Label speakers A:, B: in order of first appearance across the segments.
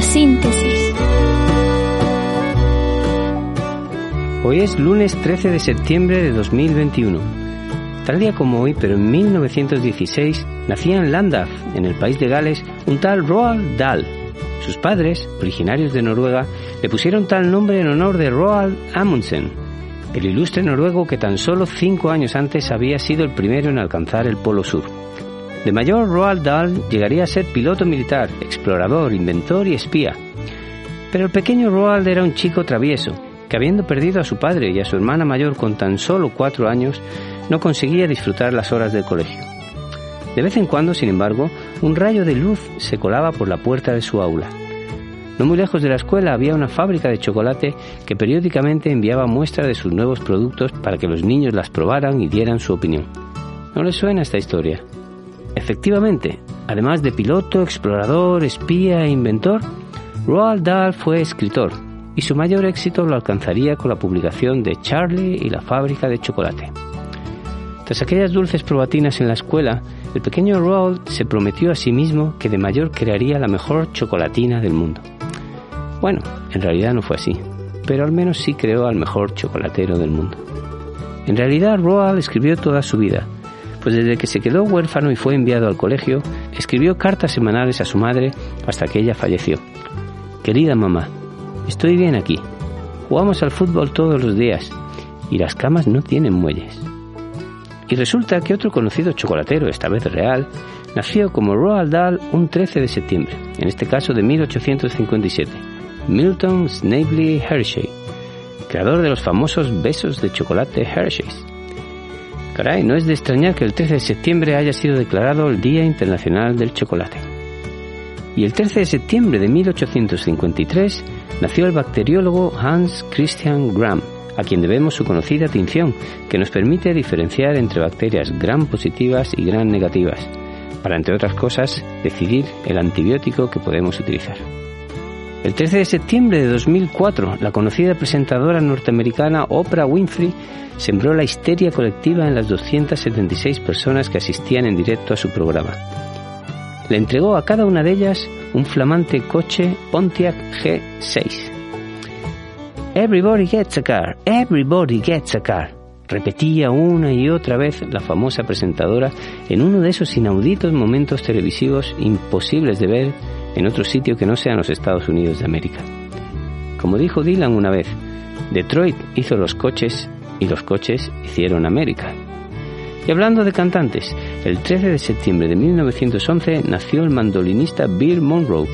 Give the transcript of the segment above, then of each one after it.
A: Biosíntesis.
B: Hoy es lunes 13 de septiembre de 2021. Tal día como hoy, pero en 1916, nacía en Llandaff, en el país de Gales, un tal Roald Dahl. Sus padres, originarios de Noruega, le pusieron tal nombre en honor de Roald Amundsen, el ilustre noruego que tan solo cinco años antes había sido el primero en alcanzar el Polo Sur. De mayor, Roald Dahl llegaría a ser piloto militar, explorador, inventor y espía. Pero el pequeño Roald era un chico travieso, que habiendo perdido a su padre y a su hermana mayor con tan solo cuatro años, no conseguía disfrutar las horas del colegio. De vez en cuando, sin embargo, un rayo de luz se colaba por la puerta de su aula. No muy lejos de la escuela había una fábrica de chocolate que periódicamente enviaba muestras de sus nuevos productos para que los niños las probaran y dieran su opinión. ¿No les suena esta historia? Efectivamente, además de piloto, explorador, espía e inventor, Roald Dahl fue escritor y su mayor éxito lo alcanzaría con la publicación de Charlie y la fábrica de chocolate. Tras aquellas dulces probatinas en la escuela, el pequeño Roald se prometió a sí mismo que de mayor crearía la mejor chocolatina del mundo. Bueno, en realidad no fue así, pero al menos sí creó al mejor chocolatero del mundo. En realidad Roald escribió toda su vida, pues desde que se quedó huérfano y fue enviado al colegio, escribió cartas semanales a su madre hasta que ella falleció. Querida mamá, estoy bien aquí. Jugamos al fútbol todos los días y las camas no tienen muelles. Y resulta que otro conocido chocolatero, esta vez real, nació como Roald Dahl un 13 de septiembre, en este caso de 1857, Milton Snavely Hershey, creador de los famosos besos de chocolate Hershey's. No es de extrañar que el 13 de septiembre haya sido declarado el Día Internacional del Chocolate. Y el 13 de septiembre de 1853 nació el bacteriólogo Hans Christian Gram, a quien debemos su conocida tinción, que nos permite diferenciar entre bacterias gram positivas y gram negativas, para, entre otras cosas, decidir el antibiótico que podemos utilizar. El 13 de septiembre de 2004, la conocida presentadora norteamericana Oprah Winfrey sembró la histeria colectiva en las 276 personas que asistían en directo a su programa. Le entregó a cada una de ellas un flamante coche Pontiac G6. Everybody gets a car, everybody gets a car. Repetía una y otra vez la famosa presentadora en uno de esos inauditos momentos televisivos imposibles de ver en otro sitio que no sean los Estados Unidos de América. Como dijo Dylan una vez, Detroit hizo los coches y los coches hicieron América. Y hablando de cantantes, el 13 de septiembre de 1911 nació el mandolinista Bill Monroe,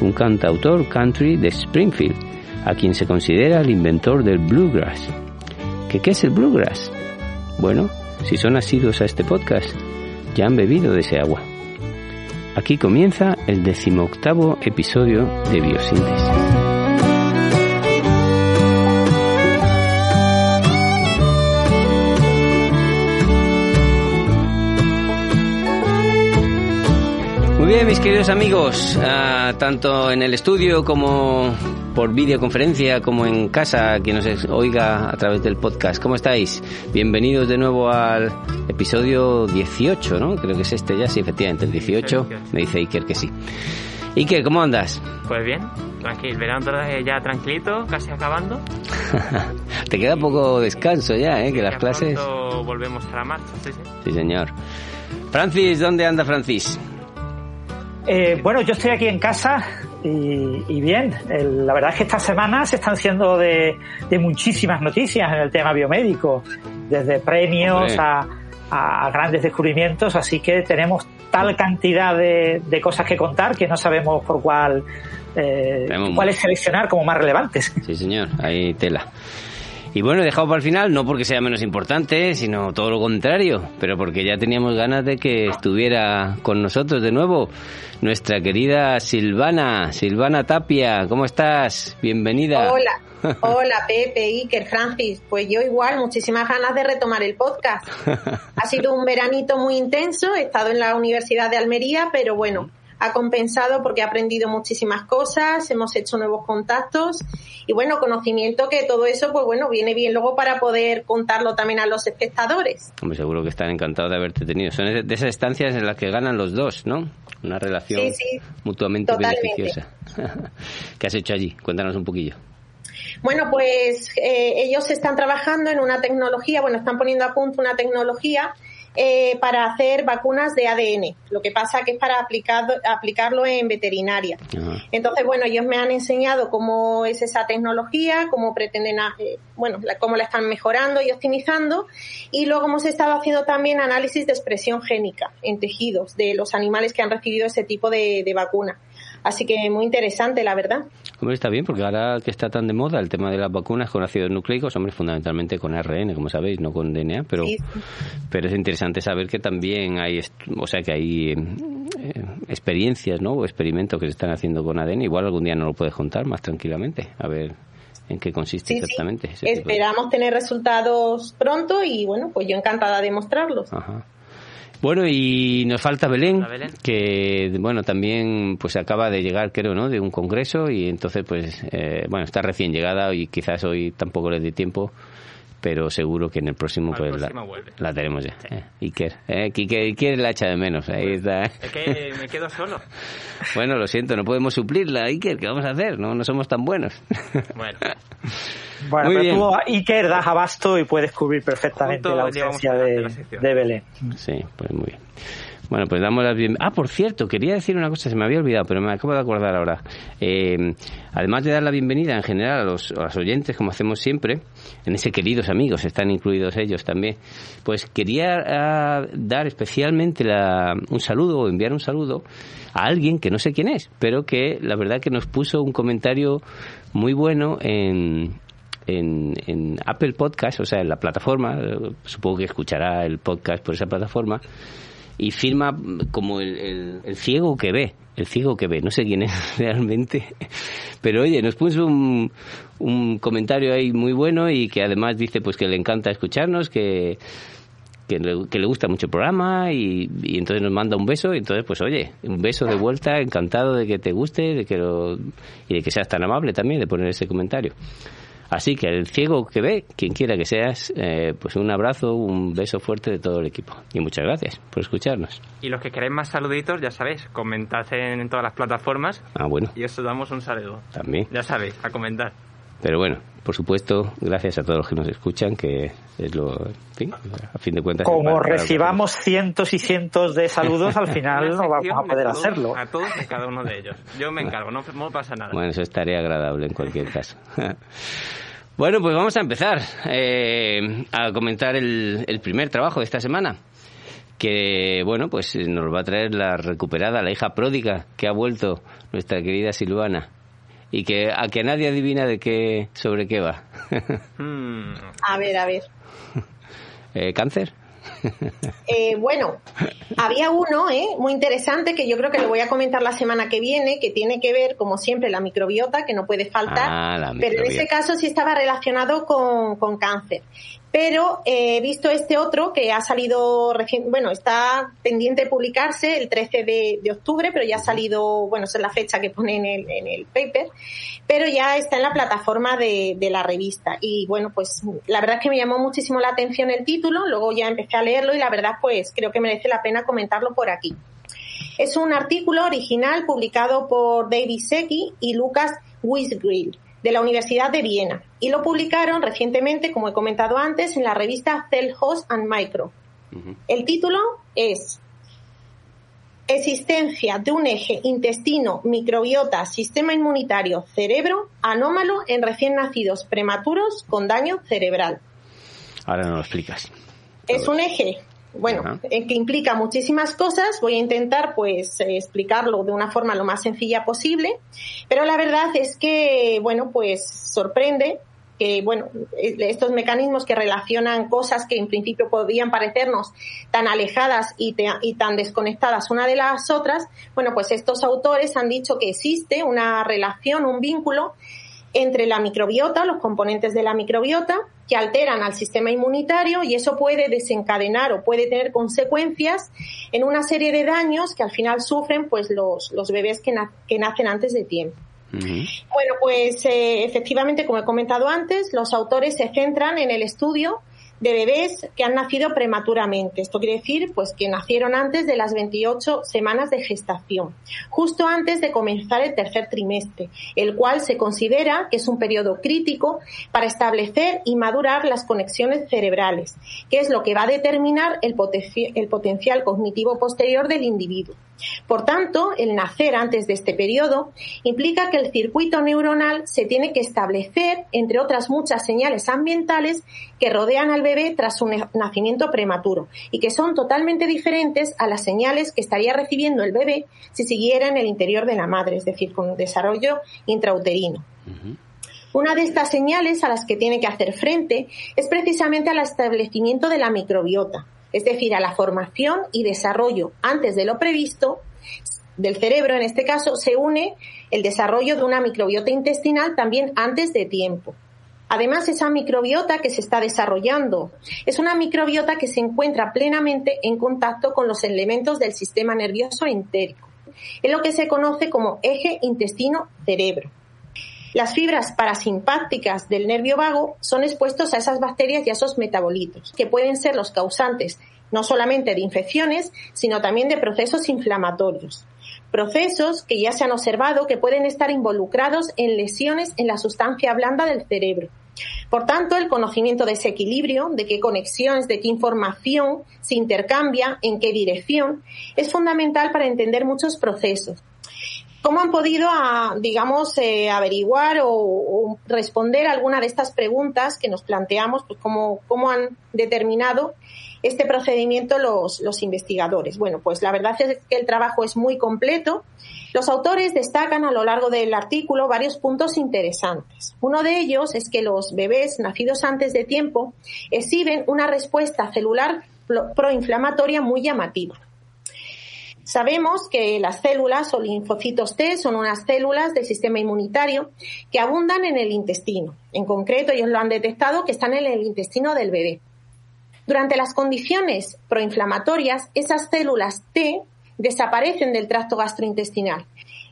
B: un cantautor country de Springfield, a quien se considera el inventor del bluegrass. ¿Qué, qué es el bluegrass? Bueno, si son asiduos a este podcast, ya han bebido de ese agua. Aquí comienza el decimoctavo episodio de Biosíntesis. Muy bien, mis queridos amigos, ah, tanto en el estudio como por videoconferencia, como en casa, quien nos oiga a través del podcast. ¿Cómo estáis? Bienvenidos de nuevo al episodio 18, ¿no? Creo que es este ya, sí, efectivamente, el 18. Me dice Iker que sí. Iker, ¿cómo andas?
C: Pues bien, tranquilo, el verano ya tranquilito, casi acabando.
B: Te queda poco descanso ya, ¿eh? Que las
C: Ya
B: clases...
C: volvemos a la marcha, sí, sí.
B: Sí, señor. Francis, ¿dónde anda Francis?
D: Eh, bueno, yo estoy aquí en casa y, y bien. El- la verdad es que estas semanas se están haciendo de, de muchísimas noticias en el tema biomédico, desde premios a, a grandes descubrimientos, así que tenemos tal cantidad de, de cosas que contar que no sabemos por cuál, eh, cuáles seleccionar como más relevantes.
B: Sí, señor, ahí tela. Y bueno, he dejado para el final, no porque sea menos importante, sino todo lo contrario, pero porque ya teníamos ganas de que estuviera con nosotros de nuevo nuestra querida Silvana, Silvana Tapia, ¿cómo estás? Bienvenida.
E: Hola, hola Pepe, Iker, Francis. Pues yo igual, muchísimas ganas de retomar el podcast. Ha sido un veranito muy intenso, he estado en la Universidad de Almería, pero bueno, ha compensado porque ha aprendido muchísimas cosas, hemos hecho nuevos contactos y bueno, conocimiento que todo eso, pues bueno, viene bien luego para poder contarlo también a los espectadores.
B: Hombre, seguro que están encantados de haberte tenido. Son de esas estancias en las que ganan los dos, ¿no? Una relación mutuamente beneficiosa. ¿Qué has hecho allí? Cuéntanos un poquillo.
E: Bueno, pues eh, ellos están trabajando en una tecnología, bueno, están poniendo a punto una tecnología eh, para hacer vacunas de ADN. Lo que pasa que es para aplicar, aplicarlo en veterinaria. Entonces, bueno, ellos me han enseñado cómo es esa tecnología, cómo pretenden, eh, bueno, cómo la están mejorando y optimizando. Y luego hemos estado haciendo también análisis de expresión génica en tejidos de los animales que han recibido ese tipo de vacuna. Así que muy interesante, la verdad.
B: Hombre, está bien, porque ahora que está tan de moda el tema de las vacunas con ácidos nucleicos, hombre, fundamentalmente con ARN, como sabéis, no con DNA, pero, pero es interesante saber que también hay, o sea, que hay eh, experiencias, ¿no? O experimentos que se están haciendo con ADN. Igual algún día no lo puedes contar más tranquilamente. A ver en qué consiste exactamente.
E: Esperamos tener resultados pronto y bueno, pues yo encantada de mostrarlos. Ajá.
B: Bueno, y nos falta Belén, que bueno, también pues acaba de llegar, creo, ¿no? De un congreso y entonces pues eh, bueno, está recién llegada y quizás hoy tampoco le dé tiempo pero seguro que en el próximo pues la, tenemos ya. Eh, Iker, eh, Iker, la echa de menos. Ahí está.
C: Es que me quedo solo.
B: bueno, lo siento, no podemos suplirla, Iker. ¿Qué vamos a hacer? No, no somos tan buenos.
D: bueno. Bueno, pero tú, Iker, das abasto y puedes cubrir perfectamente la ausencia de, de Belén.
B: Sí, pues muy bien. Bueno, pues damos las bienvenidas. Ah, por cierto, quería decir una cosa, se me había olvidado, pero me acabo de acordar ahora. Eh, además de dar la bienvenida en general a los, oyentes, como hacemos siempre, en ese queridos amigos, están incluidos ellos también, pues quería ah, dar especialmente un saludo o enviar un saludo a alguien que no sé quién es, pero que la verdad que nos puso un comentario muy bueno en, en, en, Apple Podcast, o sea, en la plataforma, supongo que escuchará el podcast por esa plataforma, y firma como el, el, ciego que ve, el ciego que ve, no sé quién es realmente, pero oye, nos puso un, un comentario ahí muy bueno y que además dice pues que le encanta escucharnos, que, que le, gusta mucho el programa y, y, entonces nos manda un beso y entonces pues oye, un beso de vuelta, encantado de que te guste de que lo, y de que seas tan amable también de poner ese comentario. Así que el ciego que ve, quien quiera que seas, eh, pues un abrazo, un beso fuerte de todo el equipo. Y muchas gracias por escucharnos.
C: Y los que queréis más saluditos, ya sabéis, comentad en, todas las plataformas.
B: Ah, bueno.
C: Y os damos un saludo.
B: También.
C: Ya sabéis, a comentar.
B: Pero bueno, por supuesto, gracias a todos los que nos escuchan, que es lo, fin, a fin de cuentas.
D: Como recibamos cientos y cientos de saludos, al final no vamos a poder hacerlo.
C: A todos y cada uno de ellos. Yo me encargo, no, no pasa nada.
B: Bueno, eso estaría agradable en cualquier caso. Bueno, pues vamos a empezar eh, a comentar el, el, primer trabajo de esta semana. Que, bueno, pues nos va a traer la recuperada, la hija pródiga que ha vuelto nuestra querida Silvana. Y que a que nadie adivina de qué, sobre qué va.
E: Hmm. A ver, a ver.
B: Eh, ¿Cáncer?
E: Eh, bueno, había uno eh, muy interesante que yo creo que lo voy a comentar la semana que viene, que tiene que ver, como siempre, la microbiota, que no puede faltar,
B: ah,
E: pero en ese caso sí estaba relacionado con, con cáncer. Pero eh, he visto este otro que ha salido recién, bueno, está pendiente de publicarse el 13 de, de, octubre, pero ya ha salido, bueno, esa es la fecha que pone en el, en el paper, pero ya está en la plataforma de, de la revista. Y bueno, pues la verdad es que me llamó muchísimo la atención el título, luego ya empecé a leerlo y la verdad pues creo que merece la pena comentarlo por aquí. Es un artículo original publicado por David Secchi y Lucas Wisgrill de la Universidad de Viena y lo publicaron recientemente, como he comentado antes, en la revista Cell Host and Micro. El título es Existencia de un eje intestino, microbiota, sistema inmunitario, cerebro anómalo en recién nacidos prematuros con daño cerebral.
B: Ahora no lo explicas.
E: Es un eje bueno, que implica muchísimas cosas. Voy a intentar, pues, explicarlo de una forma lo más sencilla posible. Pero la verdad es que, bueno, pues sorprende que, bueno, estos mecanismos que relacionan cosas que en principio podrían parecernos tan alejadas y, y tan desconectadas una de las otras, bueno, pues estos autores han dicho que existe una relación, un vínculo entre la microbiota, los componentes de la microbiota, que alteran al sistema inmunitario y eso puede desencadenar o puede tener consecuencias en una serie de daños que al final sufren pues los, los bebés que, que nacen antes de tiempo. Bueno, pues eh, efectivamente, como he comentado antes, los autores se centran en el estudio de bebés que han nacido prematuramente. Esto quiere decir, pues, que nacieron antes de las 28 semanas de gestación, justo antes de comenzar el tercer trimestre, el cual se considera que es un periodo crítico para establecer y madurar las conexiones cerebrales, que es lo que va a determinar el, el potencial cognitivo posterior del individuo. Por tanto, el nacer antes de este periodo implica que el circuito neuronal se tiene que establecer, entre otras muchas señales ambientales que rodean al bebé tras su nacimiento prematuro y que son totalmente diferentes a las señales que estaría recibiendo el bebé si siguiera en el interior de la madre, es decir, con un desarrollo intrauterino. Una de estas señales a las que tiene que hacer frente es precisamente al establecimiento de la microbiota, es decir, a la formación y desarrollo antes de lo previsto del cerebro, en este caso, se une el desarrollo de una microbiota intestinal también antes de tiempo. Además, esa microbiota que se está desarrollando es una microbiota que se encuentra plenamente en contacto con los elementos del sistema nervioso entérico. Es lo que se conoce como eje intestino-cerebro. Las fibras parasimpáticas del nervio vago son expuestos a esas bacterias y a esos metabolitos, que pueden ser los causantes no solamente de infecciones, sino también de procesos inflamatorios. Procesos que ya se han observado que pueden estar involucrados en lesiones en la sustancia blanda del cerebro. Por tanto, el conocimiento de ese equilibrio, de qué conexiones, de qué información se intercambia, en qué dirección, es fundamental para entender muchos procesos ¿Cómo han podido, ah, digamos, eh, averiguar o, responder alguna de estas preguntas que nos planteamos? Pues cómo, cómo han determinado este procedimiento los, los investigadores. Bueno, pues la verdad es que el trabajo es muy completo. Los autores destacan a lo largo del artículo varios puntos interesantes. Uno de ellos es que los bebés nacidos antes de tiempo exhiben una respuesta celular proinflamatoria muy llamativa. Sabemos que las células o linfocitos T son unas células del sistema inmunitario que abundan en el intestino. En concreto, ellos lo han detectado que están en el intestino del bebé. Durante las condiciones proinflamatorias, esas células T desaparecen del tracto gastrointestinal.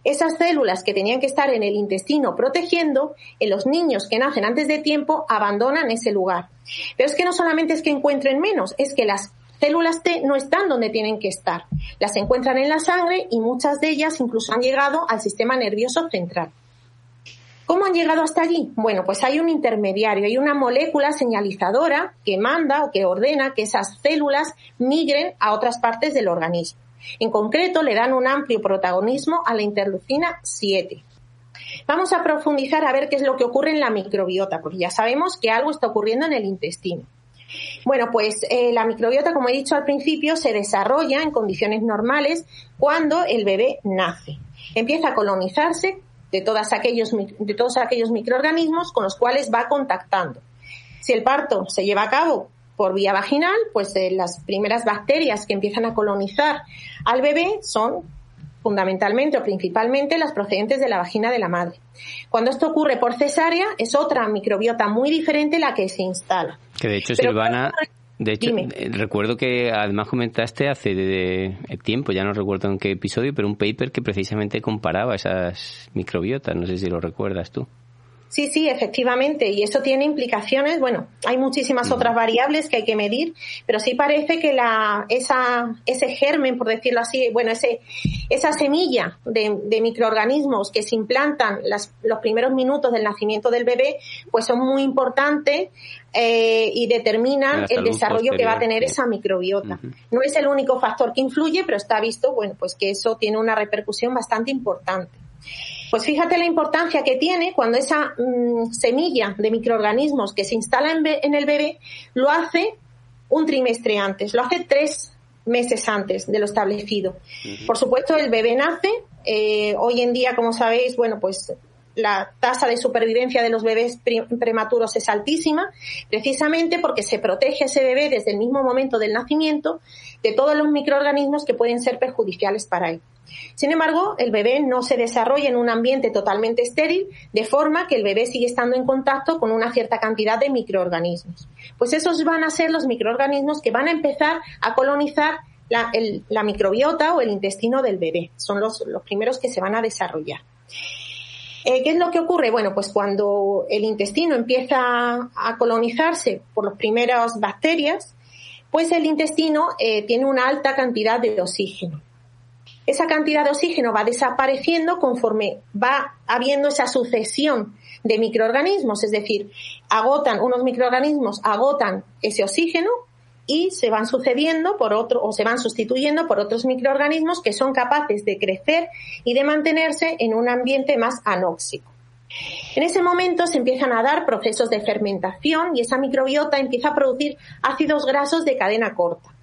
E: Esas células que tenían que estar en el intestino protegiendo, en los niños que nacen antes de tiempo, abandonan ese lugar. Pero es que no solamente es que encuentren menos, es que las células T no están donde tienen que estar. Las encuentran en la sangre y muchas de ellas incluso han llegado al sistema nervioso central. ¿Cómo han llegado hasta allí? Bueno, pues hay un intermediario, hay una molécula señalizadora que manda o que ordena que esas células migren a otras partes del organismo. En concreto, le dan un amplio protagonismo a la interleucina 7. Vamos a profundizar a ver qué es lo que ocurre en la microbiota, porque ya sabemos que algo está ocurriendo en el intestino. Bueno, pues eh, la microbiota, como he dicho al principio, se desarrolla en condiciones normales cuando el bebé nace. Empieza a colonizarse de, aquellos, de todos aquellos microorganismos con los cuales va contactando. Si el parto se lleva a cabo por vía vaginal, pues eh, las primeras bacterias que empiezan a colonizar al bebé son fundamentalmente o principalmente las procedentes de la vagina de la madre. Cuando esto ocurre por cesárea, es otra microbiota muy diferente la que se instala.
B: Que de hecho, Silvana, de hecho, eh, recuerdo que además comentaste hace de, tiempo, ya no recuerdo en qué episodio, pero un paper que precisamente comparaba esas microbiotas, no sé si lo recuerdas tú.
E: Sí, sí, efectivamente. Y eso tiene implicaciones. Bueno, hay muchísimas otras variables que hay que medir, pero sí parece que la, esa, ese germen, por decirlo así, bueno, ese, esa semilla de, de microorganismos que se implantan las, los primeros minutos del nacimiento del bebé, pues son muy importantes eh, y determinan el desarrollo que va a tener esa microbiota. No es el único factor que influye, pero está visto, bueno, pues que eso tiene una repercusión bastante importante. Pues fíjate la importancia que tiene cuando esa mm, semilla de microorganismos que se instala en, el bebé lo hace un trimestre antes, lo hace tres meses antes de lo establecido. Por supuesto, el bebé nace. Eh, hoy en día, como sabéis, bueno, pues la tasa de supervivencia de los bebés prematuros es altísima, precisamente porque se protege a ese bebé desde el mismo momento del nacimiento de todos los microorganismos que pueden ser perjudiciales para él. Sin embargo, el bebé no se desarrolla en un ambiente totalmente estéril, de forma que el bebé sigue estando en contacto con una cierta cantidad de microorganismos. Pues esos van a ser los microorganismos que van a empezar a colonizar la, microbiota o el intestino del bebé. Son los, primeros que se van a desarrollar. Eh, ¿Qué es lo que ocurre? Bueno, pues cuando el intestino empieza a colonizarse por las primeras bacterias, pues el intestino eh, tiene una alta cantidad de oxígeno esa cantidad de oxígeno va desapareciendo conforme va habiendo esa sucesión de microorganismos, es decir, agotan unos microorganismos, agotan ese oxígeno y se van sucediendo por otro o se van sustituyendo por otros microorganismos que son capaces de crecer y de mantenerse en un ambiente más anóxico. En ese momento se empiezan a dar procesos de fermentación y esa microbiota empieza a producir ácidos grasos de cadena corta.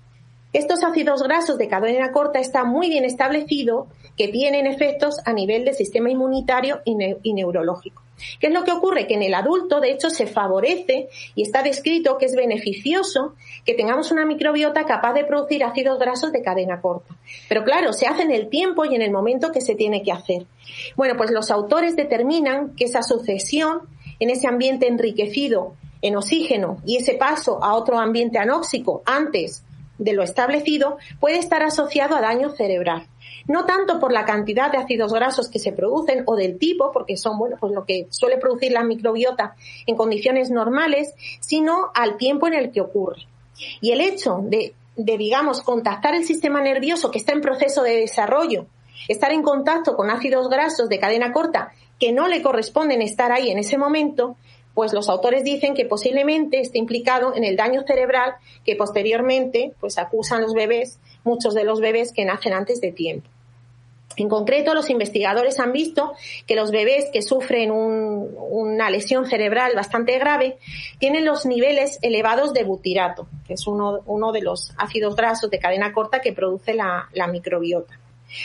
E: Estos ácidos grasos de cadena corta está muy bien establecido que tienen efectos a nivel del sistema inmunitario y, neurológico. ¿Qué es lo que ocurre? Que en el adulto, de hecho, se favorece y está descrito que es beneficioso que tengamos una microbiota capaz de producir ácidos grasos de cadena corta. Pero claro, se hace en el tiempo y en el momento que se tiene que hacer. Bueno, pues los autores determinan que esa sucesión en ese ambiente enriquecido en oxígeno y ese paso a otro ambiente anóxico antes de lo establecido puede estar asociado a daño cerebral. No tanto por la cantidad de ácidos grasos que se producen o del tipo, porque son bueno, pues lo que suele producir la microbiota en condiciones normales, sino al tiempo en el que ocurre. Y el hecho de, de digamos, contactar el sistema nervioso que está en proceso de desarrollo, estar en contacto con ácidos grasos de cadena corta que no le corresponden estar ahí en ese momento, pues los autores dicen que posiblemente esté implicado en el daño cerebral que posteriormente pues acusan los bebés, muchos de los bebés que nacen antes de tiempo. En concreto, los investigadores han visto que los bebés que sufren una lesión cerebral bastante grave tienen los niveles elevados de butirato, que es uno, de los ácidos grasos de cadena corta que produce la microbiota.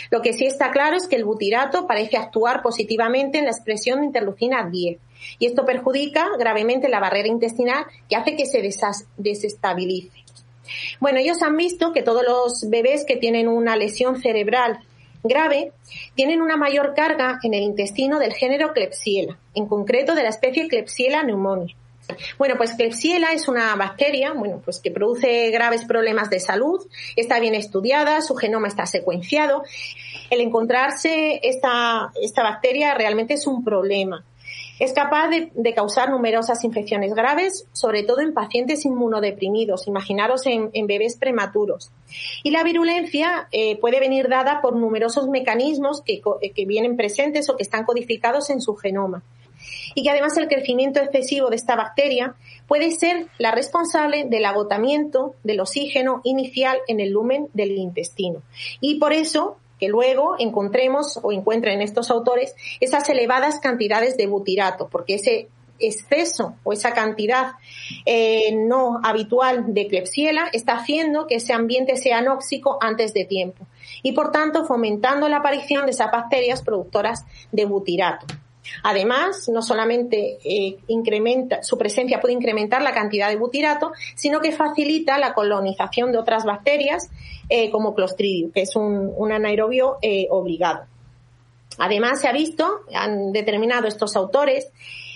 E: Lo que sí está claro es que el butirato parece actuar positivamente en la expresión de interleucina 10 y esto perjudica gravemente la barrera intestinal que hace que se desestabilice. Bueno, ellos han visto que todos los bebés que tienen una lesión cerebral grave tienen una mayor carga en el intestino del género Klebsiella, en concreto de la especie Klebsiella pneumoniae. Bueno, pues Klebsiella es una bacteria, bueno, pues que produce graves problemas de salud, está bien estudiada, su genoma está secuenciado. El encontrarse esta, esta bacteria realmente es un problema. Es capaz de, causar numerosas infecciones graves, sobre todo en pacientes inmunodeprimidos, imaginaros en, bebés prematuros. Y la virulencia eh, puede venir dada por numerosos mecanismos que, que vienen presentes o que están codificados en su genoma y que además el crecimiento excesivo de esta bacteria puede ser la responsable del agotamiento del oxígeno inicial en el lumen del intestino. Y por eso que luego encontremos o encuentren estos autores esas elevadas cantidades de butirato, porque ese exceso o esa cantidad eh, no habitual de Klebsiella está haciendo que ese ambiente sea anóxico antes de tiempo y por tanto fomentando la aparición de esas bacterias productoras de butirato. Además, no solamente eh, incrementa, su presencia puede incrementar la cantidad de butirato, sino que facilita la colonización de otras bacterias eh, como Clostridium, que es un, anaerobio eh, obligado. Además, se ha visto, han determinado estos autores,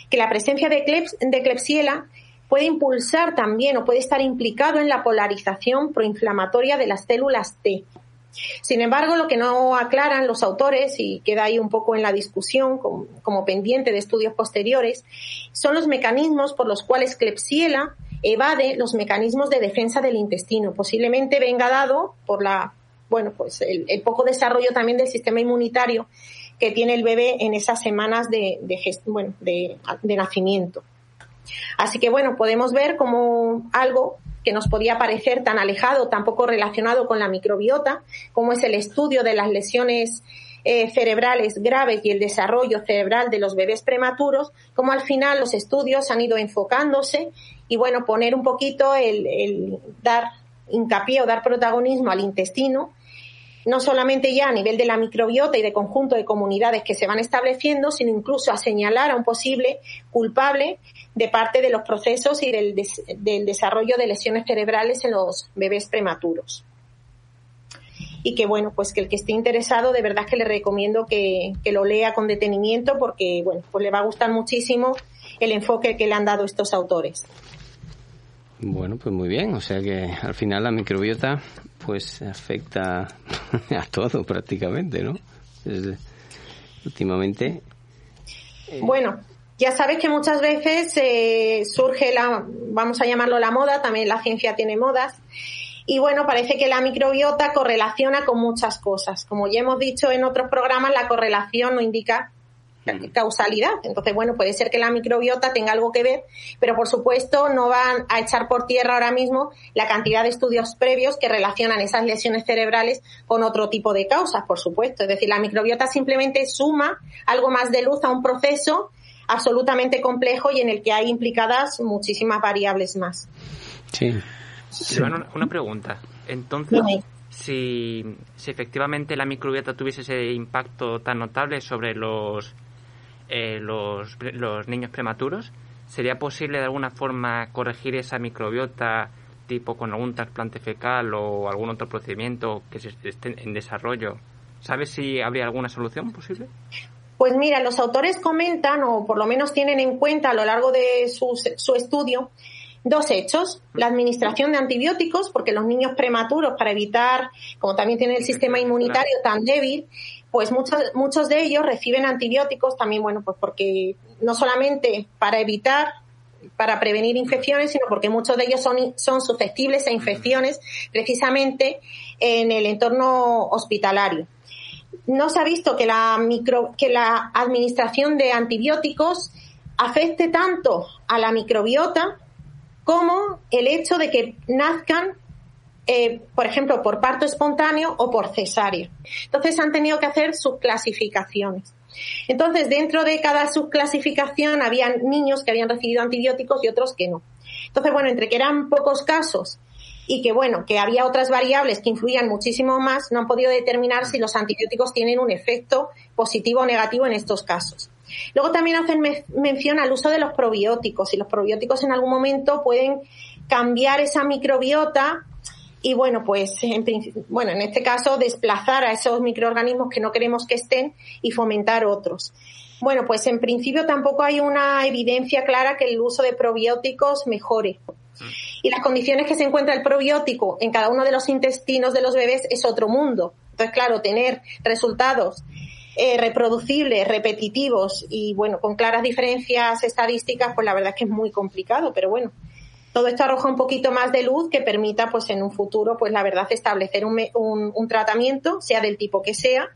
E: que la presencia de, de Klebsiella puede impulsar también o puede estar implicado en la polarización proinflamatoria de las células T, sin embargo, lo que no aclaran los autores, y queda ahí un poco en la discusión como, pendiente de estudios posteriores, son los mecanismos por los cuales Klebsiella evade los mecanismos de defensa del intestino. Posiblemente venga dado por la, bueno, pues el, poco desarrollo también del sistema inmunitario que tiene el bebé en esas semanas de, bueno, de, de nacimiento. Así que bueno, podemos ver como algo que nos podía parecer tan alejado, tan poco relacionado con la microbiota, como es el estudio de las lesiones eh, cerebrales graves y el desarrollo cerebral de los bebés prematuros, como al final los estudios han ido enfocándose y bueno, poner un poquito el, el dar hincapié o dar protagonismo al intestino no solamente ya a nivel de la microbiota y de conjunto de comunidades que se van estableciendo, sino incluso a señalar a un posible culpable de parte de los procesos y del, desarrollo de lesiones cerebrales en los bebés prematuros. y que bueno, pues que el que esté interesado de verdad que le recomiendo que, que lo lea con detenimiento porque bueno, pues le va a gustar muchísimo el enfoque que le han dado estos autores.
B: Bueno, pues muy bien, o sea que al final la microbiota pues afecta a todo prácticamente, ¿no? últimamente.
E: Eh, bueno, ya sabes que muchas veces eh, surge la, vamos a llamarlo la moda, también la ciencia tiene modas, y bueno, parece que la microbiota correlaciona con muchas cosas. Como ya hemos dicho en otros programas, la correlación no indica causalidad. Entonces, bueno, puede ser que la microbiota tenga algo que ver, pero por supuesto no van a echar por tierra ahora mismo la cantidad de estudios previos que relacionan esas lesiones cerebrales con otro tipo de causas, por supuesto. Es decir, la microbiota simplemente suma algo más de luz a un proceso absolutamente complejo y en el que hay implicadas muchísimas variables más.
C: Sí. una, pregunta. Entonces, si, si efectivamente la microbiota tuviese ese impacto tan notable sobre los eh, los, los niños prematuros, ¿sería posible de alguna forma corregir esa microbiota tipo con algún trasplante fecal o algún otro procedimiento que se esté en desarrollo? ¿Sabes si habría alguna solución posible?
E: Pues mira, los autores comentan, o por lo menos tienen en cuenta a lo largo de su, su estudio, dos hechos. La administración de antibióticos, porque los niños prematuros, para evitar, como también tienen el sistema inmunitario tan débil, pues muchos, muchos de ellos reciben antibióticos también, bueno, pues porque no solamente para evitar para prevenir infecciones, sino porque muchos de ellos son, son susceptibles a infecciones precisamente en el entorno hospitalario. No se ha visto que la, micro, que la administración de antibióticos afecte tanto a la microbiota como el hecho de que nazcan eh, por ejemplo, por parto espontáneo o por cesárea. Entonces han tenido que hacer subclasificaciones. Entonces, dentro de cada subclasificación había niños que habían recibido antibióticos y otros que no. Entonces, bueno, entre que eran pocos casos y que, bueno, que había otras variables que influían muchísimo más, no han podido determinar si los antibióticos tienen un efecto positivo o negativo en estos casos. Luego también hacen mención al uso de los probióticos y los probióticos en algún momento pueden cambiar esa microbiota y bueno, pues en, bueno, en este caso desplazar a esos microorganismos que no queremos que estén y fomentar otros. Bueno, pues en principio tampoco hay una evidencia clara que el uso de probióticos mejore. Y las condiciones que se encuentra el probiótico en cada uno de los intestinos de los bebés es otro mundo. Entonces, claro, tener resultados eh, reproducibles, repetitivos y, bueno, con claras diferencias estadísticas, pues la verdad es que es muy complicado, pero bueno, todo esto arroja un poquito más de luz que permita, pues en un futuro, pues la verdad, establecer un, un, tratamiento, sea del tipo que sea,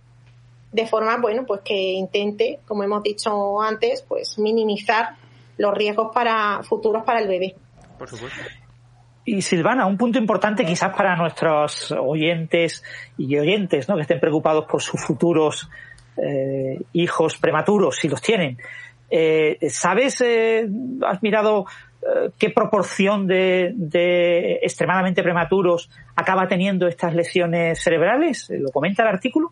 E: de forma, bueno, pues que intente, como hemos dicho antes, pues minimizar los riesgos para futuros para el bebé.
C: Por supuesto.
D: Y Silvana, un punto importante quizás para nuestros oyentes y oyentes, ¿no? Que estén preocupados por sus futuros eh, hijos prematuros, si los tienen. Eh, ¿Sabes, eh, has mirado qué proporción de, extremadamente prematuros acaba teniendo estas lesiones cerebrales? ¿Lo comenta el artículo?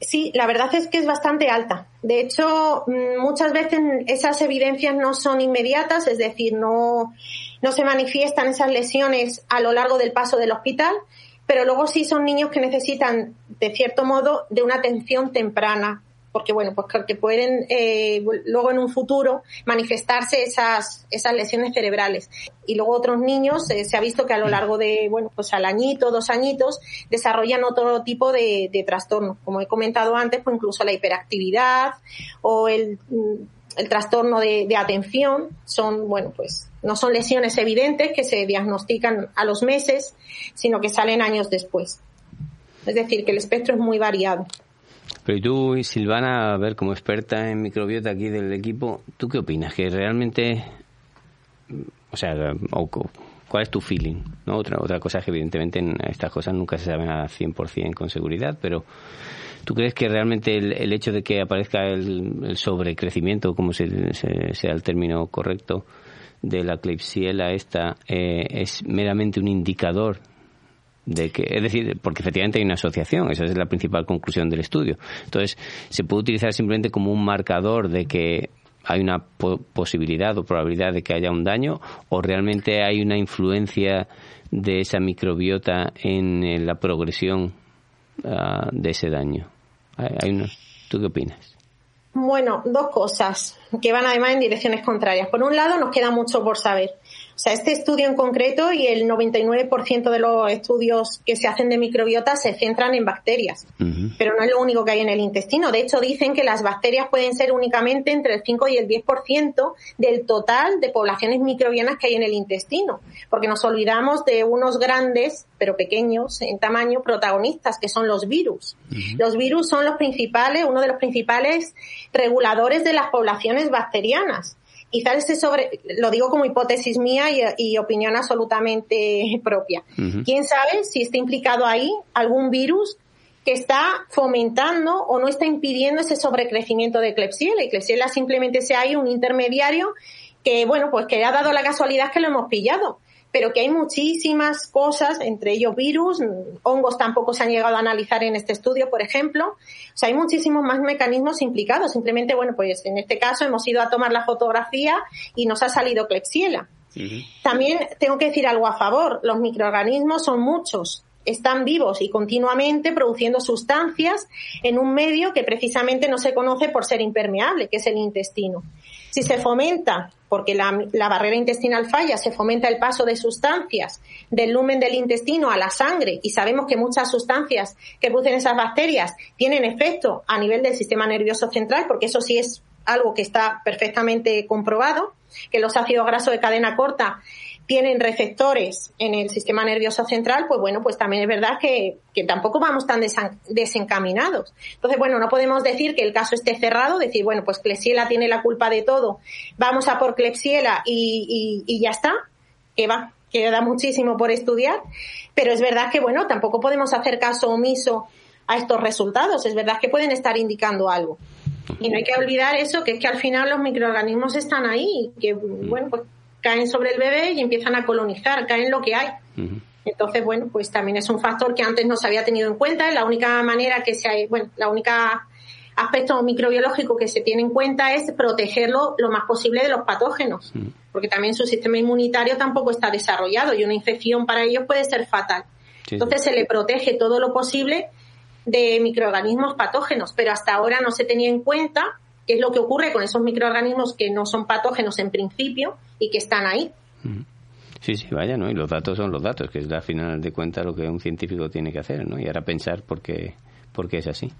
E: Sí, la verdad es que es bastante alta. De hecho, mm, muchas veces esas evidencias no son inmediatas, es decir, no, no se manifiestan esas lesiones a lo largo del paso del hospital, pero luego sí son niños que necesitan, de cierto modo, de una atención temprana porque bueno, pues que pueden eh, luego en un futuro manifestarse esas, esas lesiones cerebrales. Y luego otros niños eh, se ha visto que a lo largo de, bueno, pues al añito, dos añitos, desarrollan otro tipo de, de trastornos. Como he comentado antes, pues incluso la hiperactividad o el, mm, el trastorno de, de atención son, bueno, pues no son lesiones evidentes que se diagnostican a los meses, sino que salen años después. Es decir, que el espectro es muy variado.
B: Pero tú, Silvana, a ver, como experta en microbiota aquí del equipo, ¿tú qué opinas? ¿Que realmente, o sea, cuál es tu feeling? ¿no? Otra, otra cosa es que evidentemente en estas cosas nunca se saben a 100% con seguridad, pero ¿tú crees que realmente el, hecho de que aparezca el, sobrecrecimiento, como se, sea el término correcto, de la Klebsiella esta, eh, es meramente un indicador de que, es decir, porque efectivamente hay una asociación, esa es la principal conclusión del estudio. Entonces, se puede utilizar simplemente como un marcador de que hay una posibilidad o probabilidad de que haya un daño o realmente hay una influencia de esa microbiota en la progresión ah, de ese daño. Hay, ¿Tú qué opinas?
E: Bueno, dos cosas que van además en direcciones contrarias. Por un lado, nos queda mucho por saber. O sea, este estudio en concreto y el 99% de los estudios que se hacen de microbiota se centran en bacterias, pero no es lo único que hay en el intestino. De hecho, dicen que las bacterias pueden ser únicamente entre el 5 y el 10% del total de poblaciones microbianas que hay en el intestino, porque nos olvidamos de unos grandes, pero pequeños en tamaño, protagonistas, que son los virus. Los virus son los principales, uno de los principales reguladores de las poblaciones bacterianas quizás este sobre, lo digo como hipótesis mía y, opinión absolutamente propia. ¿Quién sabe si está implicado ahí algún virus que está fomentando o no está impidiendo ese sobrecrecimiento de Klebsiella? Y Klebsiella simplemente sea ahí un intermediario que, bueno, pues que ha dado la casualidad que lo hemos pillado pero que hay muchísimas cosas, entre ellos virus, hongos tampoco se han llegado a analizar en este estudio, por ejemplo. O sea, hay muchísimos más mecanismos implicados. Simplemente, bueno, pues en este caso hemos ido a tomar la fotografía y nos ha salido Klebsiella. También tengo que decir algo a favor. Los microorganismos son muchos están vivos y continuamente produciendo sustancias en un medio que precisamente no se conoce por ser impermeable, que es el intestino. Si se fomenta, porque la, barrera intestinal falla, se fomenta el paso de sustancias del lumen del intestino a la sangre y sabemos que muchas sustancias que producen esas bacterias tienen efecto a nivel del sistema nervioso central, porque eso sí es algo que está perfectamente comprobado, que los ácidos grasos de cadena corta tienen receptores en el sistema nervioso central, pues bueno, pues también es verdad que, tampoco vamos tan desencaminados. Entonces, bueno, no podemos decir que el caso esté cerrado, decir, bueno, pues Klebsiella tiene la culpa de todo, vamos a por Klebsiella y, y, ya está, que va, queda muchísimo por estudiar, pero es verdad que, bueno, tampoco podemos hacer caso omiso a estos resultados, es verdad que pueden estar indicando algo. Y no hay que olvidar eso, que es que al final los microorganismos están ahí, que, bueno, pues caen sobre el bebé y empiezan a colonizar, caen lo que hay. Entonces, bueno, pues también es un factor que antes no se había tenido en cuenta. La única manera que se hay, bueno, la única aspecto microbiológico que se tiene en cuenta es protegerlo lo más posible de los patógenos, porque también su sistema inmunitario tampoco está desarrollado y una infección para ellos puede ser fatal. Entonces se le protege todo lo posible de microorganismos patógenos, pero hasta ahora no se tenía en cuenta qué es lo que ocurre con esos microorganismos que no son patógenos en principio y que están ahí.
B: Sí, sí, vaya, ¿no? Y los datos son los datos, que es al final de cuentas lo que un científico tiene que hacer, ¿no? Y ahora pensar por qué, por qué es así.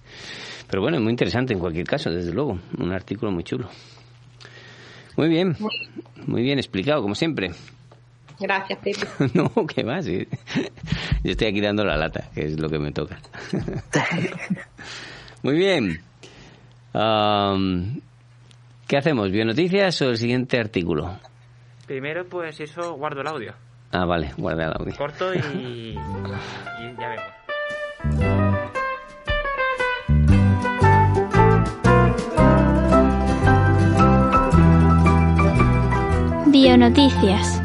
B: Pero bueno, es muy interesante en cualquier caso, desde luego. Un artículo muy chulo. Muy bien, muy bien explicado, como siempre.
E: Gracias, Pepe.
B: no, ¿qué más? Yo estoy aquí dando la lata, que es lo que me toca. muy bien. ¿Qué hacemos? ¿Bionoticias o el siguiente artículo?
C: Primero, pues eso, guardo el audio.
B: Ah, vale, guarda el audio.
C: Corto y, y ya vemos.
A: Bionoticias.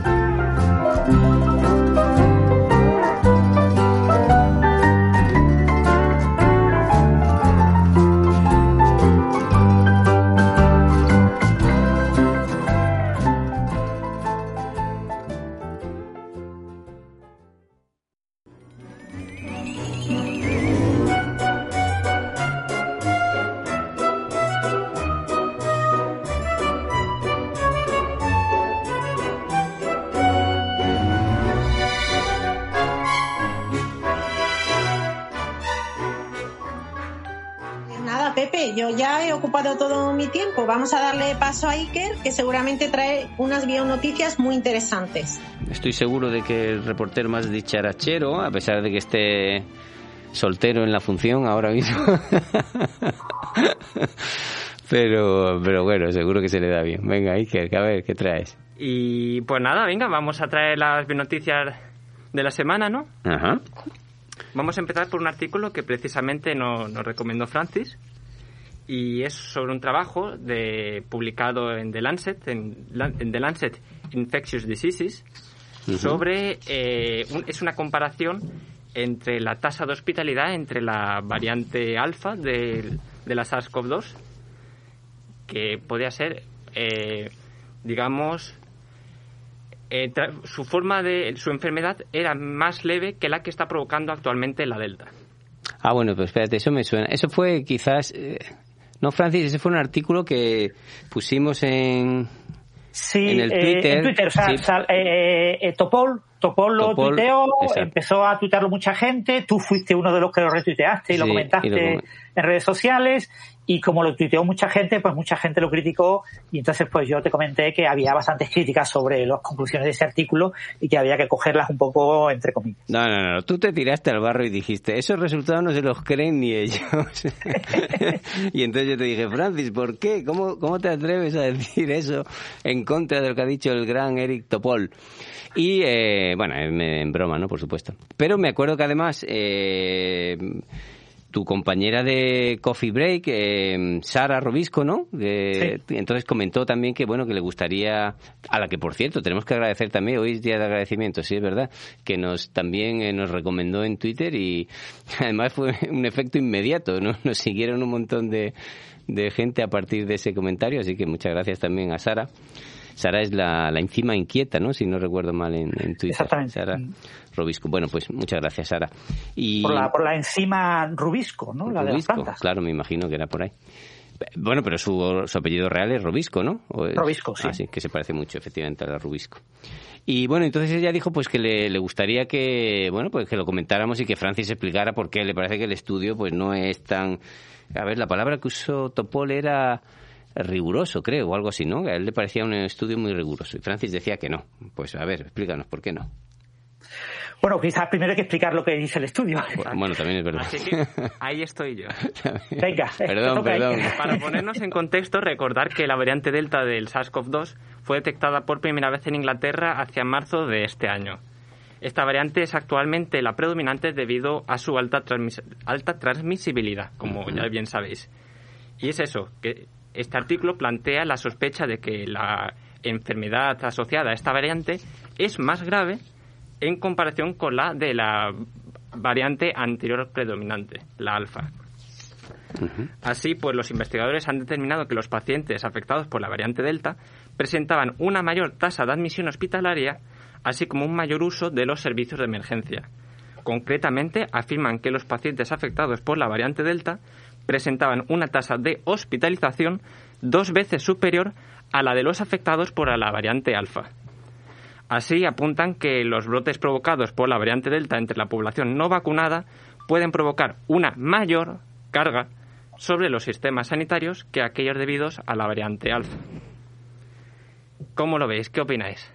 E: Todo mi tiempo. Vamos a darle paso a Iker, que seguramente trae unas bionoticias muy interesantes.
B: Estoy seguro de que el reportero más dicharachero, a pesar de que esté soltero en la función ahora mismo. pero, pero bueno, seguro que se le da bien. Venga, Iker, a ver, ¿qué traes?
C: Y pues nada, venga, vamos a traer las noticias de la semana, ¿no?
B: Ajá.
C: Vamos a empezar por un artículo que precisamente nos, nos recomendó Francis, y es sobre un trabajo de, publicado en The Lancet, en, The Lancet Infectious Diseases, sobre, eh, es una comparación entre la tasa de hospitalidad entre la variante alfa de, de la SARS-CoV-2, que podría ser, eh, digamos, eh, su forma de, su enfermedad era más leve que la que está provocando actualmente la Delta.
B: Ah, bueno, pues espérate, eso me suena. Eso fue quizás... Eh, no, Francis, ese fue un artículo que pusimos en,
D: Sí, en, el Twitter, en Twitter. O sea, eh, Topol, Topol lo tuiteó, empezó a tuitearlo mucha gente, tú fuiste uno de los que lo retuiteaste y lo comentaste en redes sociales y como lo tuiteó mucha gente, pues mucha gente lo criticó y entonces pues yo te comenté que había bastantes críticas sobre las conclusiones de ese artículo y que había que cogerlas un poco entre comillas.
B: No, no, no, tú te tiraste al barro y dijiste, esos resultados no se los creen ni ellos. y entonces yo te dije, Francis, ¿por qué? ¿Cómo, ¿Cómo te atreves a decir eso en contra de lo que ha dicho el gran Eric Topol? Y, eh, bueno, en, broma, ¿no? Por supuesto. Pero me acuerdo que además... Eh, tu compañera de Coffee Break, eh, Sara Robisco, ¿no? Entonces comentó también que, bueno, que le gustaría, a la que por cierto tenemos que agradecer también, hoy es día de agradecimiento, sí, es verdad, que nos también eh, nos recomendó en Twitter y además fue un efecto inmediato, ¿no? Nos siguieron un montón de, de gente a partir de ese comentario, así que muchas gracias también a Sara. Sara es la, la encima inquieta, ¿no? Si no recuerdo mal en, Twitter.
D: Exactamente.
B: Sara Robisco. Bueno, pues muchas gracias, Sara. Y...
D: Por, la, por la enzima Rubisco, ¿no? La de las plantas.
B: Claro, me imagino que era por ahí. Bueno, pero su, su apellido real es Robisco, ¿no?
D: Robisco, sí.
B: Ah, sí, que se parece mucho, efectivamente, a la Rubisco. Y bueno, entonces ella dijo pues que le, le, gustaría que, bueno, pues que lo comentáramos y que Francis explicara por qué le parece que el estudio pues no es tan... A ver, la palabra que usó Topol era riguroso, creo, o algo así, ¿no? A él le parecía un estudio muy riguroso y Francis decía que no. Pues a ver, explícanos por qué no.
D: Bueno, quizás primero hay que explicar lo que dice el estudio.
B: Bueno, también es verdad.
C: ahí estoy yo.
D: Venga,
B: perdón, perdón.
C: Para ponernos en contexto, recordar que la variante Delta del SARS-CoV-2 fue detectada por primera vez en Inglaterra hacia marzo de este año. Esta variante es actualmente la predominante debido a su alta, alta transmisibilidad, como ya bien sabéis. Y es eso, que este artículo plantea la sospecha de que la enfermedad asociada a esta variante es más grave en comparación con la de la variante anterior predominante, la alfa. Así, pues los investigadores han determinado que los pacientes afectados por la variante Delta presentaban una mayor tasa de admisión hospitalaria, así como un mayor uso de los servicios de emergencia. Concretamente, afirman que los pacientes afectados por la variante Delta presentaban una tasa de hospitalización dos veces superior a la de los afectados por la variante alfa. Así apuntan que los brotes provocados por la variante Delta entre la población no vacunada pueden provocar una mayor carga sobre los sistemas sanitarios que aquellos debidos a la variante alfa. ¿Cómo lo veis? ¿Qué opináis?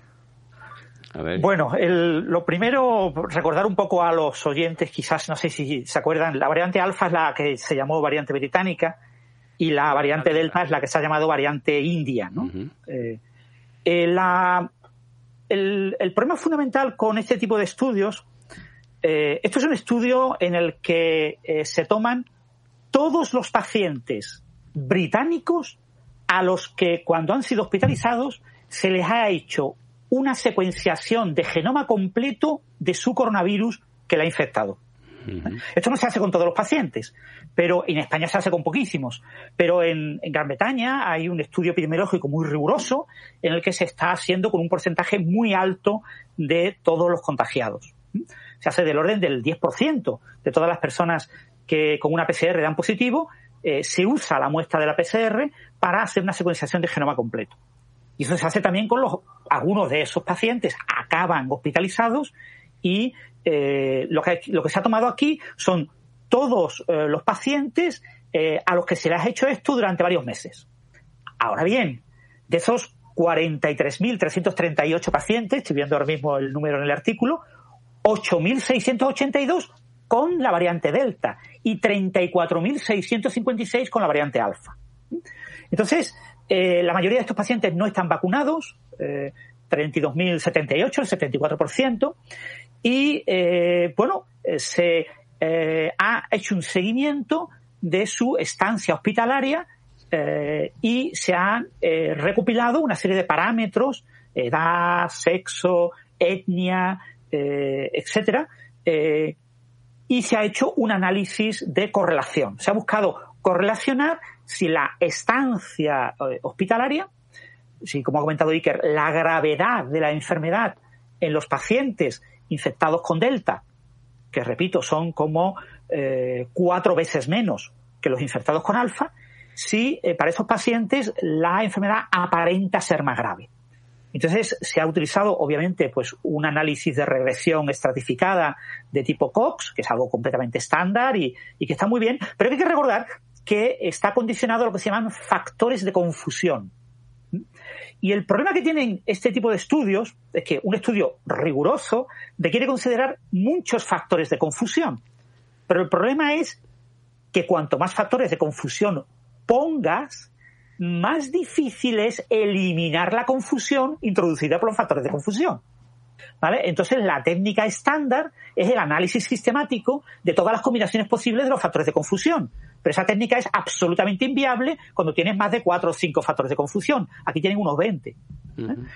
D: Bueno, lo primero, recordar un poco a los oyentes, quizás, no sé si se acuerdan, la variante alfa es la que se llamó variante británica y la variante delta es la que se ha llamado variante india. ¿no? Eh, eh, el, problema fundamental con este tipo de estudios, eh, esto es un estudio en el que se toman todos los pacientes británicos a los que cuando han sido hospitalizados se les ha hecho una secuenciación de genoma completo de su coronavirus que le ha infectado. Esto no se hace con todos los pacientes, pero en España se hace con poquísimos. Pero en, Gran Bretaña hay un estudio epidemiológico muy riguroso en el que se está haciendo con un porcentaje muy alto de todos los contagiados. Se hace del orden del 10% de todas las personas que con una PCR dan positivo, eh, se usa la muestra de la PCR para hacer una secuenciación de genoma completo. Y eso se hace también con los, algunos de esos pacientes acaban hospitalizados y eh, lo, que, lo que se ha tomado aquí son todos eh, los pacientes eh, a los que se les ha hecho esto durante varios meses. Ahora bien, de esos 43.338 pacientes, estoy viendo ahora mismo el número en el artículo, 8.682 con la variante Delta y 34.656 con la variante Alfa. Entonces, eh, la mayoría de estos pacientes no están vacunados, eh, 32.078, el 74%, y eh, bueno, eh, se ha hecho un seguimiento de su estancia hospitalaria y se han recopilado una serie de parámetros, edad, sexo, etnia, etcétera, y se ha hecho un análisis de correlación. Se ha buscado correlacionar si la estancia eh, hospitalaria, si como ha comentado Iker, la gravedad de la enfermedad en los pacientes infectados con Delta, que repito, son como eh, cuatro veces menos que los infectados con alfa si eh, para esos pacientes la enfermedad aparenta ser más grave. Entonces se ha utilizado, obviamente, pues un análisis de regresión estratificada de tipo Cox, que es algo completamente estándar y, y, que está muy bien, pero hay que recordar que está condicionado a lo que se llaman factores de confusión. Y el problema que tienen este tipo de estudios es que un estudio riguroso requiere considerar muchos factores de confusión. Pero el problema es que cuanto más factores de confusión pongas, más difícil es eliminar la confusión introducida por los factores de confusión. ¿Vale? Entonces, la técnica estándar es el análisis sistemático de todas las combinaciones posibles de los factores de confusión. Pero esa técnica es absolutamente inviable cuando tienes más de cuatro o cinco factores de confusión. Aquí tienen unos 20. ¿eh?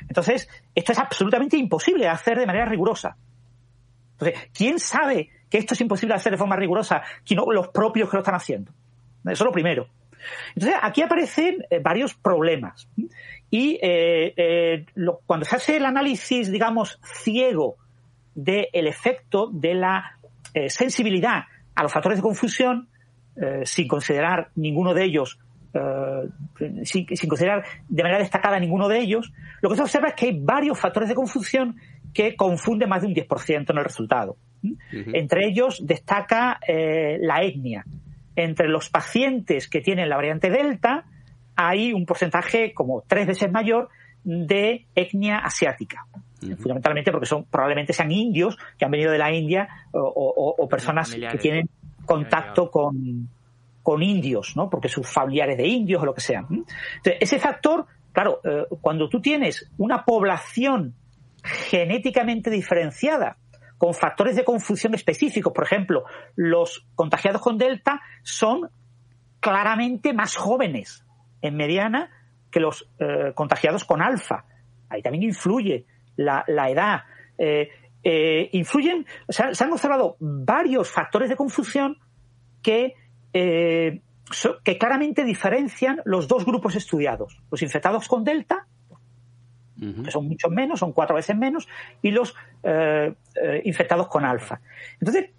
D: Entonces, esto es absolutamente imposible de hacer de manera rigurosa. Entonces, ¿quién sabe que esto es imposible de hacer de forma rigurosa? no los propios que lo están haciendo. Eso es lo primero. Entonces, aquí aparecen eh, varios problemas. Y eh, eh, cuando se hace el análisis, digamos, ciego del efecto de la sensibilidad a los factores de confusión, sin considerar ninguno de ellos, sin, considerar de manera destacada ninguno de ellos, lo que se observa es que hay varios factores de confusión que confunden más de un 10% en el resultado. Entre ellos destaca la etnia. Entre los pacientes que tienen la variante Delta hay un porcentaje como tres veces mayor de etnia asiática. Fundamentalmente porque son probablemente sean indios que han venido de la India o, personas que tienen contacto con, con indios, ¿no? Porque sus familiares de indios o lo que sea. Entonces, ese factor, claro, eh, cuando tú tienes una población genéticamente diferenciada con factores de confusión específicos. Por ejemplo, los contagiados con Delta son claramente más jóvenes en mediana que los eh, contagiados con alfa. Ahí también influye la, edad. Eh, eh, influyen, se han observado varios factores de confusión que, que claramente diferencian los dos grupos estudiados, los infectados con Delta que son muchos menos, son cuatro veces menos, y los eh, eh, infectados con alfa. Entonces,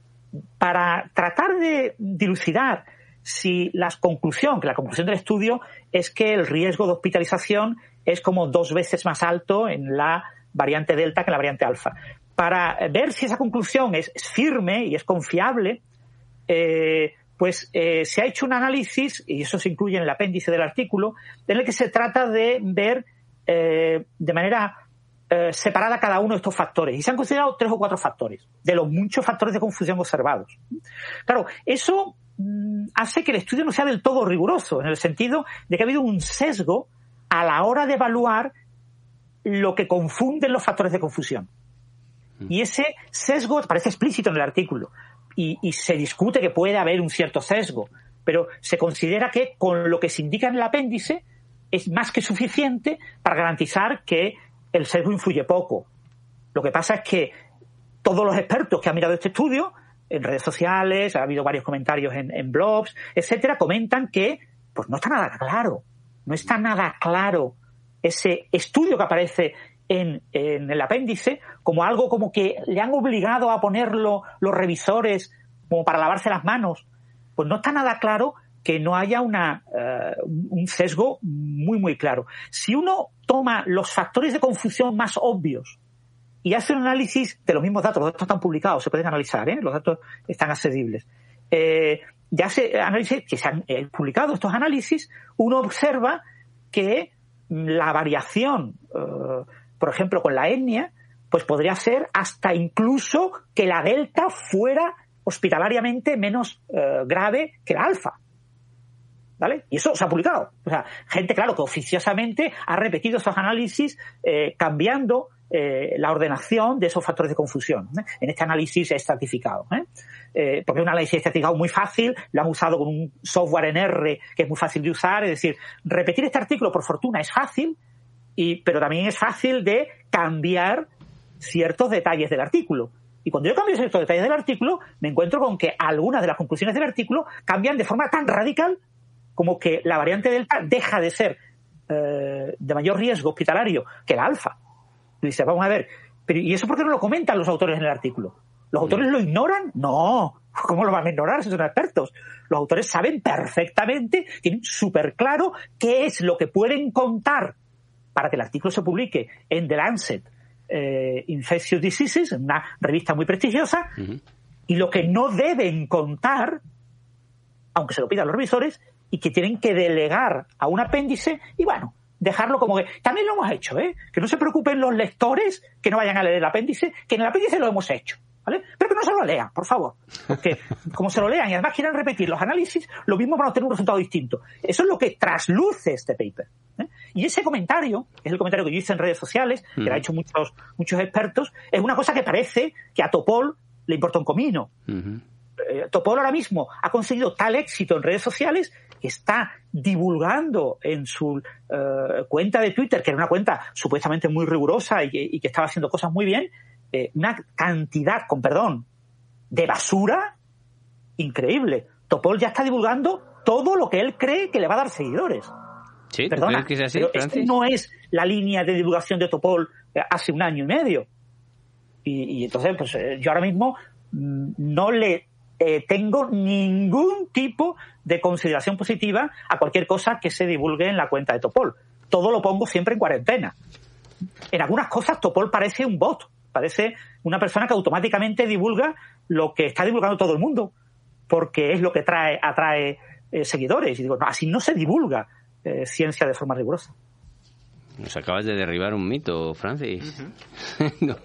D: para tratar de dilucidar si la conclusión, que la conclusión del estudio es que el riesgo de hospitalización es como dos veces más alto en la variante delta que en la variante alfa. Para ver si esa conclusión es, firme y es confiable, eh, pues se ha hecho un análisis, y eso se incluye en el apéndice del artículo, en el que se trata de ver eh, de manera eh, separada cada uno de estos factores. Y se han considerado tres o cuatro factores, de los muchos factores de confusión observados. Claro, eso mm, hace que el estudio no sea del todo riguroso, en el sentido de que ha habido un sesgo a la hora de evaluar lo que confunden los factores de confusión. Y ese sesgo parece explícito en el artículo. Y, se discute que puede haber un cierto sesgo, pero se considera que con lo que se indica en el apéndice es más que suficiente para garantizar que el sesgo influye poco. Lo que pasa es que todos los expertos que han mirado este estudio, en redes sociales, ha habido varios comentarios en, blogs, etcétera, comentan que pues no está nada claro. No está nada claro ese estudio que aparece en, el apéndice como algo como que le han obligado a ponerlo los revisores como para lavarse las manos. Pues no está nada claro que no haya una, eh, un sesgo muy, muy claro. Si uno toma los factores de confusión más obvios y hace un análisis de los mismos datos, los datos están publicados, se pueden analizar, ¿eh? los datos están accesibles. Eh, ya se análisis que se han publicado estos análisis, uno observa que la variación, por ejemplo, con la etnia, pues podría ser hasta incluso que la delta fuera hospitalariamente menos grave que la alfa. ¿Vale? Y eso se ha publicado. O sea, gente, claro, que oficiosamente ha repetido esos análisis eh, cambiando eh, la ordenación de esos factores de confusión. ¿eh? En este análisis estratificado. porque es un análisis estratificado muy fácil, lo han usado con un software en R que es muy fácil de usar. Es decir, repetir este artículo, por fortuna, es fácil, y, pero también es fácil de cambiar ciertos detalles del artículo. Y cuando yo cambio ciertos detalles del artículo, me encuentro con que algunas de las conclusiones del artículo cambian de forma tan radical como que la variante delta deja de ser eh, de mayor riesgo hospitalario que la alfa. Y dice, vamos a ver, pero ¿y eso por qué no lo comentan los autores en el artículo? ¿Los autores lo ignoran? No, ¿Cómo lo van a ignorar si son expertos? Los autores saben perfectamente, tienen súper claro qué es lo que pueden contar para que el artículo se publique en The Lancet eh, Infectious Diseases, una revista muy prestigiosa, y lo que no deben contar, aunque se lo pidan los revisores, y que tienen que delegar a un apéndice, y bueno, dejarlo como que también lo hemos hecho, ¿eh? Que no se preocupen los lectores que no vayan a leer el apéndice, que en el apéndice lo hemos hecho. ¿Vale? Pero que no se lo lean, por favor. Porque como se lo lean y además quieran repetir los análisis, lo mismo van a obtener un resultado distinto. Eso es lo que trasluce este paper. ¿eh? Y ese comentario, es el comentario que yo hice en redes sociales, que lo han hecho muchos, muchos expertos, es una cosa que parece que a Topol le importa un comino. Eh, Topol ahora mismo ha conseguido tal éxito en redes sociales que está divulgando en su eh, cuenta de Twitter, que era una cuenta supuestamente muy rigurosa y que, estaba haciendo cosas muy bien, eh, una cantidad, con perdón, de basura increíble. Topol ya está divulgando todo lo que él cree que le va a dar seguidores.
B: Sí, Perdona, que es así,
D: pero no es la línea de divulgación de Topol eh, hace un año y medio. Y, entonces, pues yo ahora mismo mm, no le tengo ningún tipo de consideración positiva a cualquier cosa que se divulgue en la cuenta de Topol. Todo lo pongo siempre en cuarentena. En algunas cosas Topol parece un bot, parece una persona que automáticamente divulga lo que está divulgando todo el mundo, porque es lo que trae, atrae eh, seguidores. Y digo, no, así no se divulga eh, ciencia de forma rigurosa.
B: Nos acabas de derribar un mito, Francis. no,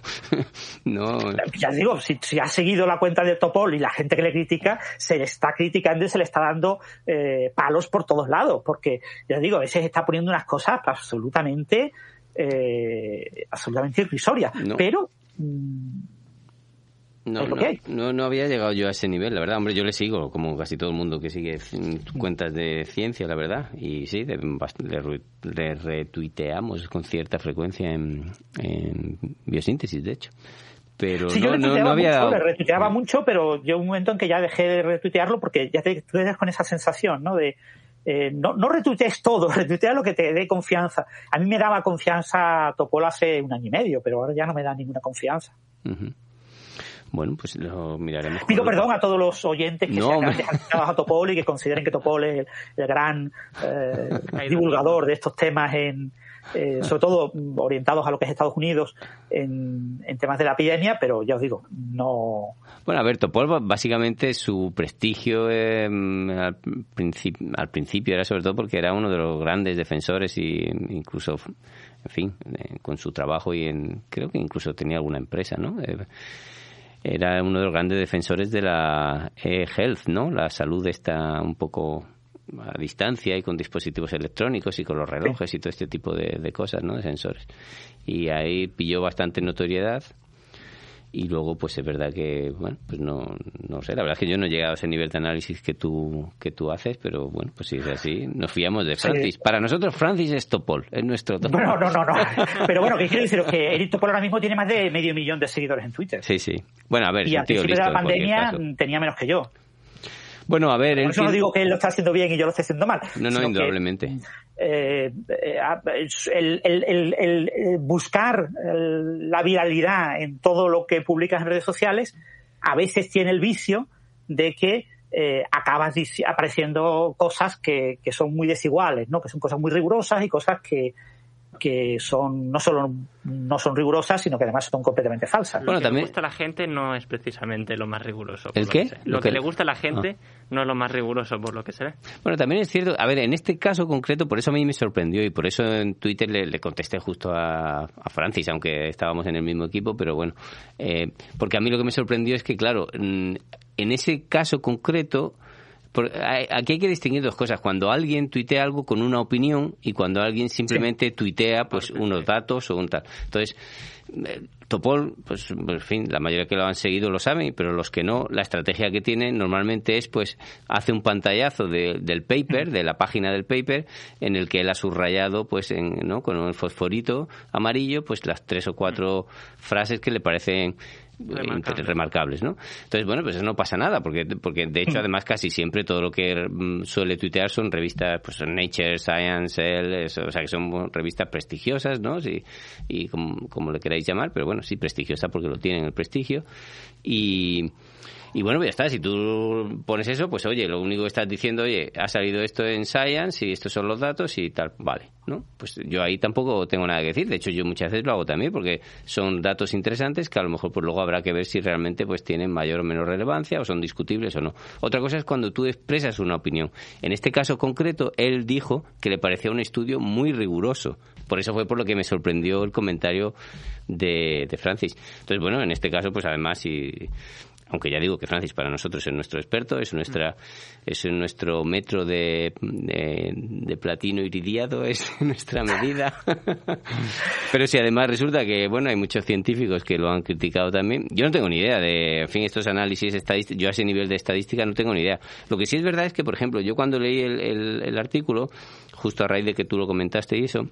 B: no.
D: Ya digo, si, si has seguido la cuenta de Topol y la gente que le critica, se le está criticando y se le está dando eh, palos por todos lados, porque, ya digo, a veces está poniendo unas cosas absolutamente, eh, absolutamente irrisorias. Pero, mm,
B: no, no, no, había llegado yo a ese nivel, la verdad. Hombre, yo le sigo, como casi todo el mundo que sigue cuentas de ciencia, la verdad. Y sí, le, retuiteamos con cierta frecuencia en, biosíntesis, de hecho. Pero no, no, había...
D: Mucho, le retuiteaba mucho, pero llegó un momento en que ya dejé de retuitearlo porque ya te, quedas con esa sensación, ¿no? De, eh, no, no retuitees todo, retuitea lo que te dé confianza. A mí me daba confianza Topol hace un año y medio, pero ahora ya no me da ninguna confianza.
B: Bueno, pues lo miraremos.
D: Pido perdón a todos los oyentes que no, se a Topol y que consideren que Topol es el, gran eh, divulgador de estos temas en, eh, sobre todo orientados a lo que es Estados Unidos en, temas de la epidemia, pero ya os digo, no.
B: Bueno, a ver, Topol básicamente su prestigio em, al, principio, al principio era sobre todo porque era uno de los grandes defensores y incluso, en fin, eh, con su trabajo y en, creo que incluso tenía alguna empresa, ¿no? era uno de los grandes defensores de la e-health, ¿no? La salud está un poco a distancia y con dispositivos electrónicos y con los relojes y todo este tipo de, de cosas, ¿no? De sensores. Y ahí pilló bastante notoriedad y luego pues es verdad que bueno pues no no sé la verdad es que yo no he llegado a ese nivel de análisis que tú que tú haces pero bueno pues si es así nos fiamos de Francis. Para nosotros Francis es Topol es nuestro Topol.
D: No no no no. Pero bueno que quiero decir que Eric Topol ahora mismo tiene más de medio millón de seguidores en Twitter.
B: Sí sí. Bueno a ver
D: y al principio de la pandemia tenía menos que yo
B: bueno, a ver.
D: Por eso no digo que él lo está haciendo bien y yo lo estoy haciendo mal.
B: No, no, indudablemente.
D: Eh, eh, el, el, el, buscar la viralidad en todo lo que publicas en redes sociales a veces tiene el vicio de que eh, acabas apareciendo cosas que, que son muy desiguales, ¿no? que son cosas muy rigurosas y cosas que, que son no solo no son rigurosas, sino que además son completamente falsas.
C: Lo que le gusta a la gente no es precisamente lo más riguroso.
B: ¿El qué?
C: Lo, que, le gusta a la gente ah. no es lo más riguroso, por lo que se ve.
B: Bueno, también es cierto, a ver, en este caso concreto, por eso a mí me sorprendió y por eso en Twitter le, contesté justo a, Francis, aunque estábamos en el mismo equipo, pero bueno, eh, porque a mí lo que me sorprendió es que, claro, en ese caso concreto, aquí hay que distinguir dos cosas. Cuando alguien tuitea algo con una opinión y cuando alguien simplemente tuitea pues unos datos o un tal. Entonces, eh, Topol, pues, en fin, la mayoría que lo han seguido lo saben, pero los que no, la estrategia que tiene normalmente es, pues, hace un pantallazo del paper, de la página del paper, en el que él ha subrayado, pues, en, ¿no? con un fosforito amarillo, pues, las tres o cuatro frases que le parecen remarcables, ¿no? Entonces, bueno, pues eso no pasa nada, porque, porque de hecho, mm. además, casi siempre todo lo que mm, suele tuitear son revistas, pues Nature, Science, El, o sea, que son revistas prestigiosas, ¿no? Sí, y como, como le queráis llamar, pero bueno, sí, prestigiosa porque lo tienen el prestigio. Y, Y bueno, ya está, si tú pones eso, pues oye, lo único que estás diciendo, oye, ha salido esto en Science y estos son los datos y tal, vale, ¿no? Pues yo ahí tampoco tengo nada que decir, de hecho yo muchas veces lo hago también porque son datos interesantes que a lo mejor pues luego habrá que ver si realmente pues tienen mayor o menor relevancia o son discutibles o no. Otra cosa es cuando tú expresas una opinión. En este caso concreto, él dijo que le parecía un estudio muy riguroso. Por eso fue por lo que me sorprendió el comentario de, de Francis. Entonces, bueno, en este caso, pues además, si aunque ya digo que Francis para nosotros es nuestro experto, es nuestra es nuestro metro de, de, platino iridiado, es nuestra medida. Pero si además resulta que, bueno, hay muchos científicos que lo han criticado también, yo no tengo ni idea de, en fin, estos análisis estadísticos, yo a ese nivel de estadística no tengo ni idea. Lo que sí es verdad es que, por ejemplo, yo cuando leí el, el artículo, justo a raíz de que tú lo comentaste y eso,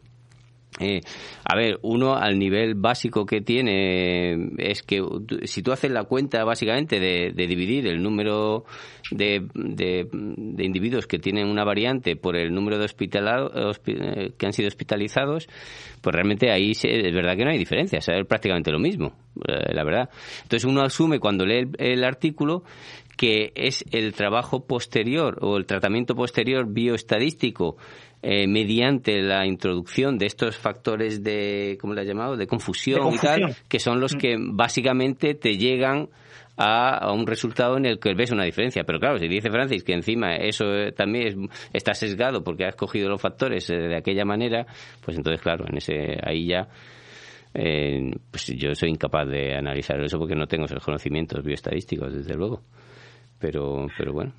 B: eh, a ver, uno al nivel básico que tiene es que si tú haces la cuenta básicamente de, dividir el número de, de, individuos que tienen una variante por el número de hospitalados eh, que han sido hospitalizados, pues realmente ahí es verdad que no hay diferencia, es prácticamente lo mismo, eh, la verdad. Entonces uno asume cuando lee el artículo que es el trabajo posterior o el tratamiento posterior bioestadístico eh, mediante la introducción de estos factores de, ¿cómo le ha llamado?, de confusión, y tal, que son los mm. que básicamente te llegan a, un resultado en el que ves una diferencia. Pero claro, si dice Francis que encima eso eh, también está sesgado porque ha escogido los factores eh, de aquella manera, pues entonces, claro, en ese ahí ya. pues yo soy incapaz de analizar eso porque no tengo esos conocimientos bioestadísticos, desde luego. Pero, pero bueno.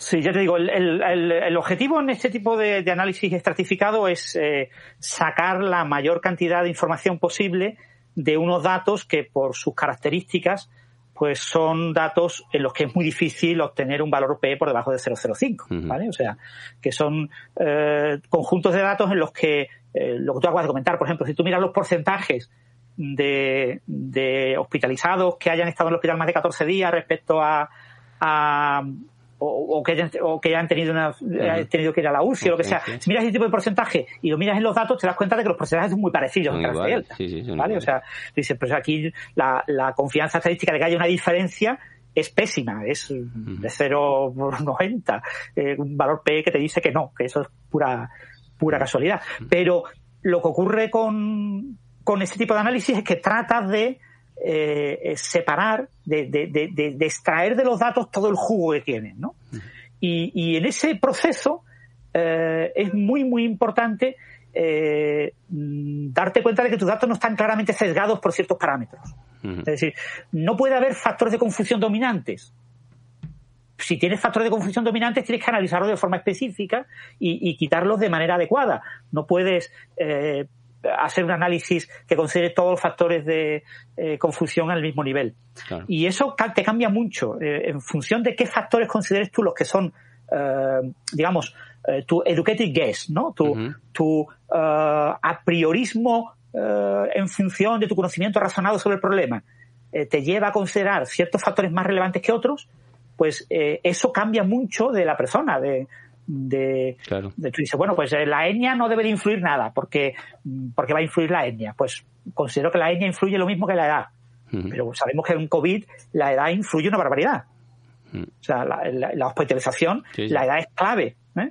D: Sí, ya te digo, el, el, el, objetivo en este tipo de, de análisis estratificado es eh, sacar la mayor cantidad de información posible de unos datos que por sus características pues son datos en los que es muy difícil obtener un valor P por debajo de 0,05, ¿vale? O sea, que son eh, conjuntos de datos en los que, eh, lo que tú acabas de comentar, por ejemplo, si tú miras los porcentajes de, de hospitalizados que hayan estado en el hospital más de 14 días respecto a, a, o, que hayan, o que hayan tenido, una, tenido que ir a la UCI o lo que sea. Si miras ese tipo de porcentaje y lo miras en los datos, te das cuenta de que los porcentajes son muy parecidos en Delta. ¿vale? O sea, dices, pues aquí la, la confianza estadística de que haya una diferencia es pésima, es de 0,90, eh, un valor P que te dice que no, que eso es pura, pura casualidad. Pero lo que ocurre con, con este tipo de análisis es que tratas de eh, separar, de, de, de, de, extraer de los datos todo el jugo que tienen, ¿no? Y, y en ese proceso eh, es muy, muy importante eh, darte cuenta de que tus datos no están claramente sesgados por ciertos parámetros. Es decir, no puede haber factores de confusión dominantes. Si tienes factores de confusión dominantes, tienes que analizarlos de forma específica y, y quitarlos de manera adecuada. No puedes eh, hacer un análisis que considere todos los factores de eh, confusión al mismo nivel. Y eso te cambia mucho eh, en función de qué factores consideres tú los que son, eh, digamos, tu educated guess, ¿no? Tu, tu a priorismo en función de tu conocimiento razonado sobre el problema te lleva a considerar ciertos factores más relevantes que otros, pues eso cambia mucho de la persona, de, de, de, tú dices, bueno, pues eh, la etnia no debe de influir nada, porque, porque va a influir la etnia. Pues considero que la etnia influye lo mismo que la edad. Pero sabemos que en COVID la edad influye una barbaridad. O sea, la, hospitalización, la edad es clave. ¿eh?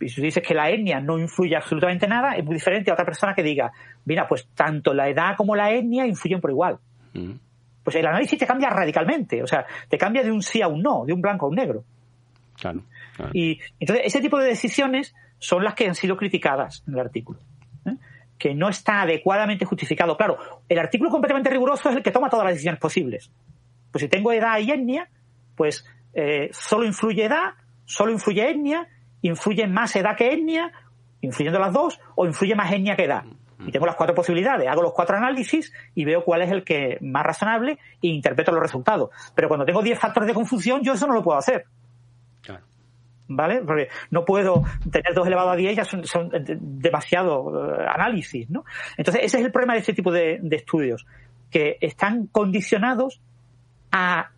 D: Y si dices que la etnia no influye absolutamente nada, es muy diferente a otra persona que diga, mira, pues tanto la edad como la etnia influyen por igual. Pues el análisis te cambia radicalmente. O sea, te cambia de un sí a un no, de un blanco a un negro.
B: Claro.
D: Y entonces ese tipo de decisiones son las que han sido criticadas en el artículo. ¿eh? Que no está adecuadamente justificado. Claro, el artículo completamente riguroso es el que toma todas las decisiones posibles. Pues si tengo edad y etnia, pues eh, solo influye edad, solo influye etnia, influye más edad que etnia, influyendo las dos, o influye más etnia que edad. Y tengo las cuatro posibilidades, hago los cuatro análisis y veo cuál es el que más razonable e interpreto los resultados. Pero cuando tengo diez factores de confusión, yo eso no lo puedo hacer. ¿Vale? Porque no puedo tener 2 elevado a 10, ya son, son demasiado eh, análisis, ¿no? Entonces, ese es el problema de este tipo de, estudios, que están condicionados a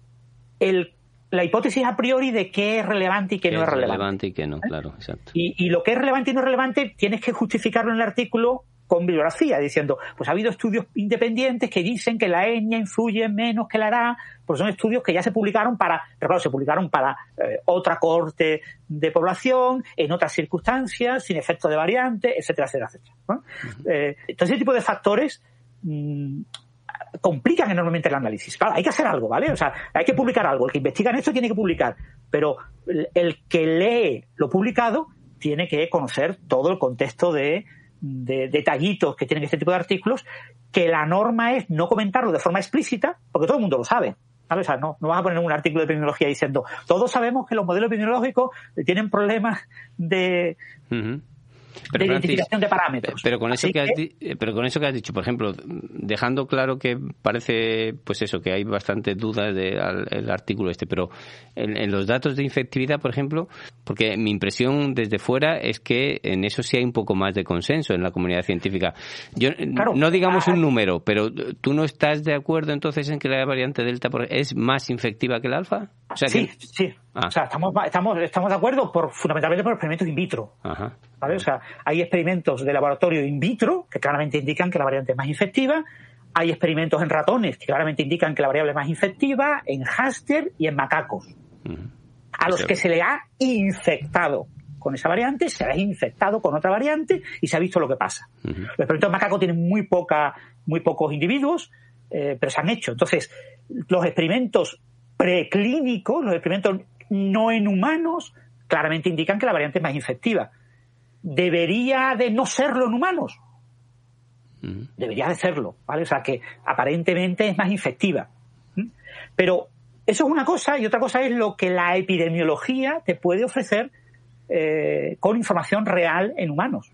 D: el, la hipótesis a priori de qué es relevante y qué, no es, relevante.
B: y qué no, claro, exacto.
D: Y, y, lo que es relevante y no relevante tienes que justificarlo en el artículo con bibliografía, diciendo, pues ha habido estudios independientes que dicen que la etnia influye menos que la edad, pues son estudios que ya se publicaron para, pero claro, se publicaron para eh, otra corte de población, en otras circunstancias, sin efecto de variante, etcétera, etcétera, etcétera. Eh, entonces, ese tipo de factores mm, complican enormemente el análisis. Claro, hay que hacer algo, ¿vale? O sea, hay que publicar algo. El que investiga en esto tiene que publicar, pero el que lee lo publicado tiene que conocer todo el contexto de, detallitos que tienen este tipo de artículos, que la norma es no comentarlo de forma explícita, porque todo el mundo lo sabe. O sea, no, no vas a poner un artículo de epidemiología diciendo, todos sabemos que los modelos epidemiológicos tienen problemas de, pero, de identificación de parámetros.
B: Pero con eso que, has, pero con eso que has dicho, por ejemplo, dejando claro que parece, pues eso, que hay bastantes dudas del artículo este, pero en, los datos de infectividad, por ejemplo, porque mi impresión desde fuera es que en eso sí hay un poco más de consenso en la comunidad científica. Yo no digamos un número, pero ¿tú no estás de acuerdo entonces en que la variante delta es más infectiva que el alfa?
D: sí, sí. Ah. O sea, estamos, estamos, estamos de acuerdo por, fundamentalmente por experimentos in vitro. ¿vale? O sea, hay experimentos de laboratorio in vitro que claramente indican que la variante es más infectiva. Hay experimentos en ratones que claramente indican que la variable es más infectiva, en hámster y en macacos. A los que se le ha infectado con esa variante, se le ha infectado con otra variante y se ha visto lo que pasa. Los experimentos en macacos tienen muy, poca, muy pocos individuos, eh, pero se han hecho. Entonces, los experimentos preclínicos, los experimentos no en humanos, claramente indican que la variante es más infectiva. ¿Debería de no serlo en humanos? Debería de serlo, ¿vale? O sea, que aparentemente es más infectiva. Pero eso es una cosa y otra cosa es lo que la epidemiología te puede ofrecer eh, con información real en humanos.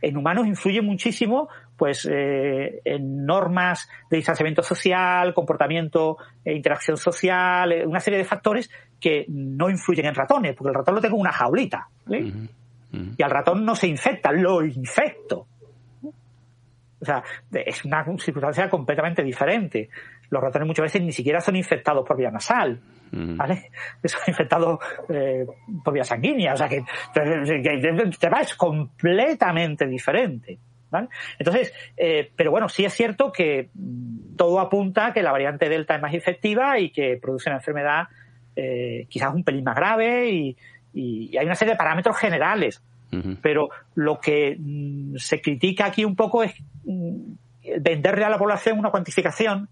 D: En humanos influye muchísimo pues eh, en normas de distanciamiento social, comportamiento e interacción social, eh, una serie de factores que no influyen en ratones, porque el ratón lo tengo en una jaulita, Y al ratón no se infecta, lo infecto. O sea, es una circunstancia completamente diferente. Los ratones muchas veces ni siquiera son infectados por vía nasal, ¿vale? Son infectados eh, por vía sanguínea, o sea que, que, es completamente diferente. Entonces, eh, pero bueno, sí es cierto que todo apunta a que la variante Delta es más efectiva y que produce una enfermedad eh, quizás un pelín más grave y, hay una serie de parámetros generales. Pero lo que mm, se critica aquí un poco es mm, venderle a la población una cuantificación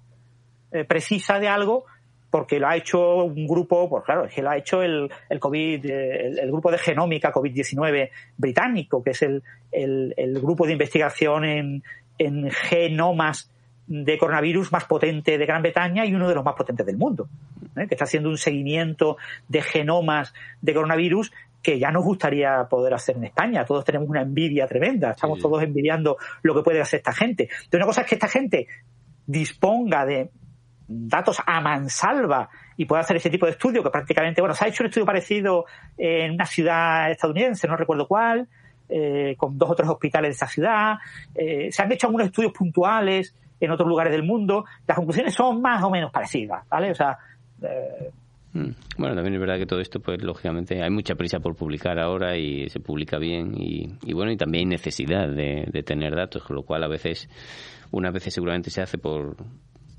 D: precisa de algo porque lo ha hecho un grupo, pues claro, es que lo ha hecho el, el COVID, el, grupo de genómica COVID-19 británico, que es el, el, grupo de investigación en, en genomas de coronavirus más potente de Gran Bretaña y uno de los más potentes del mundo, ¿eh? que está haciendo un seguimiento de genomas de coronavirus que ya nos gustaría poder hacer en España. Todos tenemos una envidia tremenda, estamos todos envidiando lo que puede hacer esta gente. Entonces, una cosa es que esta gente disponga de datos a mansalva y puede hacer ese tipo de estudio que prácticamente, bueno, se ha hecho un estudio parecido en una ciudad estadounidense, no recuerdo cuál, eh, con dos o tres hospitales de esa ciudad, eh, se han hecho algunos estudios puntuales en otros lugares del mundo, las conclusiones son más o menos parecidas, ¿vale? O sea,
B: eh, mm. bueno, también es verdad que todo esto, pues lógicamente hay mucha prisa por publicar ahora y se publica bien y, bueno, y también hay necesidad de, de, tener datos, con lo cual a veces, unas veces seguramente se hace por,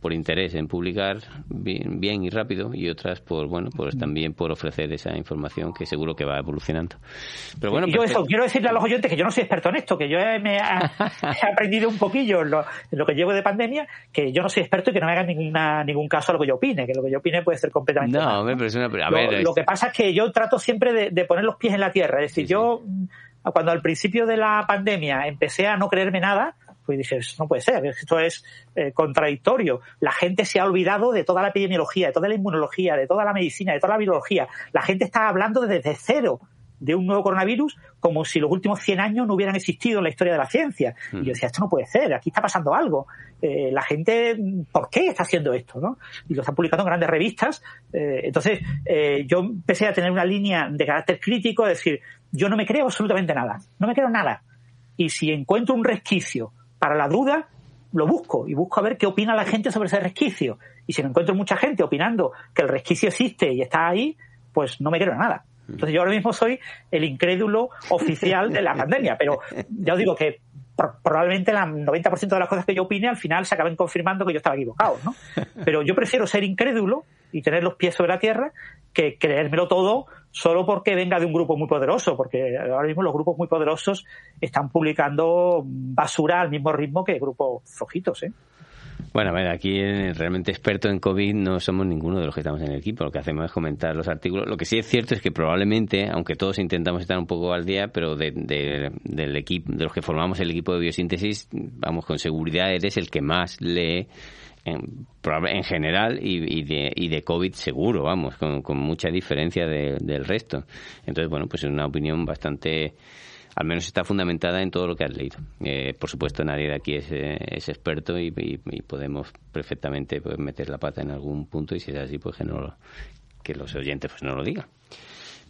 B: por interés en publicar bien, y rápido y otras por bueno pues también por ofrecer esa información que seguro que va evolucionando.
D: Pero bueno yo eso, quiero decirle a los oyentes que yo no soy experto en esto que yo he, aprendido un poquillo en lo, que llevo de pandemia que yo no soy experto y que no me hagan ninguna, ningún caso a lo que yo opine que lo que yo opine puede ser completamente
B: no una... a
D: ver, lo, que pasa es que yo trato siempre de, poner los pies en la tierra. Es decir yo cuando al principio de la pandemia empecé a no creerme nada pues dije, no puede ser, esto es eh, contradictorio. La gente se ha olvidado de toda la epidemiología, de toda la inmunología, de toda la medicina, de toda la biología. La gente está hablando desde cero de un nuevo coronavirus como si los últimos 100 años no hubieran existido en la historia de la ciencia. Y yo decía, esto no puede ser, aquí está pasando algo. Eh, la gente, ¿por qué está haciendo esto? ¿no? Y lo están publicando en grandes revistas. Eh, entonces, yo empecé a tener una línea de carácter crítico, es decir, yo no me creo absolutamente nada, no me creo nada. Y si encuentro un resquicio para la duda, lo busco y busco a ver qué opina la gente sobre ese resquicio. Y si me encuentro mucha gente opinando que el resquicio existe y está ahí, pues no me creo nada. Entonces yo ahora mismo soy el incrédulo oficial de la pandemia, pero ya os digo que probablemente el 90% de las cosas que yo opine al final se acaben confirmando que yo estaba equivocado, ¿no? Pero yo prefiero ser incrédulo y tener los pies sobre la tierra que creérmelo todo solo porque venga de un grupo muy poderoso, porque ahora mismo los grupos muy poderosos están publicando basura al mismo ritmo que grupos flojitos, ¿eh?
B: Bueno, a ver, aquí realmente experto en COVID no somos ninguno de los que estamos en el equipo. Lo que hacemos es comentar los artículos. Lo que sí es cierto es que probablemente, aunque todos intentamos estar un poco al día, pero de, del equipo, de los que formamos el equipo de biosíntesis, vamos, con seguridad eres el que más lee en, en general y, de, y de COVID seguro, vamos, con, con mucha diferencia del resto. Entonces, bueno, pues es una opinión bastante al menos está fundamentada en todo lo que has leído. Eh, por supuesto, nadie de aquí es, eh, experto y, podemos perfectamente pues, meter la pata en algún punto y si es así, pues que, no, que los oyentes pues no lo digan.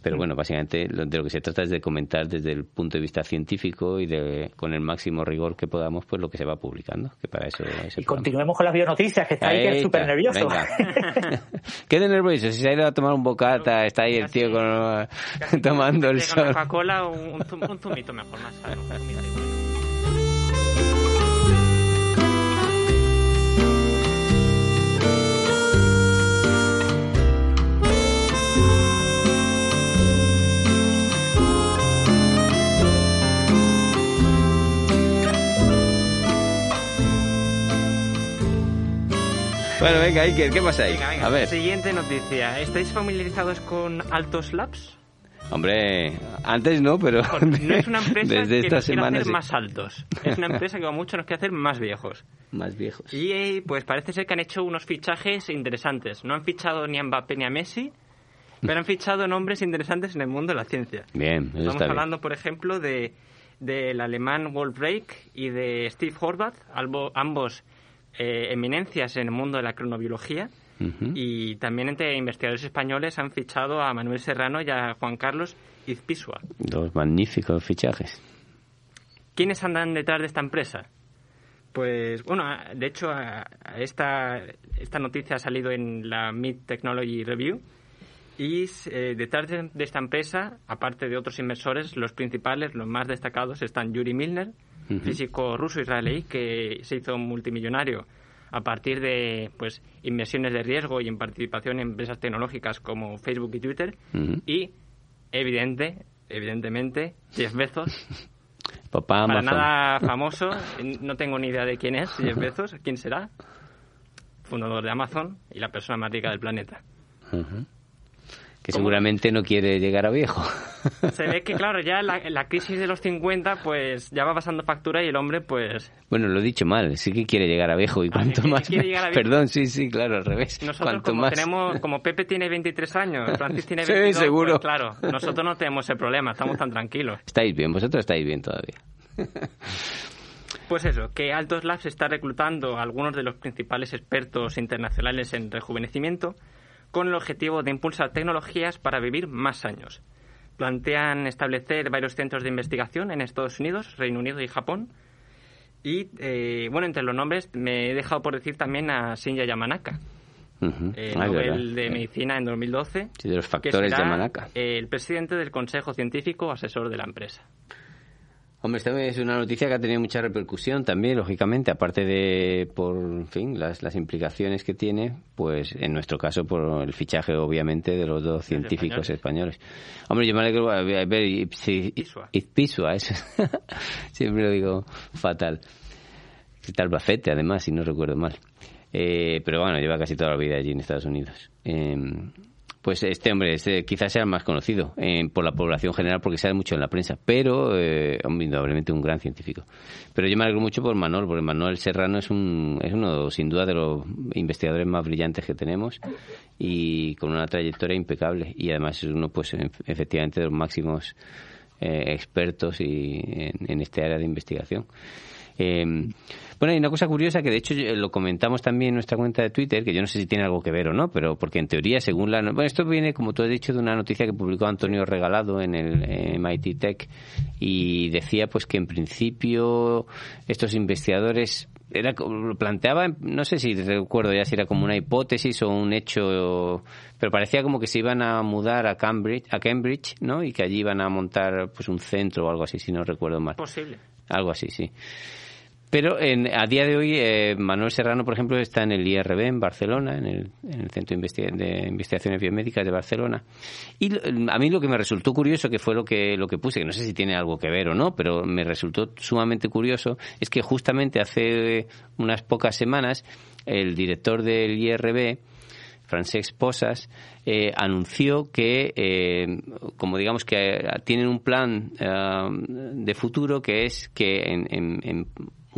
B: Pero bueno, básicamente de lo que se trata es de comentar desde el punto de vista científico y de con el máximo rigor que podamos pues lo que se va publicando, que para eso
D: Y continuemos con las bionoticias, que está ahí, que es súper nervioso.
B: Qué de nervioso, si se ha ido a tomar un bocata, está ahí el tío con, tomando el sol.
C: Coca-Cola un, un, zumito mejor, más sano.
B: Bueno, venga, Iker, ¿qué pasa ahí? A ver.
C: Siguiente noticia. ¿Estáis familiarizados con Altos Labs?
B: Hombre, antes no, pero
C: no es una empresa desde que nos quiere hacer más altos. Es una empresa que como mucho nos quiere hacer más viejos.
B: Más viejos.
C: Y pues parece ser que han hecho unos fichajes interesantes. No han fichado ni a Mbappé ni a Messi, pero han fichado nombres interesantes en el mundo de la ciencia.
B: Bien,
C: eso Estamos hablando, por ejemplo, de del alemán Wolf y de Steve Horvath, ambos eh, eminencias en el mundo de la cronobiología. Y también entre investigadores españoles han fichado a Manuel Serrano y a Juan Carlos Izpisua.
B: Dos magníficos fichajes.
C: ¿Quiénes andan detrás de esta empresa? Pues bueno, de hecho esta, esta noticia ha salido en la Mid Technology Review y eh, detrás de, esta empresa, aparte de otros inversores, los principales, los más destacados están Yuri Milner, físico ruso-israelí que se hizo multimillonario a partir de pues inversiones de riesgo y en participación en empresas tecnológicas como Facebook y Twitter y evidente evidentemente Jeff Bezos.
B: Papá
C: para nada famoso no tengo ni idea de quién es Jeff Bezos quién será. Fundador de Amazon y la persona más rica del planeta
B: que seguramente no quiere llegar a viejo.
C: Se ve que, claro, ya la, la, crisis de los 50, pues ya va pasando factura y el hombre, pues.
B: Bueno, lo he dicho mal, sí que quiere llegar a viejo y cuanto más. Perdón, sí, sí, claro, al revés.
C: Nosotros,
B: como,
C: tenemos, como Pepe tiene 23 años, Francis tiene 22,
B: sí, seguro.
C: Pues, claro, nosotros no tenemos ese problema, estamos tan tranquilos.
B: Estáis bien, vosotros estáis bien todavía.
C: Pues eso, que Altos Labs está reclutando a algunos de los principales expertos internacionales en rejuvenecimiento con el objetivo de impulsar tecnologías para vivir más años. Plantean establecer varios centros de investigación en Estados Unidos, Reino Unido y Japón. Y, eh, bueno, entre los nombres me he dejado por decir también a Shinya Yamanaka, el ah, Nobel de Medicina en 2012.
B: Sí, de los factores
C: que
B: Yamanaka.
C: El presidente del Consejo Científico Asesor de la empresa.
B: Hombre, esta es una noticia que ha tenido mucha repercusión también, lógicamente, aparte de por fin las, las implicaciones que tiene, pues en nuestro caso por el fichaje, obviamente, de los dos científicos españoles. Hombre, yo me alegro a ver, Izpisua, eso. Siempre lo digo fatal. Tal Bafete, además, si no recuerdo mal. Eh, pero bueno, lleva casi toda la vida allí en Estados Unidos. Eh, pues este hombre este, quizás sea el más conocido por la población general porque sabe mucho en la prensa, pero eh, indudablemente un gran científico. Pero yo me alegro mucho por Manuel, porque Manuel Serrano es, un, es uno, sin duda, de los investigadores más brillantes que tenemos y con una trayectoria impecable. Y además es uno, pues, efectivamente, de los máximos eh, expertos y, en, en este área de investigación. Eh, bueno, hay una cosa curiosa que de hecho lo comentamos también en nuestra cuenta de Twitter, que yo no sé si tiene algo que ver o no, pero porque en teoría, según la... Bueno, esto viene, como tú has dicho, de una noticia que publicó Antonio Regalado en el MIT Tech y decía pues que en principio estos investigadores era planteaba, no sé si recuerdo ya si era como una hipótesis o un hecho, pero parecía como que se iban a mudar a Cambridge, a Cambridge, ¿no? Y que allí iban a montar pues un centro o algo así, si no recuerdo mal.
C: Posible.
B: Algo así, sí. Pero en, a día de hoy, eh, Manuel Serrano, por ejemplo, está en el IRB en Barcelona, en el, Centro de, Investigaciones Biomédicas de Barcelona. Y a mí lo que me resultó curioso, que fue lo que, lo que puse, que no sé si tiene algo que ver o no, pero me resultó sumamente curioso, es que justamente hace unas pocas semanas el director del IRB, Francesc Posas, eh, anunció que, eh, como digamos que tienen un plan de futuro que es que en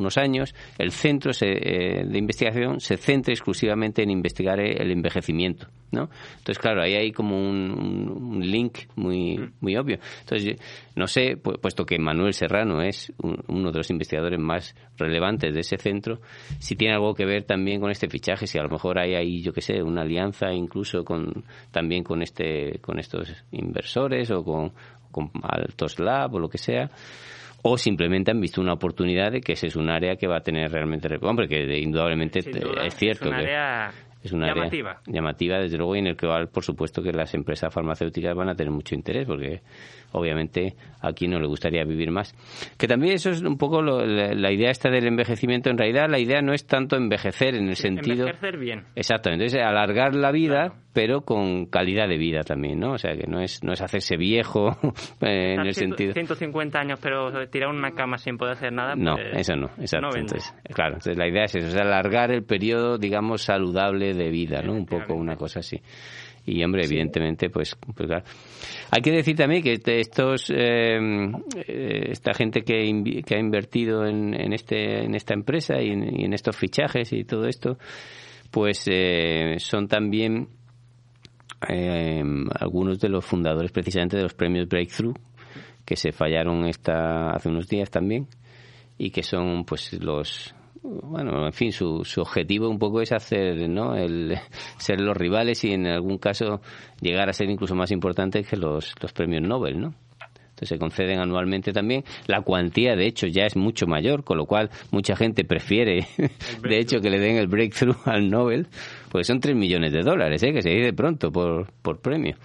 B: unos años, el centro eh, de investigación se centra exclusivamente en investigar el envejecimiento, ¿no? Entonces, claro, ahí hay como un, link muy, muy obvio. Entonces, no sé, puesto que Manuel Serrano es uno de los investigadores más relevantes de ese centro, si tiene algo que ver también con este fichaje, si a lo mejor hay ahí, yo qué sé, una alianza incluso con también con este con estos inversores o con Altos Lab o lo que sea o simplemente han visto una oportunidad de que ese es un área que va a tener realmente hombre que indudablemente es cierto
C: es un área es una llamativa.
B: área llamativa desde luego y en el que por supuesto que las empresas farmacéuticas van a tener mucho interés porque obviamente a quien no le gustaría vivir más. Que también eso es un poco la, idea esta del envejecimiento. En realidad la idea no es tanto envejecer en el sentido...
C: Envejecer bien.
B: Exactamente. Es alargar la vida, pero con calidad de vida también, ¿no? O sea, que no es, no es hacerse viejo eh, en el sentido...
C: 150 años, pero tirar una cama sin poder hacer nada...
B: no, pues, eso no. Exacto. entonces, claro, entonces la idea es eso, es alargar el periodo, digamos, saludable de vida, ¿no? Un poco una cosa así y hombre evidentemente pues, pues, claro. hay que decir también que estos em, eh, esta gente que, que ha invertido en, en, este en esta empresa y en, estos fichajes y todo esto pues eh, son también em, algunos de los fundadores precisamente de los premios Breakthrough que se fallaron esta hace unos días también y que son pues los bueno, en fin, su, su objetivo un poco es hacer, ¿no? El ser los rivales y en algún caso llegar a ser incluso más importante que los, los premios Nobel, ¿no? Entonces se conceden anualmente también. La cuantía, de hecho, ya es mucho mayor, con lo cual mucha gente prefiere, de hecho, que le den el breakthrough al Nobel, porque son 3 millones de dólares, ¿eh? que se dice pronto por, por premio.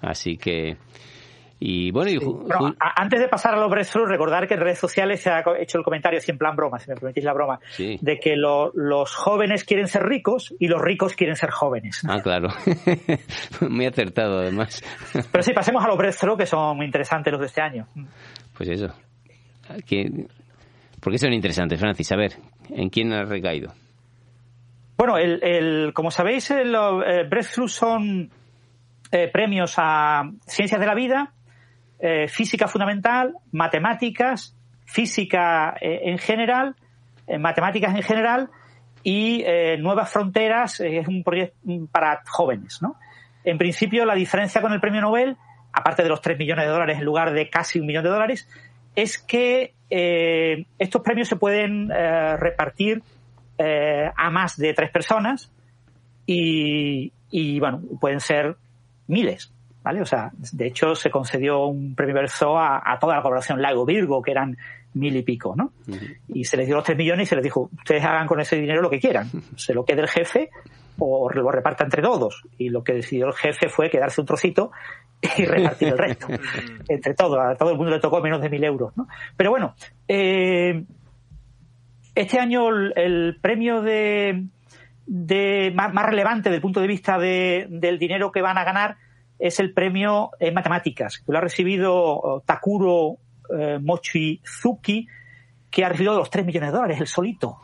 B: Así que, y bueno,
D: antes de pasar a los breakthroughs, recordar que en redes sociales se ha hecho el comentario, si en plan broma, si me permitís la broma, de que los jóvenes quieren ser ricos y los ricos quieren ser jóvenes.
B: Ah, claro. muy acertado, además.
D: Pero sí, pasemos a los breakthroughs, que son interesantes los de este año.
B: Pues eso. ¿Por qué son interesantes, Francis? A ver, ¿en quién ha recaído?
D: Bueno, el, como sabéis, los eh, breakthroughs son eh, premios a ciencias de la vida eh, física fundamental, matemáticas, física eh, en general, eh, matemáticas en general y Nuevas Fronteras es un proyecto para jóvenes. ¿no? En principio, la diferencia con el premio Nobel, aparte de los 3 millones de dólares en lugar de casi un millón de dólares, es que estos premios se pueden repartir a más de tres personas y, y, bueno, pueden ser miles. ¿Vale? O sea, de hecho se concedió un premio Verso a, toda la población Lago Virgo, que eran mil y pico, ¿no? Y se les dio los tres millones y se les dijo, ustedes hagan con ese dinero lo que quieran, se lo quede el jefe o lo reparta entre todos. Y lo que decidió el jefe fue quedarse un trocito y repartir el resto. entre todos, a todo el mundo le tocó menos de mil euros, ¿no? Pero bueno, eh, este año el, premio de, de más, relevante desde el punto de vista del dinero que van a ganar es el premio en matemáticas, que lo ha recibido oh, Takuro eh, Mochizuki, que ha recibido los 3 millones de dólares, el solito,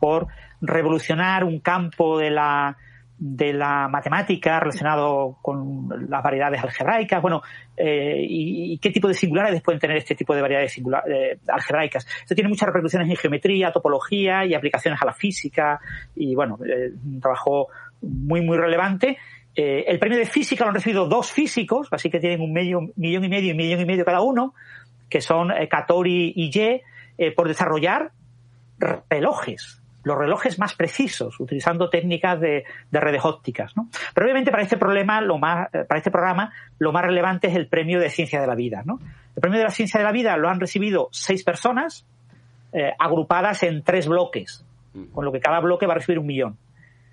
D: por revolucionar un campo de la de la matemática relacionado con las variedades algebraicas, bueno, eh, y, qué tipo de singulares pueden tener este tipo de variedades eh, algebraicas. Esto tiene muchas repercusiones en geometría, topología y aplicaciones a la física, y bueno, un trabajo muy, muy relevante eh, el premio de física lo han recibido dos físicos, así que tienen un medio, millón y medio y millón y medio cada uno, que son eh, Katori y Ye, eh, por desarrollar relojes, los relojes más precisos, utilizando técnicas de, redes ópticas. ¿no? Pero obviamente para este problema, lo más, para este programa, lo más relevante es el premio de ciencia de la vida. ¿no? El premio de la ciencia de la vida lo han recibido seis personas, eh, agrupadas en tres bloques, con lo que cada bloque va a recibir un millón.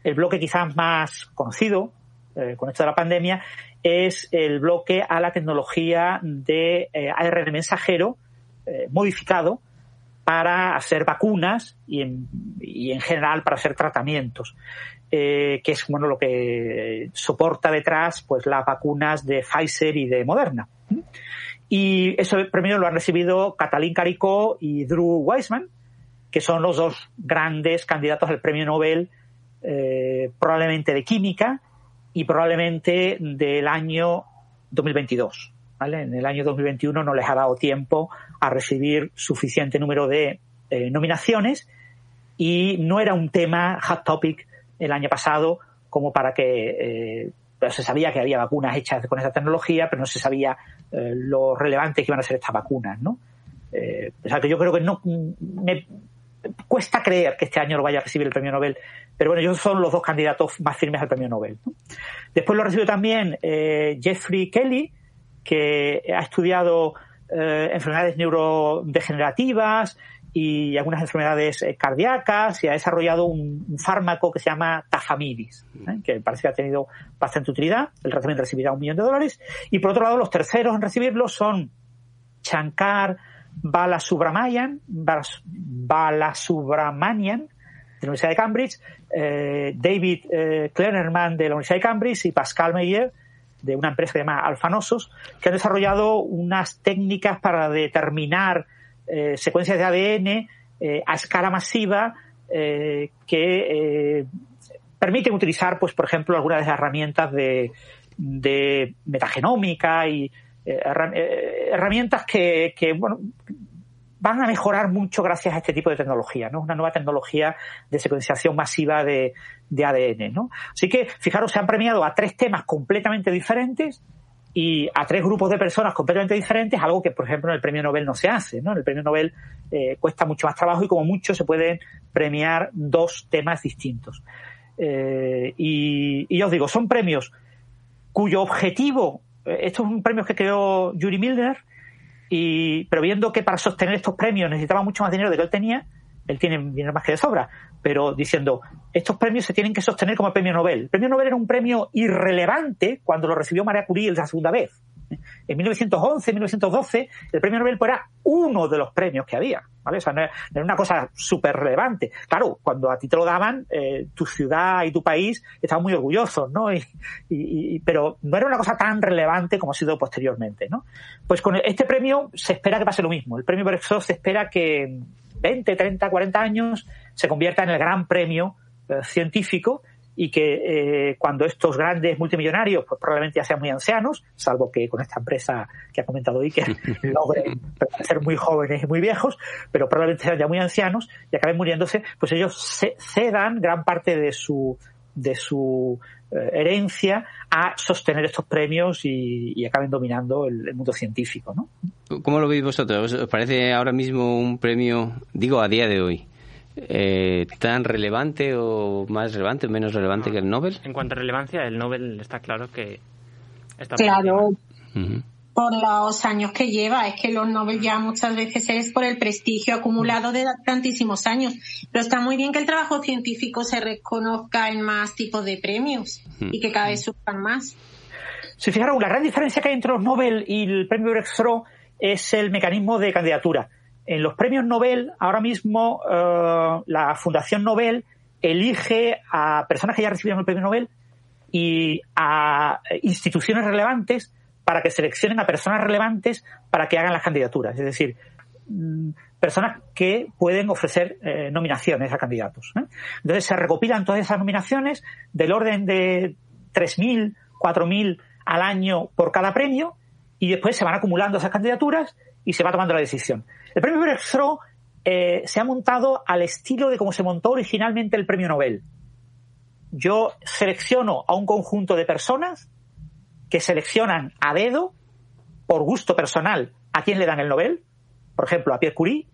D: El bloque quizás más conocido eh, con esto de la pandemia es el bloque a la tecnología de ARN mensajero modificado para hacer vacunas y en, y en general para hacer tratamientos. Eh, que es bueno lo que soporta detrás pues las vacunas de Pfizer y de Moderna. Y ese premio lo han recibido Katalin Caricó y Drew Weissman, que son los dos grandes candidatos al premio Nobel, eh, probablemente de química y probablemente del año 2022. ¿vale? En el año 2021 no les ha dado tiempo a recibir suficiente número de eh, nominaciones y no era un tema hot topic el año pasado como para que eh, se sabía que había vacunas hechas con esa tecnología, pero no se sabía eh, lo relevante que iban a ser estas vacunas, ¿no? Eh, o sea que yo creo que no me cuesta creer que este año lo vaya a recibir el premio Nobel, pero bueno, ellos son los dos candidatos más firmes al premio Nobel. Después lo recibió también eh, Jeffrey Kelly, que ha estudiado eh, enfermedades neurodegenerativas, y algunas enfermedades eh, cardíacas y ha desarrollado un, fármaco que se llama tafamidis, ¿eh? que parece que ha tenido bastante utilidad. El también recibirá un millón de dólares. Y por otro lado, los terceros en recibirlo son Shankar Balasubramanian, Balasubramanian de la Universidad de Cambridge, eh, David eh, Kleinerman de la Universidad de Cambridge y Pascal Meyer de una empresa que se llama Alfanosos, que han desarrollado unas técnicas para determinar eh, secuencias de ADN eh, a escala masiva que permiten utilizar, pues, por ejemplo, algunas de las herramientas de, de metagenómica y herramientas que, que, bueno, van a mejorar mucho gracias a este tipo de tecnología, ¿no? Una nueva tecnología de secuenciación masiva de, de ADN, ¿no? Así que, fijaros, se han premiado a tres temas completamente diferentes y a tres grupos de personas completamente diferentes, algo que, por ejemplo, en el premio Nobel no se hace. ¿no? En el premio Nobel eh, cuesta mucho más trabajo y como mucho se pueden premiar dos temas distintos. Eh, y, y, os digo, son premios cuyo objetivo, eh, estos son premios que creó Yuri Milner, y, pero viendo que para sostener estos premios necesitaba mucho más dinero de que él tenía, él tiene dinero más que de sobra, pero diciendo, estos premios se tienen que sostener como el premio Nobel. El premio Nobel era un premio irrelevante cuando lo recibió María Curie la segunda vez. En 1911, 1912, el premio Nobel era uno de los premios que había, ¿vale? O sea, no era una cosa súper relevante. Claro, cuando a ti te lo daban, eh, tu ciudad y tu país estaban muy orgullosos, ¿no? Y, pero no era una cosa tan relevante como ha sido posteriormente, ¿no? Pues con este premio se espera que pase lo mismo. El premio Brexit se espera que 20, 30, 40 años se convierta en el gran premio eh, científico y que eh, cuando estos grandes multimillonarios pues probablemente ya sean muy ancianos, salvo que con esta empresa que ha comentado Iker logren ser muy jóvenes y muy viejos, pero probablemente sean ya muy ancianos y acaben muriéndose, pues ellos cedan gran parte de su de su eh, herencia a sostener estos premios y, acaben dominando el, mundo científico, ¿no?
B: ¿Cómo lo veis vosotros? ¿Os parece ahora mismo un premio, digo a día de hoy, eh, tan relevante o más relevante o menos relevante que el Nobel?
C: En cuanto a relevancia, el Nobel está claro que
A: está Claro por los años que lleva. Es que los Nobel ya muchas veces es por el prestigio acumulado de tantísimos años. Pero está muy bien que el trabajo científico se reconozca en más tipos de premios y que cada vez surjan más.
D: Si fijaron, la gran diferencia que hay entre los Nobel y el premio Brexro es el mecanismo de candidatura. En los premios Nobel, ahora mismo, eh, la Fundación Nobel elige a personas que ya recibieron el premio Nobel y a instituciones relevantes para que seleccionen a personas relevantes para que hagan las candidaturas. Es decir, mm, personas que pueden ofrecer eh, nominaciones a candidatos. Entonces se recopilan todas esas nominaciones del orden de 3.000, 4.000 al año por cada premio y después se van acumulando esas candidaturas y se va tomando la decisión. El premio Brexro eh, se ha montado al estilo de cómo se montó originalmente el premio Nobel. Yo selecciono a un conjunto de personas que seleccionan a dedo, por gusto personal, a quién le dan el Nobel, por ejemplo, a Pierre Curie,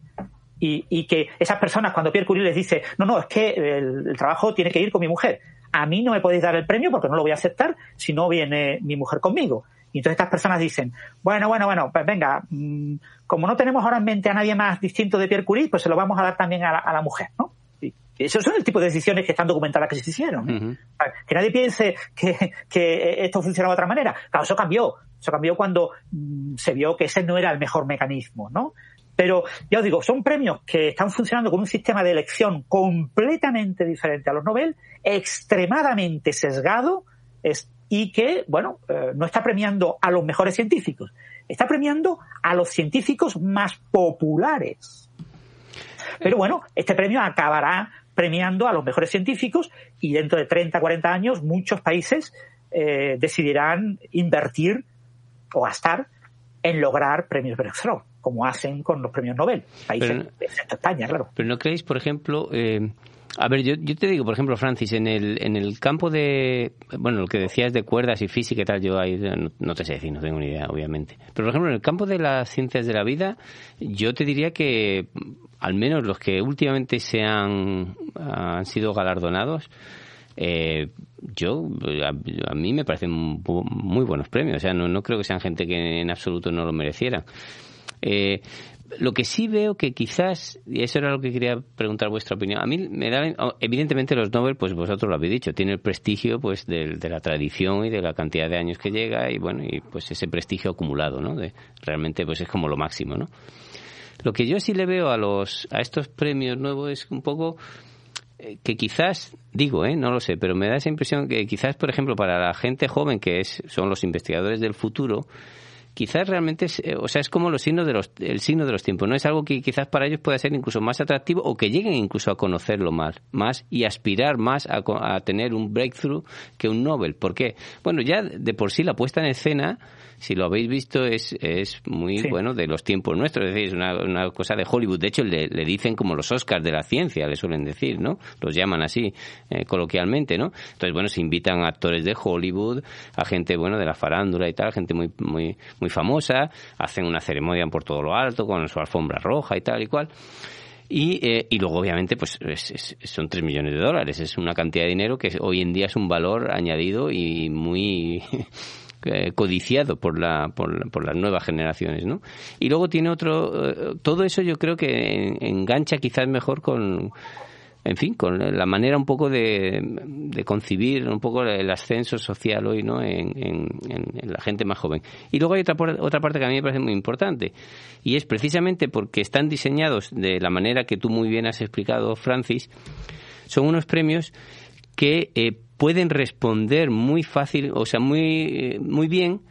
D: y, que esas personas, cuando Pierre Curie les dice, no, no, es que el, trabajo tiene que ir con mi mujer, a mí no me podéis dar el premio porque no lo voy a aceptar si no viene mi mujer conmigo. Y entonces estas personas dicen, bueno, bueno, bueno, pues venga, mm, como no tenemos ahora en mente a nadie más distinto de Pierre Curie, pues se lo vamos a dar también a la, mujer, ¿no? Y esos son el tipo de decisiones que están documentadas que se hicieron. ¿eh? Que nadie piense que, que esto funciona de otra manera. Claro, eso cambió. Eso cambió cuando mm, se vio que ese no era el mejor mecanismo, ¿no? Pero ya os digo, son premios que están funcionando con un sistema de elección completamente diferente a los Nobel, extremadamente sesgado y que, bueno, eh, no está premiando a los mejores científicos, está premiando a los científicos más populares. Pero bueno, este premio acabará premiando a los mejores científicos y dentro de 30, 40 años muchos países eh, decidirán invertir o gastar en lograr premios Breakthrough como hacen con los premios Nobel, países, excepto España, claro.
B: Pero no creéis, por ejemplo, eh, a ver, yo, yo te digo, por ejemplo, Francis, en el, en el campo de, bueno, lo que decías de cuerdas y física y tal, yo ahí no, te sé decir, no tengo ni idea, obviamente. Pero, por ejemplo, en el campo de las ciencias de la vida, yo te diría que, al menos los que últimamente se han, han sido galardonados, eh, yo a, mí me parecen muy buenos premios. O sea, no, no creo que sean gente que en absoluto no lo mereciera. Eh, lo que sí veo que quizás, y eso era lo que quería preguntar vuestra opinión, a mí me da, evidentemente los Nobel, pues vosotros lo habéis dicho, tiene el prestigio pues de, la tradición y de la cantidad de años que llega y bueno, y pues ese prestigio acumulado, ¿no? De, realmente pues es como lo máximo, ¿no? Lo que yo sí le veo a los, a estos premios nuevos es un poco eh, que quizás, digo, ¿eh? no lo sé, pero me da esa impresión que quizás, por ejemplo, para la gente joven que es, son los investigadores del futuro, quizás realmente es, eh, o sea, es como los signos de los, el signo de los tiempos, ¿no? Es algo que quizás para ellos pueda ser incluso más atractivo o que lleguen incluso a conocerlo más, más y aspirar más a, a tener un breakthrough que un Nobel. ¿Por qué? Bueno, ya de por sí la puesta en escena si lo habéis visto, es, es muy bueno de los tiempos nuestros. Es decir, es una, una cosa de Hollywood. De hecho, le, le, dicen como los Oscars de la ciencia, le suelen decir, ¿no? Los llaman así, eh, coloquialmente, ¿no? Entonces, bueno, se invitan a actores de Hollywood, a gente, bueno, de la farándula y tal, gente muy, muy, muy famosa, hacen una ceremonia por todo lo alto, con su alfombra roja y tal y cual. Y, eh, y luego, obviamente, pues es, son 3 millones de dólares. Es una cantidad de dinero que hoy en día es un valor añadido y muy eh, codiciado por, la, por, por, las nuevas generaciones, ¿no? Y luego tiene otro, eh, todo eso yo creo que engancha quizás mejor con, en fin, con la manera un poco de, concibir un poco el ascenso social hoy, ¿no? En, la gente más joven. Y luego hay otra, otra parte que a mí me parece muy importante, y es precisamente porque están diseñados de la manera que tú muy bien has explicado, Francis, son unos premios que eh, pueden responder muy fácil, o sea, muy, muy bien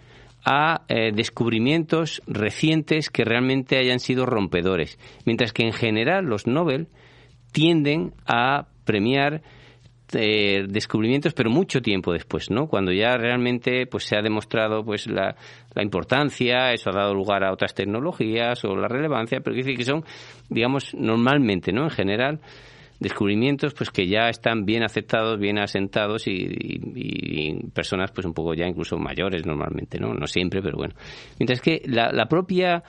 B: a eh, descubrimientos recientes que realmente hayan sido rompedores. Mientras que en general los Nobel tienden a premiar eh, descubrimientos, pero mucho tiempo después, ¿no? Cuando ya realmente pues se ha demostrado pues la, la importancia, eso ha dado lugar a otras tecnologías o la relevancia, pero que son, digamos, normalmente, ¿no? En general, descubrimientos pues que ya están bien aceptados, bien asentados y, personas pues un poco ya incluso mayores normalmente, ¿no? No siempre, pero bueno. Mientras que la propia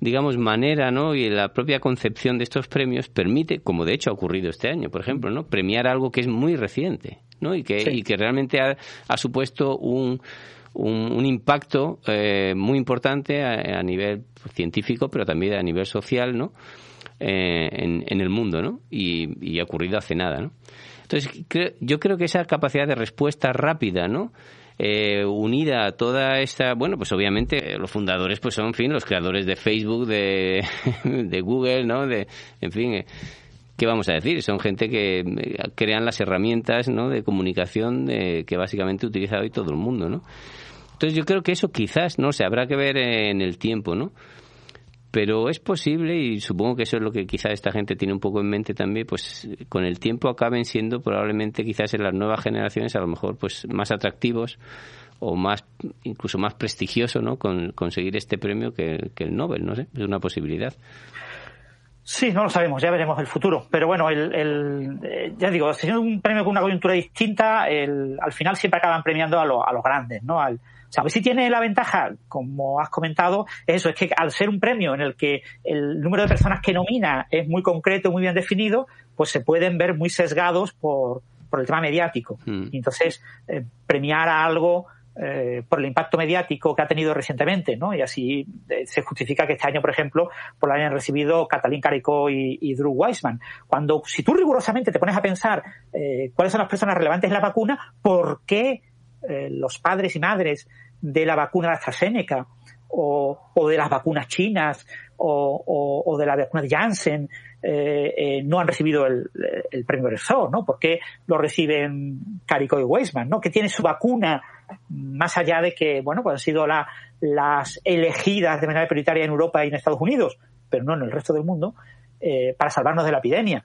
B: digamos, manera, ¿no? Y la propia concepción de estos premios permite, como de hecho ha ocurrido este año, por ejemplo, ¿no? Premiar algo que es muy reciente, ¿no? Y que, y que realmente ha, ha supuesto un, un, impacto eh, muy importante a, a, nivel científico, pero también a nivel social, ¿no? Eh, en, el mundo, ¿no? Y, ha ocurrido hace nada, ¿no? Entonces, yo creo que esa capacidad de respuesta rápida, ¿no? Eh, unida a toda esta, bueno, pues obviamente los fundadores pues son, fin, los creadores de Facebook, de, Google, ¿no? De, en fin, eh, ¿qué vamos a decir? Son gente que crean las herramientas, ¿no? De comunicación que básicamente utiliza hoy todo el mundo, ¿no? Entonces yo creo que eso quizás, no se habrá que ver en el tiempo, ¿no? Pero es posible y supongo que eso es lo que quizás esta gente tiene un poco en mente también, pues con el tiempo acaben siendo probablemente quizás en las nuevas generaciones a lo mejor pues más atractivos o más incluso más prestigioso, ¿no? Con, conseguir este premio que, el Nobel, no sé, es una posibilidad.
D: Sí, no lo sabemos, ya veremos el futuro. Pero bueno, el, el eh, ya digo, si es un premio con una coyuntura distinta, el, al final siempre acaban premiando a, a los grandes, ¿no? Al, ¿Sabes si tiene la ventaja, como has comentado, eso, es que al ser un premio en el que el número de personas que nomina es muy concreto, muy bien definido, pues se pueden ver muy sesgados por, por el tema mediático. Mm. entonces, eh, premiar a algo eh, por el impacto mediático que ha tenido recientemente, ¿no? Y así eh, se justifica que este año, por ejemplo, por lo hayan recibido Catalín Caricó y, Drew Weissman. Cuando, si tú rigurosamente te pones a pensar eh, cuáles son las personas relevantes en la vacuna, ¿por qué los padres y madres de la vacuna de AstraZeneca o, o de las vacunas chinas o, o, de la vacuna de Janssen no han recibido el, premio Resort, ¿no? ¿Por qué lo reciben Caricó y Weissman, ¿no? Que tiene su vacuna más allá de que, bueno, pues han sido las elegidas de manera prioritaria en Europa y en Estados Unidos, pero no en el resto del mundo, eh, para salvarnos de la epidemia.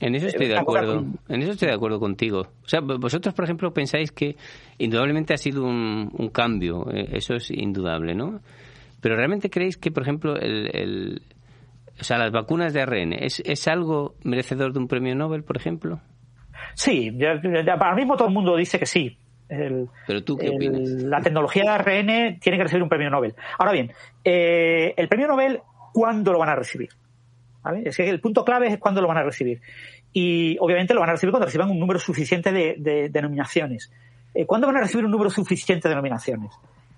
B: En eso estoy de acuerdo. En eso estoy de acuerdo contigo. O sea, vosotros, por ejemplo, pensáis que indudablemente ha sido un, cambio. Eh, eso es indudable, ¿no? Pero realmente creéis que, por ejemplo, el, o sea, las vacunas de ARN es, es algo merecedor de un premio Nobel, por ejemplo.
D: Sí, ahora mismo todo el mundo dice que sí.
B: ¿Pero tú qué opinas?
D: La tecnología de ARN tiene que recibir un premio Nobel. Ahora bien, eh, el premio Nobel, ¿cuándo lo van a recibir? Es que el punto clave es cuándo lo van a recibir. Y obviamente lo van a recibir cuando reciban un número suficiente de, de, nominaciones. Eh, ¿Cuándo van a recibir un número suficiente de nominaciones?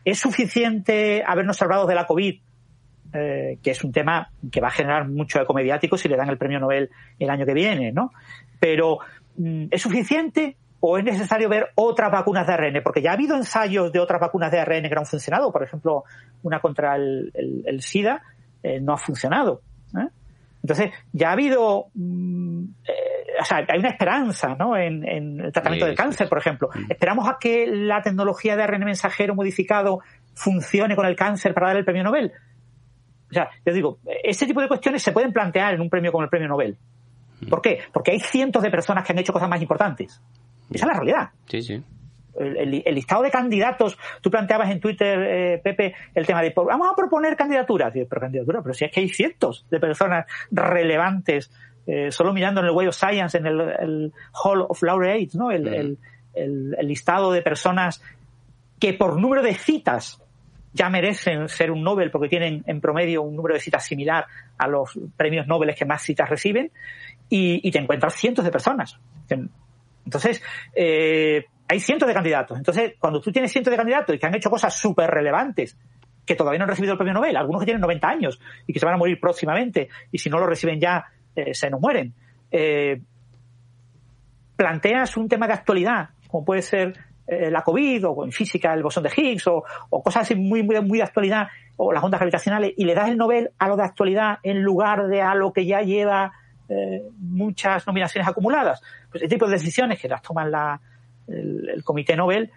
D: ¿Es suficiente habernos hablado de la COVID, eh, que es un tema que va a generar mucho eco mediático si le dan el premio Nobel el año que viene, ¿no? Pero, mm, ¿es suficiente? o es necesario ver otras vacunas de ARN, porque ya ha habido ensayos de otras vacunas de ARN que no han funcionado, por ejemplo, una contra el, SIDA eh, no ha funcionado. ¿eh? Entonces, ya ha habido, mm, eh, o sea, hay una esperanza ¿no? en, el tratamiento del cáncer, por ejemplo. Mm. Esperamos a que la tecnología de ARN mensajero modificado funcione con el cáncer para dar el premio Nobel. O sea, yo digo, este tipo de cuestiones se pueden plantear en un premio como el premio Nobel. ¿Por qué? Porque hay cientos de personas que han hecho cosas más importantes. Esa es la realidad.
B: Sí, sí.
D: El, listado de candidatos, tú planteabas en Twitter, eh, Pepe, el tema de vamos a proponer candidaturas. Pero candidaturas, pero si es que hay cientos de personas relevantes, eh, solo mirando en el Way of Science, en el, Hall of Laureates, ¿no? El, el, listado de personas que por número de citas ya merecen ser un Nobel porque tienen en promedio un número de citas similar a los premios Nobel que más citas reciben y, y te encuentras cientos de personas entonces, eh, hay cientos de candidatos. Entonces, cuando tú tienes cientos de candidatos y que han hecho cosas súper relevantes, que todavía no han recibido el premio Nobel, algunos que tienen 90 años y que se van a morir próximamente, y si no lo reciben ya, eh, se nos mueren. Eh, planteas un tema de actualidad, como puede ser la COVID, o en física el bosón de Higgs, o, cosas así muy, muy, muy de actualidad, o las ondas gravitacionales, y le das el Nobel a lo de actualidad en lugar de a lo que ya lleva muchas nominaciones acumuladas. Pues ese tipo de decisiones que las toman la, el, Comité Nobel,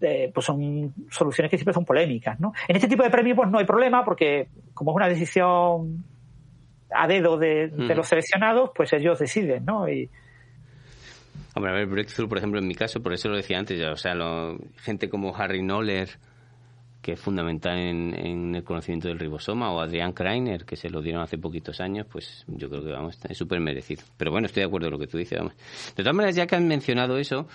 D: eh, pues son soluciones que siempre son polémicas, ¿no? En este tipo de premios pues no hay problema porque como es una decisión a dedo de, los seleccionados, pues ellos deciden, ¿no? Y,
B: Hombre, a ver, Breakthrough, por ejemplo, en mi caso, por eso lo decía antes, ya, o sea, lo, gente como Harry Noller, que es fundamental en, el conocimiento del ribosoma, o Adrián Kreiner, que se lo dieron hace poquitos años, pues yo creo que vamos, es súper merecido. Pero bueno, estoy de acuerdo con lo que tú dices. Vamos. De todas maneras, ya que han mencionado eso,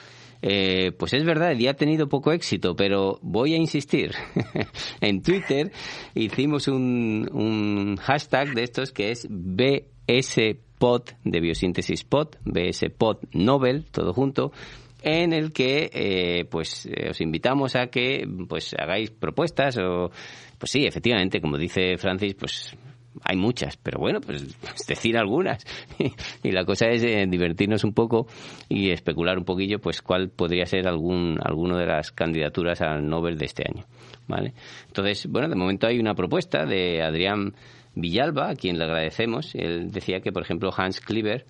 B: eh, pues es verdad, el día ha tenido poco éxito, pero voy a insistir. en Twitter hicimos un, un hashtag de estos que es BSPod de biosíntesis pod, BSPod Nobel, todo junto, en el que eh, pues os invitamos a que pues hagáis propuestas o pues sí efectivamente como dice Francis pues hay muchas, pero bueno, pues, pues decir algunas. y la cosa es eh, divertirnos un poco y especular un poquillo, pues cuál podría ser algún alguno de las candidaturas al Nobel de este año, ¿vale? Entonces, bueno, de momento hay una propuesta de Adrián Villalba, a quien le agradecemos. Él decía que, por ejemplo, Hans Kliber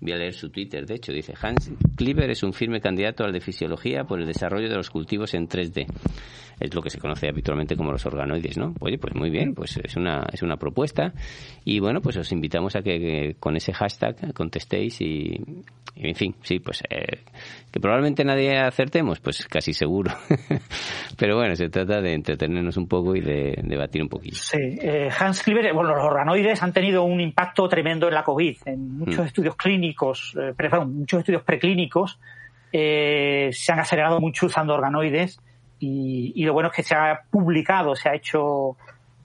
B: Voy a leer su Twitter, de hecho, dice, Hans Kliber es un firme candidato al de fisiología por el desarrollo de los cultivos en 3D es lo que se conoce habitualmente como los organoides, ¿no? Oye, pues muy bien, pues es una, es una propuesta y bueno, pues os invitamos a que, con ese hashtag contestéis y, en fin, sí, pues eh, que probablemente nadie acertemos, pues casi seguro. Pero bueno, se trata de entretenernos un poco y de, debatir un poquito.
D: Sí, eh, Hans Kliber, bueno, los organoides han tenido un impacto tremendo en la COVID, en muchos mm. estudios clínicos, eh, muchos estudios preclínicos, eh, se han acelerado mucho usando organoides y, lo bueno es que se ha publicado, se ha hecho,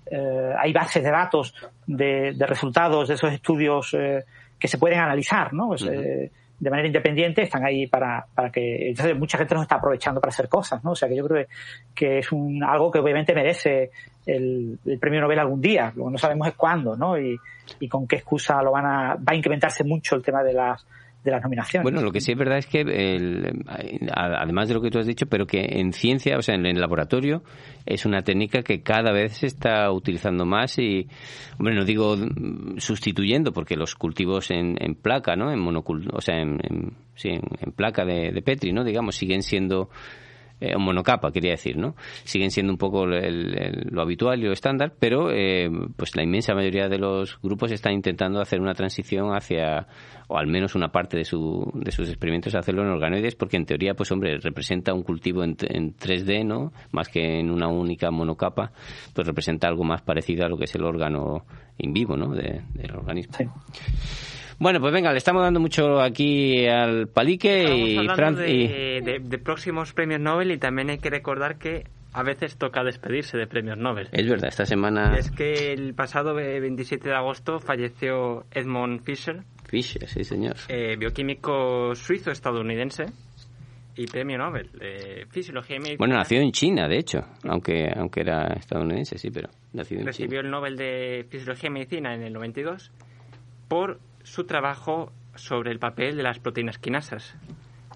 D: eh, hay bases de datos de, resultados de esos estudios eh, que se pueden analizar, ¿no? Pues, eh, de manera independiente están ahí para, para que entonces mucha gente nos está aprovechando para hacer cosas no o sea que yo creo que es un algo que obviamente merece el, premio Nobel algún día lo que no sabemos es cuándo no y, y con qué excusa lo van a va a incrementarse mucho el tema de las de las nominaciones.
B: Bueno, lo que sí es verdad es que, además de lo que tú has dicho, pero que en ciencia, o sea, en el laboratorio, es una técnica que cada vez se está utilizando más y, hombre, no digo sustituyendo, porque los cultivos en, placa, ¿no? En monocul o sea, en, en, placa de, de Petri, ¿no? Digamos, siguen siendo eh, monocapa, quería decir, ¿no? Siguen siendo un poco lo habitual y lo estándar, pero eh, pues la inmensa mayoría de los grupos están intentando hacer una transición hacia, o al menos una parte de, su, de sus experimentos, hacerlo en organoides, porque en teoría, pues hombre, representa un cultivo en, 3D, ¿no? Más que en una única monocapa, pues representa algo más parecido a lo que es el órgano in vivo, ¿no? del organismo. Bueno, pues venga, le estamos dando mucho aquí al palique y,
C: de, de, próximos premios Nobel y también hay que recordar que a veces toca despedirse de premios Nobel.
B: Es verdad, esta semana...
C: Es que el pasado 27 de agosto falleció Edmund Fischer.
B: Fischer, sí señor.
C: Eh, bioquímico suizo-estadounidense y premio Nobel de Fisiología y Medicina.
B: Bueno, nació en China, de hecho, aunque aunque era estadounidense, sí, pero nació en
C: Recibió el Nobel de Fisiología y Medicina en el 92 por su trabajo sobre el papel de las proteínas quinasas.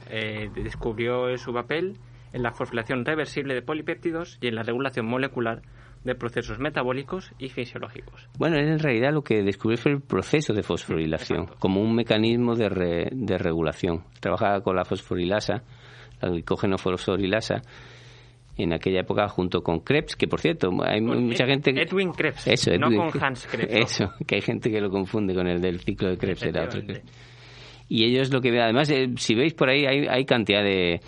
C: Eh, descubrió su papel en la fosforilación reversible de polipéptidos y en la regulación molecular de procesos metabólicos y fisiológicos.
B: Bueno, en realidad lo que descubrió fue el proceso de fosforilación como un mecanismo de, de regulación. Trabajaba con la fosforilasa, la glicógeno fosforilasa, en aquella época junto con Krebs, que por cierto, hay mucha gente... Que...
C: Edwin Krebs,
B: eso,
C: no con Hans Krebs.
B: Eso, que hay gente que lo confunde con el del ciclo de Krebs, era otro. Y ellos lo que... Además, eh, si veis por ahí, hay, hay cantidad de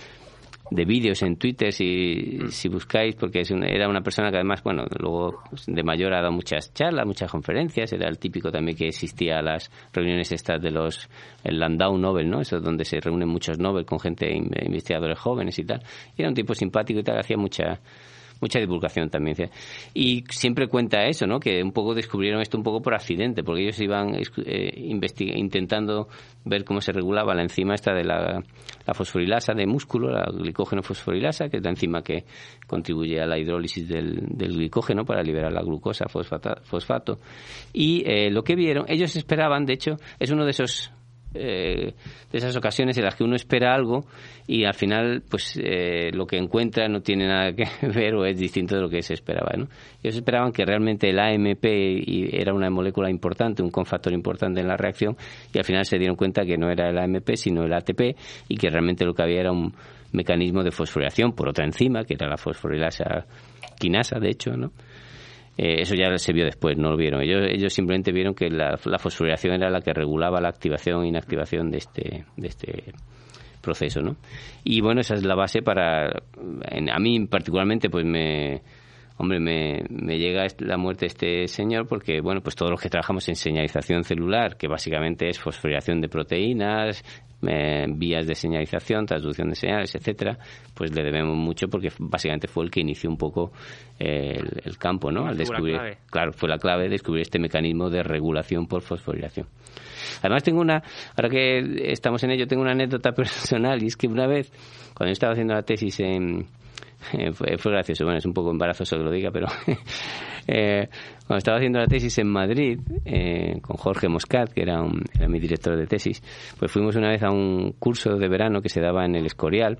B: de vídeos en Twitter si, si buscáis, porque es era una persona que además, bueno, luego de mayor ha dado muchas charlas, muchas conferencias, era el típico también que existía a las reuniones estas de los, el Landau Nobel, ¿no? Eso donde se reúnen muchos Nobel con gente, investigadores jóvenes y tal. Y era un tipo simpático y tal, hacía mucha mucha divulgación también. Y siempre cuenta eso, ¿no? Que un poco descubrieron esto un poco por accidente, porque ellos iban eh, intentando ver cómo se regulaba la enzima esta de la, fosforilasa de músculo, la glicógeno fosforilasa, que es la enzima que contribuye a la hidrólisis del, glicógeno para liberar la glucosa fosfato. Y eh, lo que vieron, ellos esperaban, de hecho, es uno de esos eh, de esas ocasiones en las que uno espera algo y al final pues eh, lo que encuentra no tiene nada que ver o es distinto de lo que se esperaba ¿no? ellos esperaban que realmente el AMP era una molécula importante un cofactor importante en la reacción y al final se dieron cuenta que no era el AMP sino el ATP y que realmente lo que había era un mecanismo de fosforilación por otra enzima que era la fosforilasa quinasa de hecho ¿no? Eh, eso ya se vio después, no lo vieron. Ellos, ellos simplemente vieron que la, fosforilación era la que regulaba la activación e inactivación de este, de este proceso, ¿no? Y bueno, esa es la base para... a mí particularmente, pues me... Hombre, me, me llega la muerte de este señor porque, bueno, pues todos los que trabajamos en señalización celular, que básicamente es fosforilación de proteínas, eh, vías de señalización, traducción de señales, etcétera, pues le debemos mucho porque básicamente fue el que inició un poco eh, el, campo, ¿no? Al descubrir, claro, fue la clave de descubrir este mecanismo de regulación por fosforilación. Además tengo una, ahora que estamos en ello, tengo una anécdota personal y es que una vez, cuando yo estaba haciendo la tesis en, fue, fue, gracioso, bueno, es un poco embarazoso que lo diga, pero eh, cuando estaba haciendo la tesis en Madrid eh, con Jorge Moscat, que era, un, era mi director de tesis, pues fuimos una vez a un curso de verano que se daba en el Escorial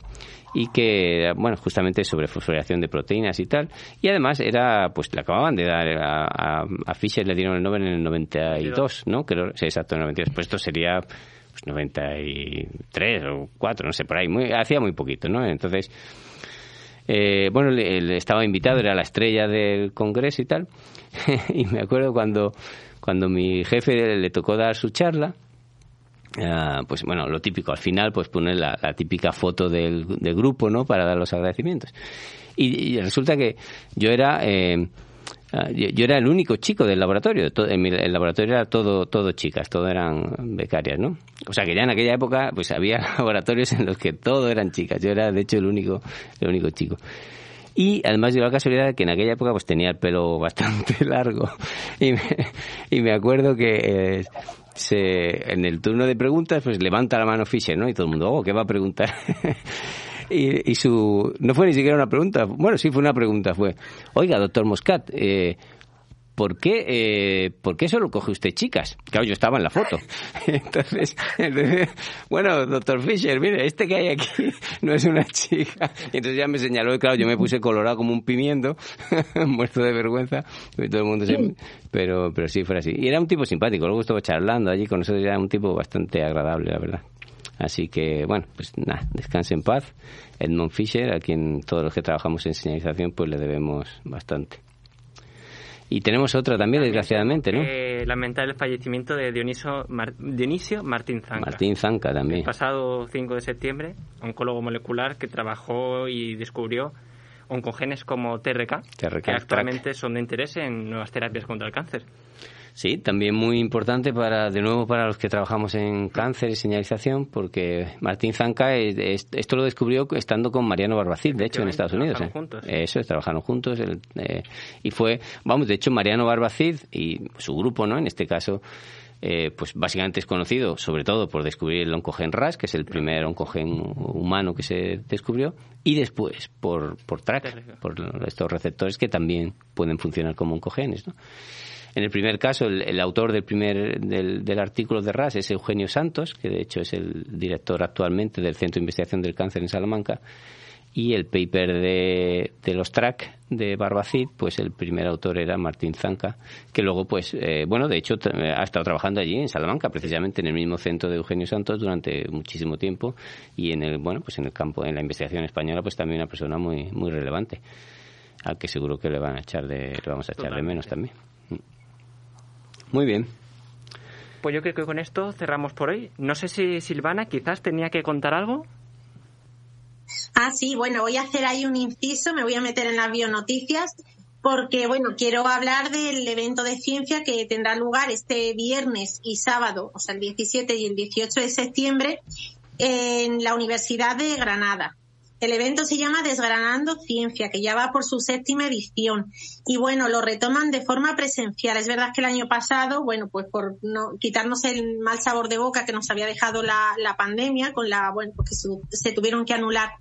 B: y que, bueno, justamente sobre fosforilación de proteínas y tal. Y además era, pues le acababan de dar a, a, Fisher, le dieron el Nobel en el 92, ¿no? Creo, sí, exacto, en el 92. Pues esto sería pues, 93 o 4, no sé, por ahí. Muy, hacía muy poquito, ¿no? Entonces eh, bueno, él estaba invitado, era la estrella del congreso y tal. y me acuerdo cuando, cuando mi jefe le tocó dar su charla, ah, pues bueno, lo típico, al final pues poner la, típica foto del, grupo, ¿no? Para dar los agradecimientos. Y, resulta que yo era... Eh, Ah, yo, era el único chico del laboratorio. mi, el laboratorio era todo, todo chicas, todo eran becarias, ¿no? O sea que ya en aquella época, pues había laboratorios en los que todo eran chicas. Yo era, de hecho, el único, el único chico. Y además dio la casualidad que en aquella época pues tenía el pelo bastante largo. Y me, y me acuerdo que eh, se, en el turno de preguntas, pues levanta la mano Fisher, ¿no? Y todo el mundo, oh, ¿qué va a preguntar? y, y, su, no fue ni siquiera una pregunta, bueno, sí fue una pregunta, fue, oiga, doctor Moscat, eh, ¿por qué, eh, ¿por qué solo coge usted chicas? Claro, yo estaba en la foto. Entonces, bueno, doctor Fisher, mire, este que hay aquí no es una chica. Y entonces ya me señaló y claro, yo me puse colorado como un pimiento, muerto de vergüenza. todo el mundo se... pero, pero sí, fue así. Y era un tipo simpático, luego estuvo charlando allí con nosotros, era un tipo bastante agradable, la verdad. Así que, bueno, pues nada, descanse en paz. Edmond Fisher, a quien todos los que trabajamos en señalización, pues le debemos bastante. Y tenemos otra también, desgraciadamente, ¿no?
C: Eh, lamentar el fallecimiento de Dionisio, Dionisio Martín Zanca.
B: Martín Zanca también.
C: El pasado 5 de septiembre, oncólogo molecular que trabajó y descubrió oncogenes como TRK,
B: TRK
C: que actualmente son de interés en nuevas terapias contra el cáncer.
B: Sí, también muy importante para, de nuevo, para los que trabajamos en cáncer y señalización, porque Martín Zanca esto lo descubrió estando con Mariano Barbacid, de hecho, en Estados Unidos. ¿eh?
C: Juntos.
B: Eso, trabajaron juntos. Eh, y fue, vamos, de hecho, Mariano Barbacid y su grupo, ¿no? En este caso, eh, pues básicamente es conocido sobre todo por descubrir el oncogen RAS, que es el primer oncogen humano que se descubrió, y después por, por TRAC, por estos receptores que también pueden funcionar como oncogenes. ¿no? En el primer caso, el, autor del primer del, artículo de RAS es Eugenio Santos, que de hecho es el director actualmente del Centro de Investigación del Cáncer en Salamanca. Y el paper de, los TRAC de Barbacid, pues el primer autor era Martín Zanca, que luego, pues, eh, bueno, de hecho ha estado trabajando allí en Salamanca, precisamente en el mismo centro de Eugenio Santos durante muchísimo tiempo y en el, bueno, pues en el campo, en la investigación española, pues también una persona muy, muy relevante, al que seguro que le van a echar de, le vamos a echar de menos también. Muy bien.
C: Pues yo creo que con esto cerramos por hoy. No sé si Silvana quizás tenía que contar algo.
E: Ah, sí, bueno, voy a hacer ahí un inciso, me voy a meter en las bionoticias porque, bueno, quiero hablar del evento de ciencia que tendrá lugar este viernes y sábado, o sea, el 17 y el 18 de septiembre, en la Universidad de Granada. El evento se llama Desgranando Ciencia, que ya va por su séptima edición. Y bueno, lo retoman de forma presencial. Es verdad que el año pasado, bueno, pues por no quitarnos el mal sabor de boca que nos había dejado la, pandemia, con la, bueno, porque se tuvieron que anular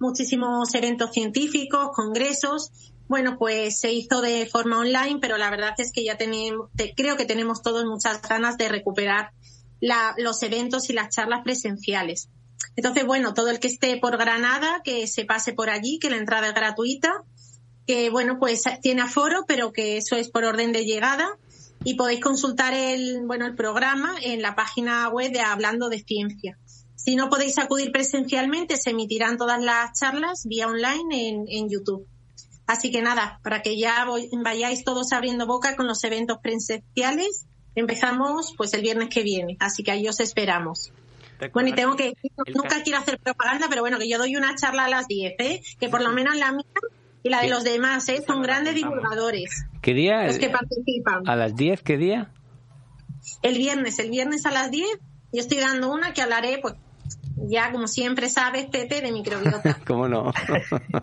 E: muchísimos eventos científicos, congresos. Bueno, pues se hizo de forma online, pero la verdad es que ya tenemos, creo que tenemos todos muchas ganas de recuperar los eventos y las charlas presenciales. Entonces, bueno, todo el que esté por Granada, que se pase por allí, que la entrada es gratuita, que bueno, pues tiene aforo, pero que eso es por orden de llegada y podéis consultar el, bueno, el programa en la página web de Hablando de Ciencia. Si no podéis acudir presencialmente, se emitirán todas las charlas vía online en, YouTube. Así que nada, para que ya vayáis todos abriendo boca con los eventos presenciales, empezamos pues el viernes que viene. Así que ahí os esperamos. Bueno, y tengo que nunca quiero hacer propaganda, pero bueno, que yo doy una charla a las 10, ¿eh? Que por lo menos la mía y la de los demás, ¿eh? Son grandes divulgadores.
B: ¿Qué día?
E: Los que participan.
B: ¿A las 10 qué día?
E: El viernes, el viernes a las 10. Yo estoy dando una que hablaré, pues, ya como siempre sabes, Pepe, de microbiota.
B: ¿Cómo no?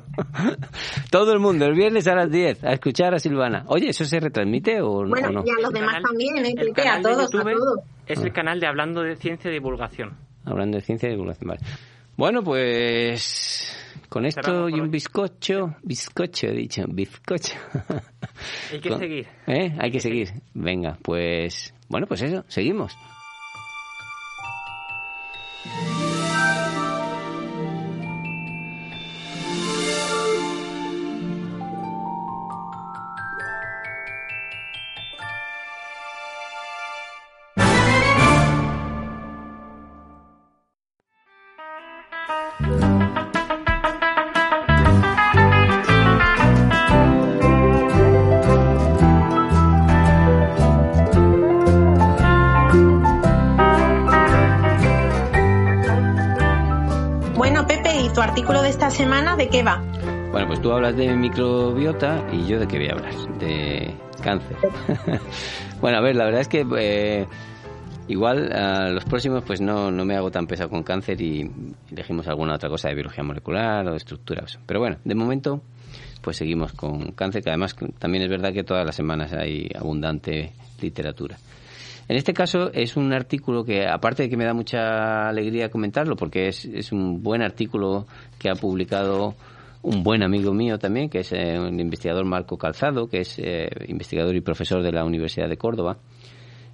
B: Todo el mundo, el viernes a las 10, a escuchar a Silvana. Oye, ¿eso se retransmite o,
E: bueno,
B: no?
E: y a los demás también, ¿eh? Pepe, a todos, a todos.
C: Es el canal de Hablando de Ciencia y Divulgación.
B: Hablando de ciencia y divulgación, vale. Bueno, pues con esto y un bizcocho, bizcocho he dicho, bizcocho.
C: Hay que seguir.
B: ¿Eh? Hay que seguir. Venga, pues bueno, pues eso, seguimos. Hablas de microbiota y yo de qué voy a hablar, de cáncer. bueno, a ver, la verdad es que eh, igual los próximos pues no, no me hago tan pesado con cáncer y elegimos alguna otra cosa de biología molecular o de estructuras. Pero bueno, de momento pues seguimos con cáncer, que además también es verdad que todas las semanas hay abundante literatura. En este caso es un artículo que, aparte de que me da mucha alegría comentarlo, porque es, es un buen artículo que ha publicado un buen amigo mío también, que es eh, un investigador Marco Calzado, que es eh, investigador y profesor de la Universidad de Córdoba.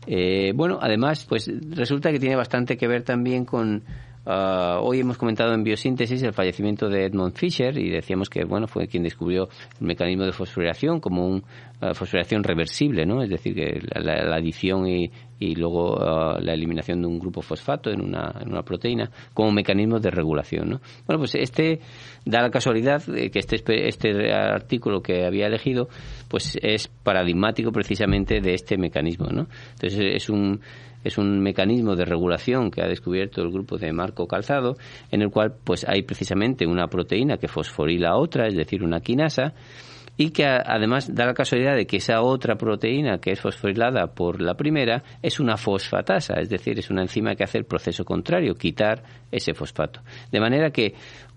B: Eh, bueno, además, pues resulta que tiene bastante que ver también con Ah, hoy hemos comentado en biosíntesis el fallecimiento de Edmund Fischer y decíamos que bueno fue quien descubrió el mecanismo de fosforilación como una ah, fosforilación reversible, ¿no? Es decir, que la, adición y, luego ah, la eliminación de un grupo fosfato en una, en una proteína como mecanismo de regulación, ¿no? Bueno, pues este da la casualidad que este, este artículo que había elegido pues es paradigmático precisamente de este mecanismo, ¿no? Entonces es un es un mecanismo de regulación que ha descubierto el grupo de Marco Calzado, en el cual pues hay precisamente una proteína que fosforila otra, es decir, una quinasa, y que además da la casualidad de que esa otra proteína que es fosforilada por la primera es una fosfatasa, es decir, es una enzima que hace el proceso contrario, quitar ese fosfato. De manera que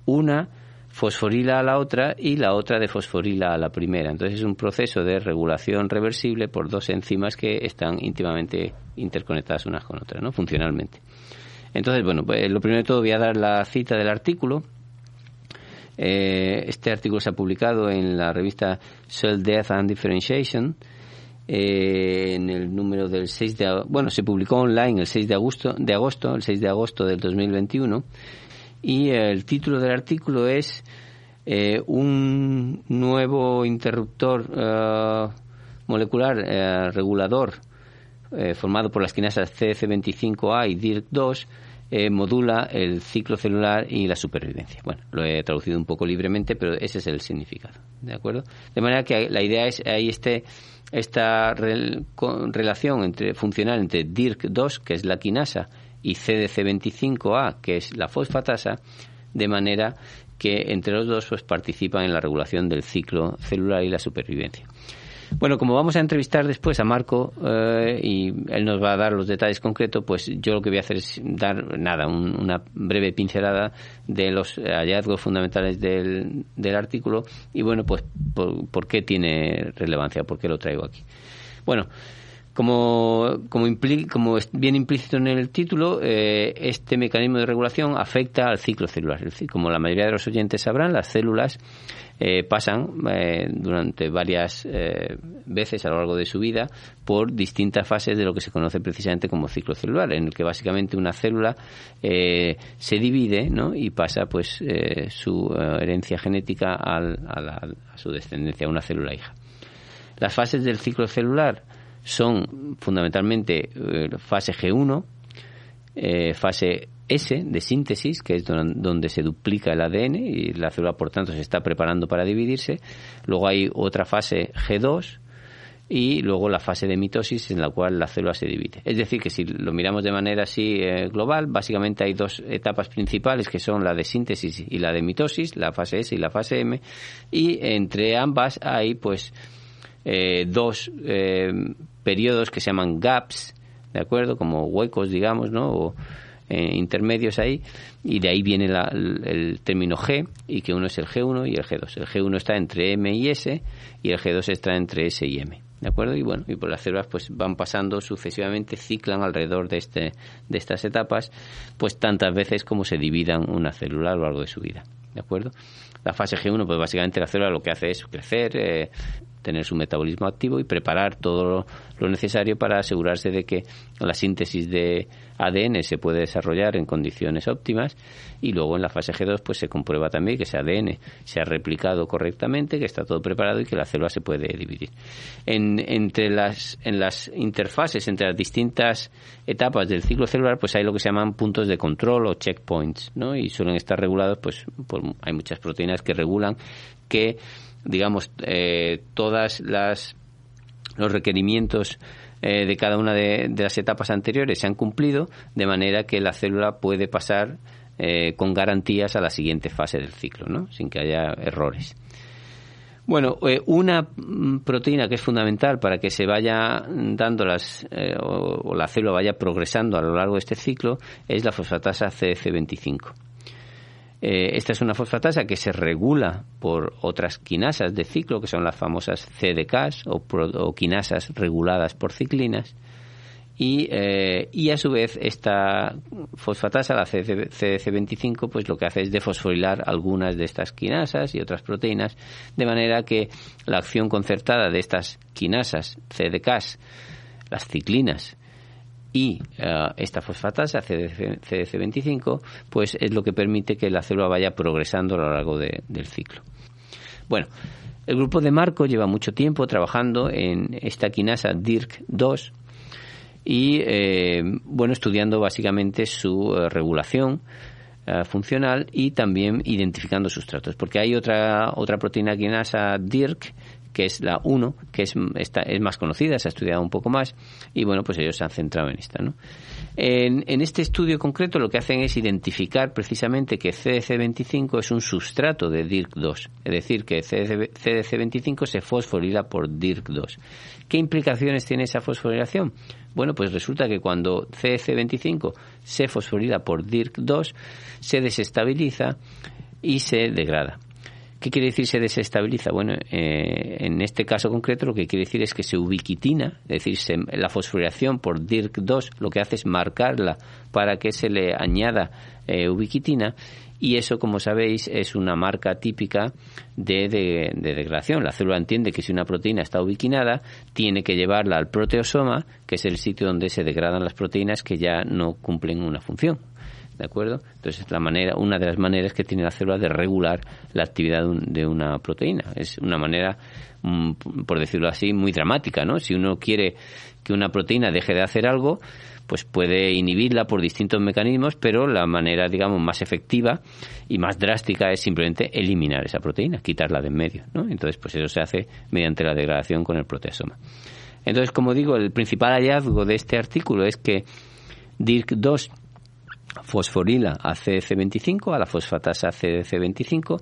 B: una fosforila a la otra y la otra de fosforila a la primera. Entonces es un proceso de regulación reversible por dos enzimas que están íntimamente interconectadas unas con otras, ¿no? Funcionalmente. Entonces, bueno, pues, lo primero de todo voy a dar la cita del artículo. Eh, este artículo se ha publicado en la revista Cell Death and Differentiation eh, en el número del 6 de bueno se publicó online el 6 de agosto de agosto el 6 de agosto del 2021 y el título del artículo es eh, un nuevo interruptor eh, molecular eh, regulador formado por las quinasas CC25A y DIRC2 modula el ciclo celular y la supervivencia. Bueno, lo he traducido un poco libremente, pero ese es el significado, ¿de acuerdo? De manera que la idea es ahí este esta relación entre funcional entre DIRC2, que es la quinasa, y CDC25A, que es la fosfatasa, de manera que entre los dos pues, participan en la regulación del ciclo celular y la supervivencia. Bueno, como vamos a entrevistar después a Marco eh, y él nos va a dar los detalles concretos, pues yo lo que voy a hacer es dar, nada, una breve pincelada de los hallazgos fundamentales del, del artículo y bueno, pues por, por, qué tiene relevancia, por qué lo traigo aquí. Bueno, como, como, como es bien implícito en el título, eh, este mecanismo de regulación afecta al ciclo celular. Como la mayoría de los oyentes sabrán, las células eh, pasan eh, durante varias veces a lo largo de su vida por distintas fases de lo que se conoce precisamente como ciclo celular, en el que básicamente una célula se divide ¿no? y pasa pues su herencia genética al, a, a su descendencia, a una célula hija. Las fases del ciclo celular son fundamentalmente eh, fase G1, eh, fase S de síntesis, que es donde se duplica el ADN y la célula, por tanto, se está preparando para dividirse. Luego hay otra fase G2 y luego la fase de mitosis en la cual la célula se divide. Es decir, que si lo miramos de manera así eh, global, básicamente hay dos etapas principales que son la de síntesis y la de mitosis, la fase S y la fase M, y entre ambas hay pues dos periodos que se llaman gaps, ¿de acuerdo? Como huecos, digamos, ¿no? O, eh, intermedios ahí, y de ahí viene el, término G, y que uno es el G1 y el G2. El G1 está entre M y S, y el G2 está entre S y M. ¿De acuerdo? Y bueno, y por las células pues van pasando sucesivamente, ciclan alrededor de, este, de estas etapas, pues tantas veces como se dividan una célula a lo largo de su vida. ¿De acuerdo? La fase G1, pues básicamente la célula lo que hace es crecer, eh, tener su metabolismo activo y preparar todo lo necesario para asegurarse de que la síntesis de ADN se puede desarrollar en condiciones óptimas y luego en la fase G2 pues se comprueba también que ese ADN se ha replicado correctamente, que está todo preparado y que la célula se puede dividir. En, entre las, en las interfaces, entre las distintas etapas del ciclo celular, pues hay lo que se llaman puntos de control o checkpoints, ¿no? Y suelen estar regulados, pues por, hay muchas proteínas que regulan que digamos, eh, todas las los requerimientos eh, de cada una de, las etapas anteriores se han cumplido, de manera que la célula puede pasar eh, con garantías a la siguiente fase del ciclo, ¿no? sin que haya errores. Bueno, una mm, proteína que es fundamental para que se vaya dando las, o, la célula vaya progresando a lo largo de este ciclo es la fosfatasa CDC25. Eh, esta es una fosfatasa que se regula por otras quinasas de ciclo, que son las famosas CDKs o, quinasas reguladas por ciclinas. y, eh, y a su vez esta fosfatasa, la CDC25, pues lo que hace es defosforilar algunas de estas quinasas y otras proteínas, de manera que la acción concertada de estas quinasas, CDKs, las ciclinas, y eh, esta fosfatasa CDC25 pues es lo que permite que la célula vaya progresando a lo largo del ciclo. Bueno, el grupo de Marco lleva mucho tiempo trabajando en esta quinasa DIRC2 y eh, bueno estudiando básicamente su eh, regulación funcional y también identificando sustratos porque hay otra otra proteína quinasa DIRC que es la 1, que es, esta, es más conocida, se ha estudiado un poco más, y bueno, pues ellos se han centrado en esta. ¿no? En, en este estudio concreto lo que hacen es identificar precisamente que CDC25 es un sustrato de DIRC2, es decir, que CDC25 se fosforila por DIRC2. ¿Qué implicaciones tiene esa fosforilación? Bueno, pues resulta que cuando CDC25 se fosforila por DIRC2, se desestabiliza y se degrada. ¿Qué quiere decir se desestabiliza? Bueno, eh, en este caso concreto lo que quiere decir es que se ubiquitina, es decir, la fosforilación por DIRC2 lo que hace es marcarla para que se le añada eh, ubiquitina y eso, como sabéis, es una marca típica de, de, degradación. La célula entiende que si una proteína está ubiquinada, tiene que llevarla al proteosoma, que es el sitio donde se degradan las proteínas que ya no cumplen una función. ¿De acuerdo? Entonces es la manera, una de las maneras que tiene la célula de regular la actividad de una proteína. Es una manera, mm, por decirlo así, muy dramática, ¿no? Si uno quiere que una proteína deje de hacer algo, pues puede inhibirla por distintos mecanismos, pero la manera, digamos, más efectiva y más drástica es simplemente eliminar esa proteína, quitarla de en medio, ¿no? Entonces, pues eso se hace mediante la degradación con el proteasoma. Entonces, como digo, el principal hallazgo de este artículo es que DIRC2 fosforila a CDC25, a la fosfatasa CDC25,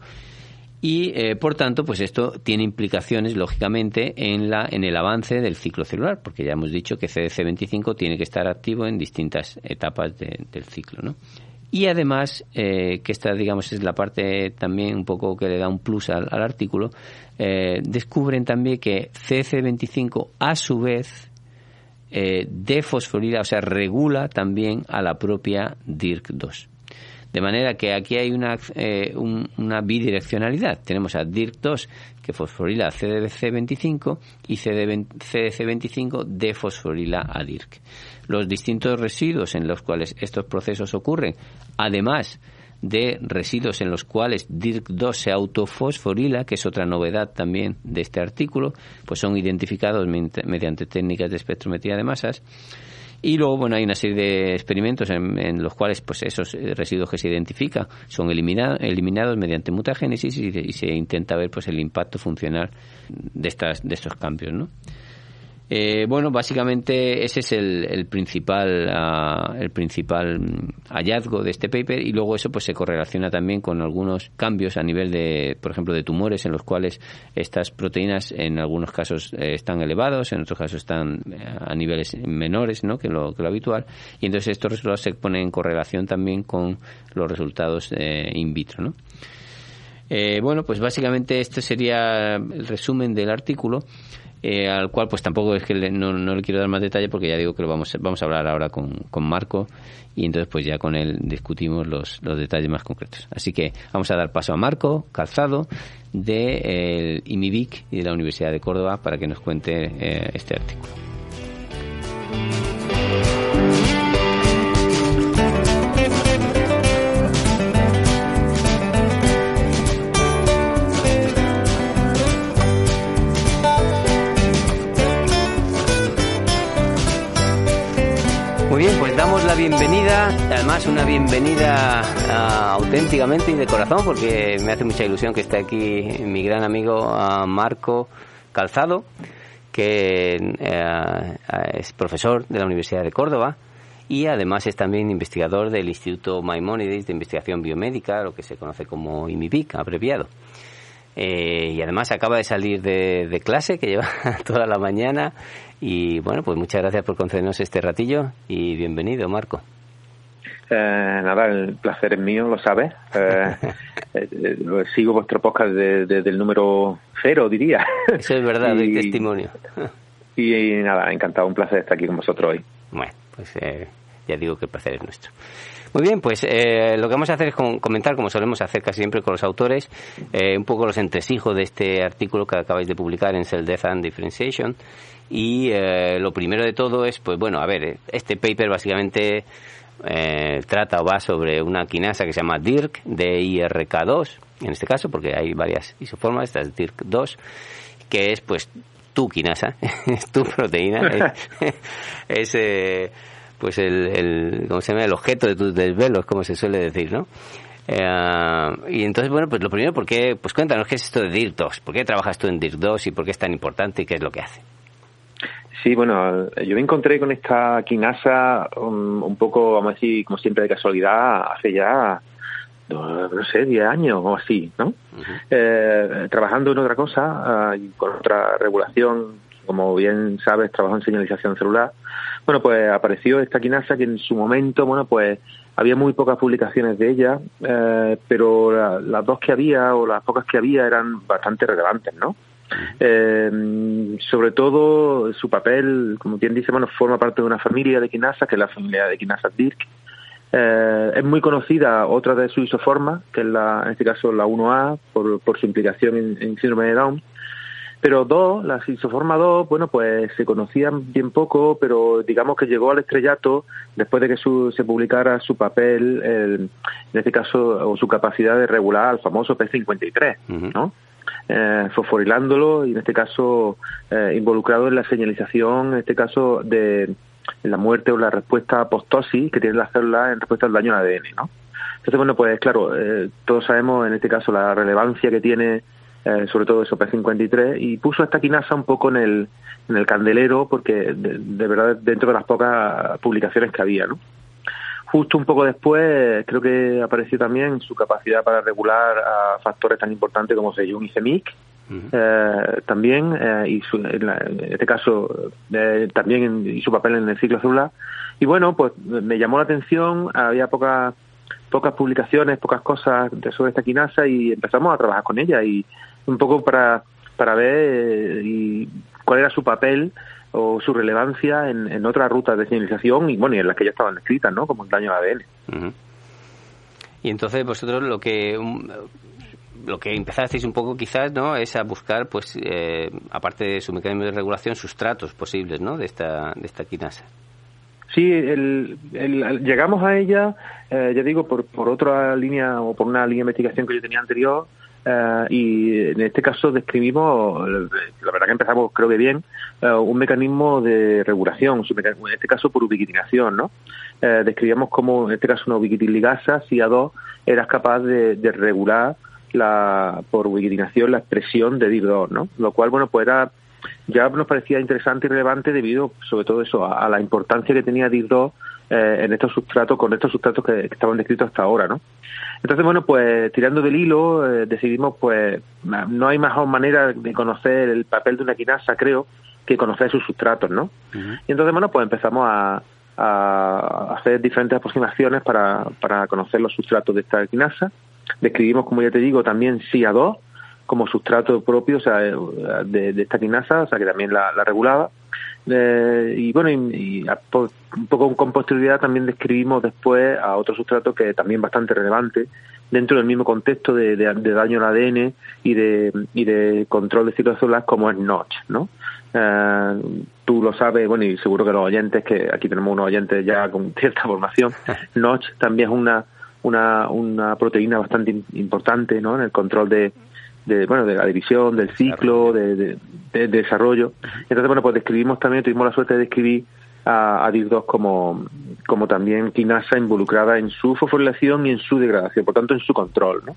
B: y eh, por tanto, pues esto tiene implicaciones lógicamente en la en el avance del ciclo celular, porque ya hemos dicho que CDC25 tiene que estar activo en distintas etapas del ciclo, ¿no? Y además, eh, que esta, digamos, es la parte también un poco que le da un plus al, artículo, eh, descubren también que CDC25 a su vez eh, de fosforila, o sea, regula también a la propia DIRC2. De manera que aquí hay una, eh, una bidireccionalidad. Tenemos a DIRC2 que fosforila a CDC25 y CDC25 defosforila a DIRC. Los distintos residuos en los cuales estos procesos ocurren, además de residuos en los cuales DIRC2 se autofosforila, que es otra novedad también de este artículo, pues son identificados mediante técnicas de espectrometría de masas. Y luego, bueno, hay una serie de experimentos en, los cuales pues esos eh, residuos que se identifican son eliminados mediante mutagénesis y, se intenta ver pues el impacto funcional de, estas, de estos cambios, ¿no? Eh, bueno, básicamente ese es el, principal ah, el principal hallazgo de este paper y luego eso pues se correlaciona también con algunos cambios a nivel de, por ejemplo, de tumores en los cuales estas proteínas en algunos casos eh, están elevados, en otros casos están eh, a niveles menores, ¿no? que lo que lo habitual y entonces estos resultados se ponen en correlación también con los resultados in vitro, ¿no? bueno, pues básicamente este sería el resumen del artículo. Eh, al cual pues tampoco es que no, le quiero dar más detalle porque ya digo que lo vamos, vamos a hablar ahora con, con Marco y entonces pues ya con él discutimos los, los detalles más concretos. Así que vamos a dar paso a Marco Calzado de el IMIBIC y de la Universidad de Córdoba para que nos cuente eh, este artículo. Muy bien, pues damos la bienvenida, además una bienvenida ah, auténticamente y de corazón, porque me hace mucha ilusión que esté aquí mi gran amigo ah, Marco Calzado, que eh, es profesor de la Universidad de Córdoba y además es también investigador del Instituto Maimonides de Investigación Biomédica, lo que se conoce como IMIBIC, abreviado. Eh, y además acaba de salir de, clase, que lleva toda la mañana. Y bueno, pues muchas gracias por concedernos este ratillo y bienvenido, Marco.
F: Eh, nada, el placer es mío, lo sabes. Eh, sigo vuestro podcast desde el número cero, diría.
B: Eso es verdad, doy testimonio.
F: y, nada, encantado, un placer estar aquí con vosotros hoy.
B: Bueno, pues eh, ya digo que el placer es nuestro. Muy bien, pues eh, lo que vamos a hacer es comentar, como solemos hacer casi siempre con los autores, eh, un poco los entresijos de este artículo que acabáis de publicar en Cell Death and Differentiation. Y eh, lo primero de todo es, pues bueno, a ver, este paper básicamente trata o va sobre una quinasa que se llama DIRK, D-I-R-K2, en este caso, porque hay varias isoformas, esta es DIRK2, que es pues tu quinasa, es tu proteína, es, pues el, el, ¿cómo se llama? el objeto de tus desvelos, como se suele decir, ¿no? Eh, y entonces, bueno, pues lo primero, ¿por qué? Pues cuéntanos qué es esto de DIR2, ¿por qué trabajas tú en DIR2 y por qué es tan importante y qué es lo que hace?
F: Sí, bueno, yo me encontré con esta quinasa un, poco, vamos a decir, como siempre de casualidad, hace ya, no, sé, 10 años o así, ¿no? Eh, trabajando en otra cosa, uh, con otra regulación, como bien sabes, trabajo en señalización celular, bueno, pues apareció esta quinasa que en su momento, bueno, pues había muy pocas publicaciones de ella, eh, pero las dos que había o las pocas que había eran bastante relevantes, ¿no? Eh, sobre todo su papel, como bien dice, bueno, forma parte de una familia de quinasas, que es la familia de quinasas DIRC. Eh, es muy conocida otra de sus isoformas, que es la, en este caso la 1A, por, por su implicación en, en síndrome de Down. Pero dos, la isoforma 2, bueno, pues se conocían bien poco, pero digamos que llegó al estrellato después de que se publicara su papel, en este caso, o su capacidad de regular al famoso P53, ¿no? Eh, fosforilándolo y en este caso eh, involucrado en la señalización, en este caso de la muerte o la respuesta apoptosis que tiene la célula en respuesta al daño al ADN, ¿no? Entonces, bueno, pues claro, eh, todos sabemos en este caso la relevancia que tiene eh, sobre todo eso, P53, y puso esta quinasa un poco en el, en el candelero, porque de, verdad dentro de las pocas publicaciones que había, ¿no? Justo un poco después, creo que apareció también su capacidad para regular a factores tan importantes como Sejun y CEMIC, eh, también, eh, y en, este caso también y su papel en el ciclo celular. Y bueno, pues me llamó la atención, había pocas pocas publicaciones, pocas cosas sobre esta quinasa y empezamos a trabajar con ella y un poco para, para ver eh, y cuál era su papel o su relevancia en, en otras rutas de señalización y bueno y en las que ya estaban escritas no como el daño al ADN
B: y entonces vosotros lo que lo que empezasteis un poco quizás no es a buscar pues eh, aparte de su mecanismo de regulación sustratos posibles no de esta de esta quinasa.
F: Sí, el, llegamos a ella, eh, ya digo, por, por otra línea o por una línea de investigación que yo tenía anterior, eh, y en este caso describimos, la verdad que empezamos creo que bien, eh, un mecanismo de regulación, en este caso por ubiquitinación, ¿no? Eh, describíamos cómo en este caso una ubiquitinligasa, SIA2, era capaz de, regular la, por ubiquitinación la expresión de DIR2, ¿no? Lo cual, bueno, pues era, ya nos parecía interesante y relevante debido sobre todo eso, a, la importancia que tenía DIR2 en estos sustratos, con estos sustratos que, que, estaban descritos hasta ahora, ¿no? Entonces, bueno, pues tirando del hilo, eh, decidimos, pues, no hay mejor manera de conocer el papel de una quinasa, creo, que conocer sus sustratos, ¿no? Y entonces, bueno, pues empezamos a, hacer diferentes aproximaciones para, para conocer los sustratos de esta quinasa. Describimos, como ya te digo, también SIA2 como sustrato propio o sea, de, esta quinasa, o sea, que también la, regulaba. Eh, y bueno, y, un poco con posterioridad también describimos después a otro sustrato que es también bastante relevante dentro del mismo contexto de, daño al ADN y de, y de control de ciclos como es Notch, ¿no? Eh, tú lo sabes, bueno, y seguro que los oyentes, que aquí tenemos unos oyentes ya con cierta formación, Notch también es una, una, una proteína bastante importante, ¿no? En el control de, de bueno de la división del ciclo de, de, desarrollo entonces bueno pues describimos también tuvimos la suerte de describir a, a DIR2 como, como también quinasa involucrada en su fosforilación y en su degradación, por tanto en su control. ¿no?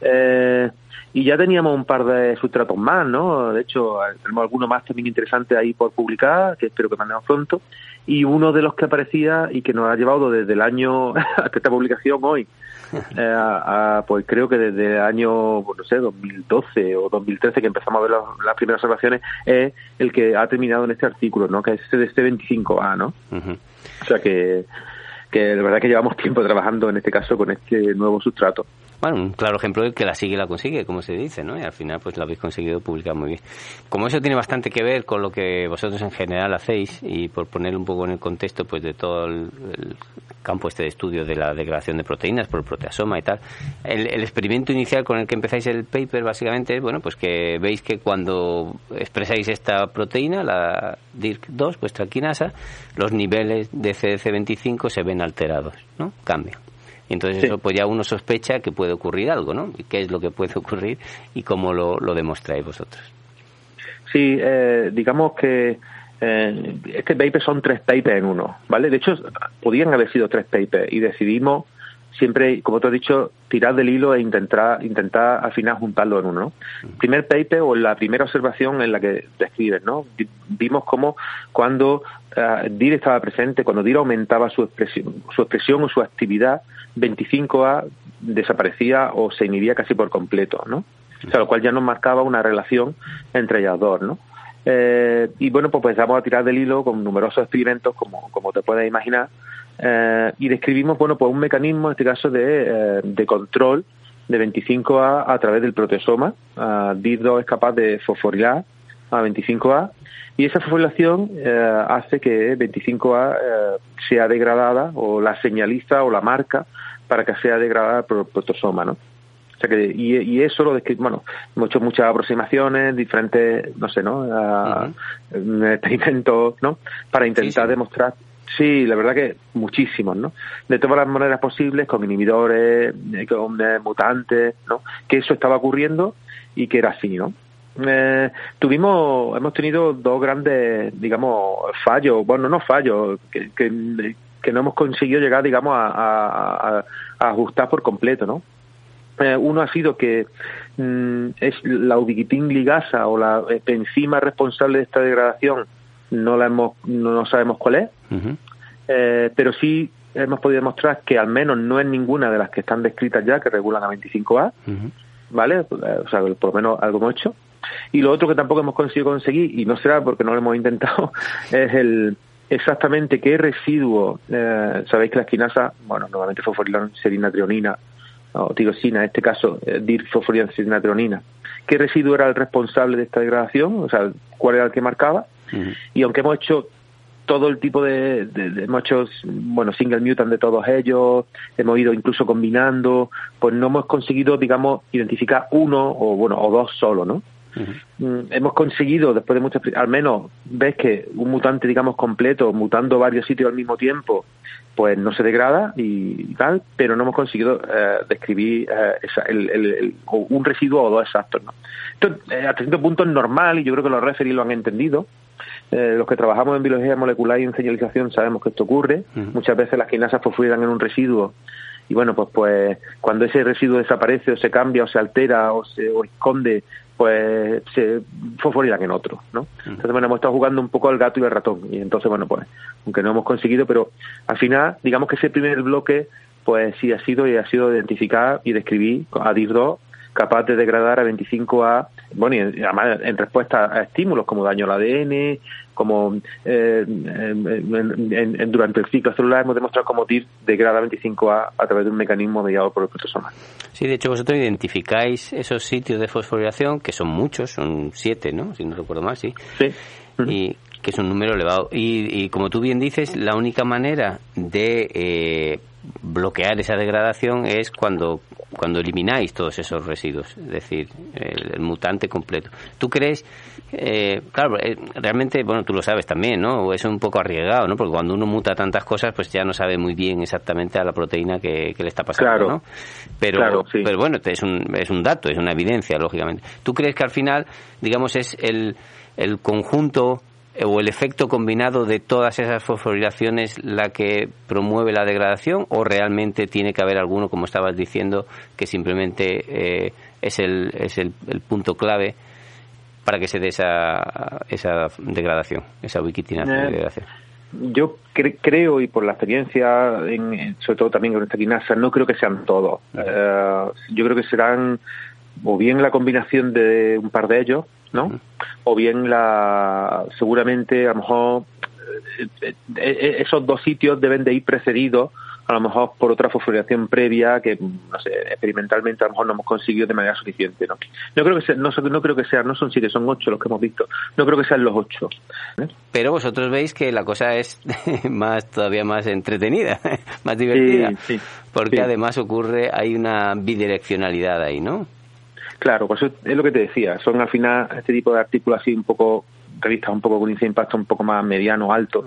F: eh, y ya teníamos un par de sustratos más, ¿no? De hecho, tenemos alguno más también interesante ahí por publicar, que espero que mandemos pronto. Y uno de los que aparecía y que nos ha llevado desde el año hasta esta publicación hoy, eh, pues creo que desde el año, no sé, 2012 o 2013 que empezamos a ver las primeras observaciones, es el que ha terminado en este artículo, ¿no? Que es este 25A, ¿no? O sea que, que de verdad que llevamos tiempo trabajando en este caso con este nuevo sustrato.
B: Bueno, un claro ejemplo de que la sigue y la consigue, como se dice, ¿no? Y al final pues lo habéis conseguido publicar muy bien. Como eso tiene bastante que ver con lo que vosotros en general hacéis y por poner un poco en el contexto pues de todo el, campo este de estudio de la degradación de proteínas por el proteasoma y tal, el, experimento inicial con el que empezáis el paper básicamente es, bueno, pues que veis que cuando expresáis esta proteína, la DIRC2, vuestra quinasa, los niveles de CDC25 se ven alterados, ¿no? Cambian. Y entonces eso pues ya uno sospecha que puede ocurrir algo, ¿no? ¿Qué es lo que puede ocurrir y cómo lo, lo demostráis vosotros?
F: Sí, eh, digamos que eh, este paper son tres papers en uno, ¿vale? De hecho, podían haber sido tres papers y decidimos siempre, como te he dicho, tirar del hilo e intentar, intentar al final juntarlo en uno. ¿no? Primer paper o la primera observación en la que describes, ¿no? Vimos cómo cuando uh, DIR estaba presente, cuando DIR aumentaba su expresión, su expresión o su actividad, 25A desaparecía o se inhibía casi por completo, ¿no? O sea, lo cual ya nos marcaba una relación entre ellas dos, ¿no? Eh, y bueno, pues empezamos a tirar del hilo con numerosos experimentos, como, como te puedes imaginar, eh, y describimos, bueno, pues un mecanismo, en este caso, de, eh, de control de 25A a través del proteosoma. Uh, DIR2 es capaz de fosforilar a 25A y esa fosforilación eh, hace que 25A eh, sea degradada o la señaliza o la marca para que sea degradada por el proteosoma, ¿no? O sea que, y, eso lo describe, bueno, hemos hecho muchas aproximaciones, diferentes, no sé, ¿no? Experimentos, ¿no? Para intentar demostrar Sí, la verdad que muchísimos, ¿no? De todas las maneras posibles, con inhibidores, eh, con eh, mutantes, ¿no? Que eso estaba ocurriendo y que era así, ¿no? Eh, tuvimos, hemos tenido dos grandes, digamos, fallos, bueno, no fallos, que, no hemos conseguido llegar, digamos, a ajustar por completo, ¿no? Eh, uno ha sido que mm, es la ubiquitin ligasa o la enzima responsable de esta degradación no la hemos no sabemos cuál es eh, pero sí hemos podido demostrar que al menos no es ninguna de las que están descritas ya que regulan a 25A vale o sea por lo menos algo hemos hecho. Y lo otro que tampoco hemos conseguido conseguir y no será porque no lo hemos intentado es el exactamente qué residuo eh, sabéis que la esquinasa bueno normalmente fosforilaserinatrionina o tirosina, en este caso eh, dirfosforilaserinatrionina qué residuo era el responsable de esta degradación o sea cuál era el que marcaba y aunque hemos hecho todo el tipo de, de, hemos hecho bueno single mutant de todos ellos hemos ido incluso combinando pues no hemos conseguido digamos identificar uno o bueno o dos solo no mm, hemos conseguido después de muchas al menos ves que un mutante digamos completo mutando varios sitios al mismo tiempo pues no se degrada y, tal pero no hemos conseguido eh, describir eh, un residuo o dos exactos no esto eh, hasta cierto punto es normal y yo creo que los referees lo han entendido eh, los que trabajamos en biología molecular y en señalización sabemos que esto ocurre. Muchas veces las quinasas fosforilan en un residuo y bueno, pues pues cuando ese residuo desaparece o se cambia o se altera o se o esconde, pues se fosforilan en otro, ¿no? Entonces, bueno, hemos estado jugando un poco al gato y al ratón y entonces, bueno, pues aunque no hemos conseguido, pero al final, digamos que ese primer bloque pues sí ha sido y ha sido identificar y describir a DIR2 capaz de degradar a 25A, bueno, y además en respuesta a estímulos como daño al ADN, como eh, en, durante el ciclo celular hemos demostrado cómo TIR degrada 25A a través de un mecanismo mediado por el protosoma.
B: Sí, de hecho vosotros identificáis esos sitios de fosforilación, que son muchos, son siete, ¿no? Si no recuerdo mal, sí.
F: Sí.
B: Y que es un número elevado. Y, y, como tú bien dices, la única manera de eh, bloquear esa degradación es cuando, cuando elimináis todos esos residuos, es decir, el, mutante completo. ¿Tú crees, eh, claro, eh, realmente, bueno, tú lo sabes también, ¿no? Es un poco arriesgado, ¿no? Porque cuando uno muta tantas cosas, pues ya no sabe muy bien exactamente a la proteína que, le está pasando, ¿no? Pero, pero bueno, es un, es un dato, es una evidencia, lógicamente. ¿Tú crees que al final, digamos, es el, el conjunto o el efecto combinado de todas esas fosforilaciones la que promueve la degradación o realmente tiene que haber alguno, como estabas diciendo, que simplemente eh, es, el, es el, punto clave para que se dé esa, esa degradación, esa wikitina de eh, degradación?
F: Yo creo, y por la experiencia, en, sobre todo también con esta quinasa, no creo que sean todos. Eh, yo creo que serán o bien la combinación de un par de ellos, ¿no? O bien la, seguramente a lo mejor eh, eh, eh, esos dos sitios deben de ir precedidos a lo mejor por otra fosforilación previa que, no sé, experimentalmente a lo mejor no hemos conseguido de manera suficiente, ¿no? No creo que sea, no, no creo que sean, no son siete, son ocho los que hemos visto. No creo que sean los ocho.
B: ¿eh? Pero vosotros veis que la cosa es más, todavía más entretenida, más divertida. Sí, porque además ocurre, hay una bidireccionalidad ahí, ¿no?
F: Claro, pues es lo que te decía, son al final este tipo de artículos así un poco revistas un poco con índice de impacto un poco más mediano, alto,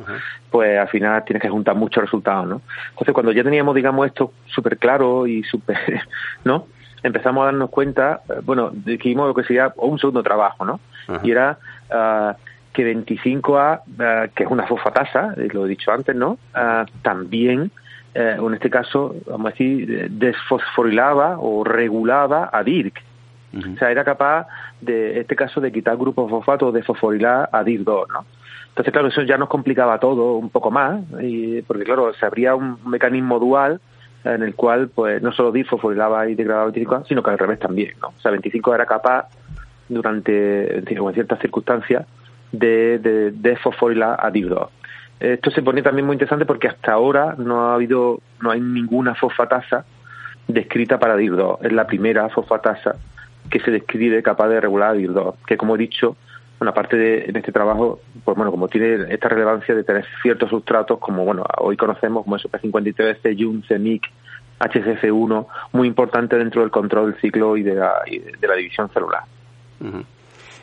F: pues al final tienes que juntar muchos resultados, ¿no? Entonces, cuando ya teníamos, digamos, esto súper claro y súper, ¿no? Empezamos a darnos cuenta, eh, bueno, dijimos lo que sería un segundo trabajo, ¿no? Y era uh, que 25A, uh, que es una fosfatasa, eh, lo he dicho antes, ¿no? Uh, también, en este caso, vamos a decir, desfosforilaba o regulaba a DIRC, o sea, era capaz de, este caso, de quitar grupos fosfato de fosforilar a DIR2, ¿no? Entonces, claro, eso ya nos complicaba todo un poco más, y, porque, claro, se abría un mecanismo dual en el cual, pues, no solo DIR fosforilaba y degradaba 25 sino que al revés también, ¿no? O sea, 25 era capaz, durante, en ciertas circunstancias, de, de, de fosforilar a DIR2. Esto se pone también muy interesante porque hasta ahora no ha habido, no hay ninguna fosfatasa descrita para DIR2. Es la primera fosfatasa que se describe capaz de regular DIR2, que como he dicho, una parte de en este trabajo, pues bueno, como tiene esta relevancia de tener ciertos sustratos como, bueno, hoy conocemos como SP53, CJUN, CEMIC, HCF1, muy importante dentro del control del ciclo y de la, de la división celular.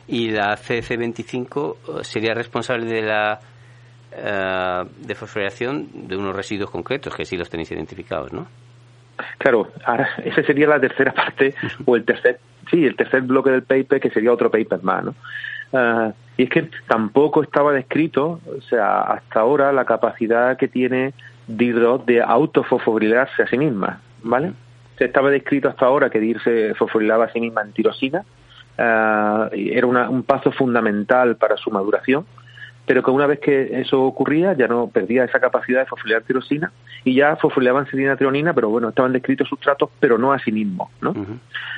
B: ¿Y la CF25 sería responsable de la uh, de fosforilación de unos residuos concretos que sí los tenéis identificados, ¿no?
F: Claro, ahora esa sería la tercera parte o el tercer sí, el tercer bloque del paper, que sería otro paper más, ¿no? Ah, y es que tampoco estaba descrito, o sea, hasta ahora la capacidad que tiene DIR2 de autofosforilarse a sí misma, ¿vale? Se estaba descrito hasta ahora que DIR se fosforilaba a sí misma en tirosina, uh, era un paso fundamental para su maduración, pero que una vez que eso ocurría ya no perdía esa capacidad de fosforilar tirosina y ya fosforilaban trionina, pero bueno, estaban descritos sustratos, pero no a sí mismos, ¿no?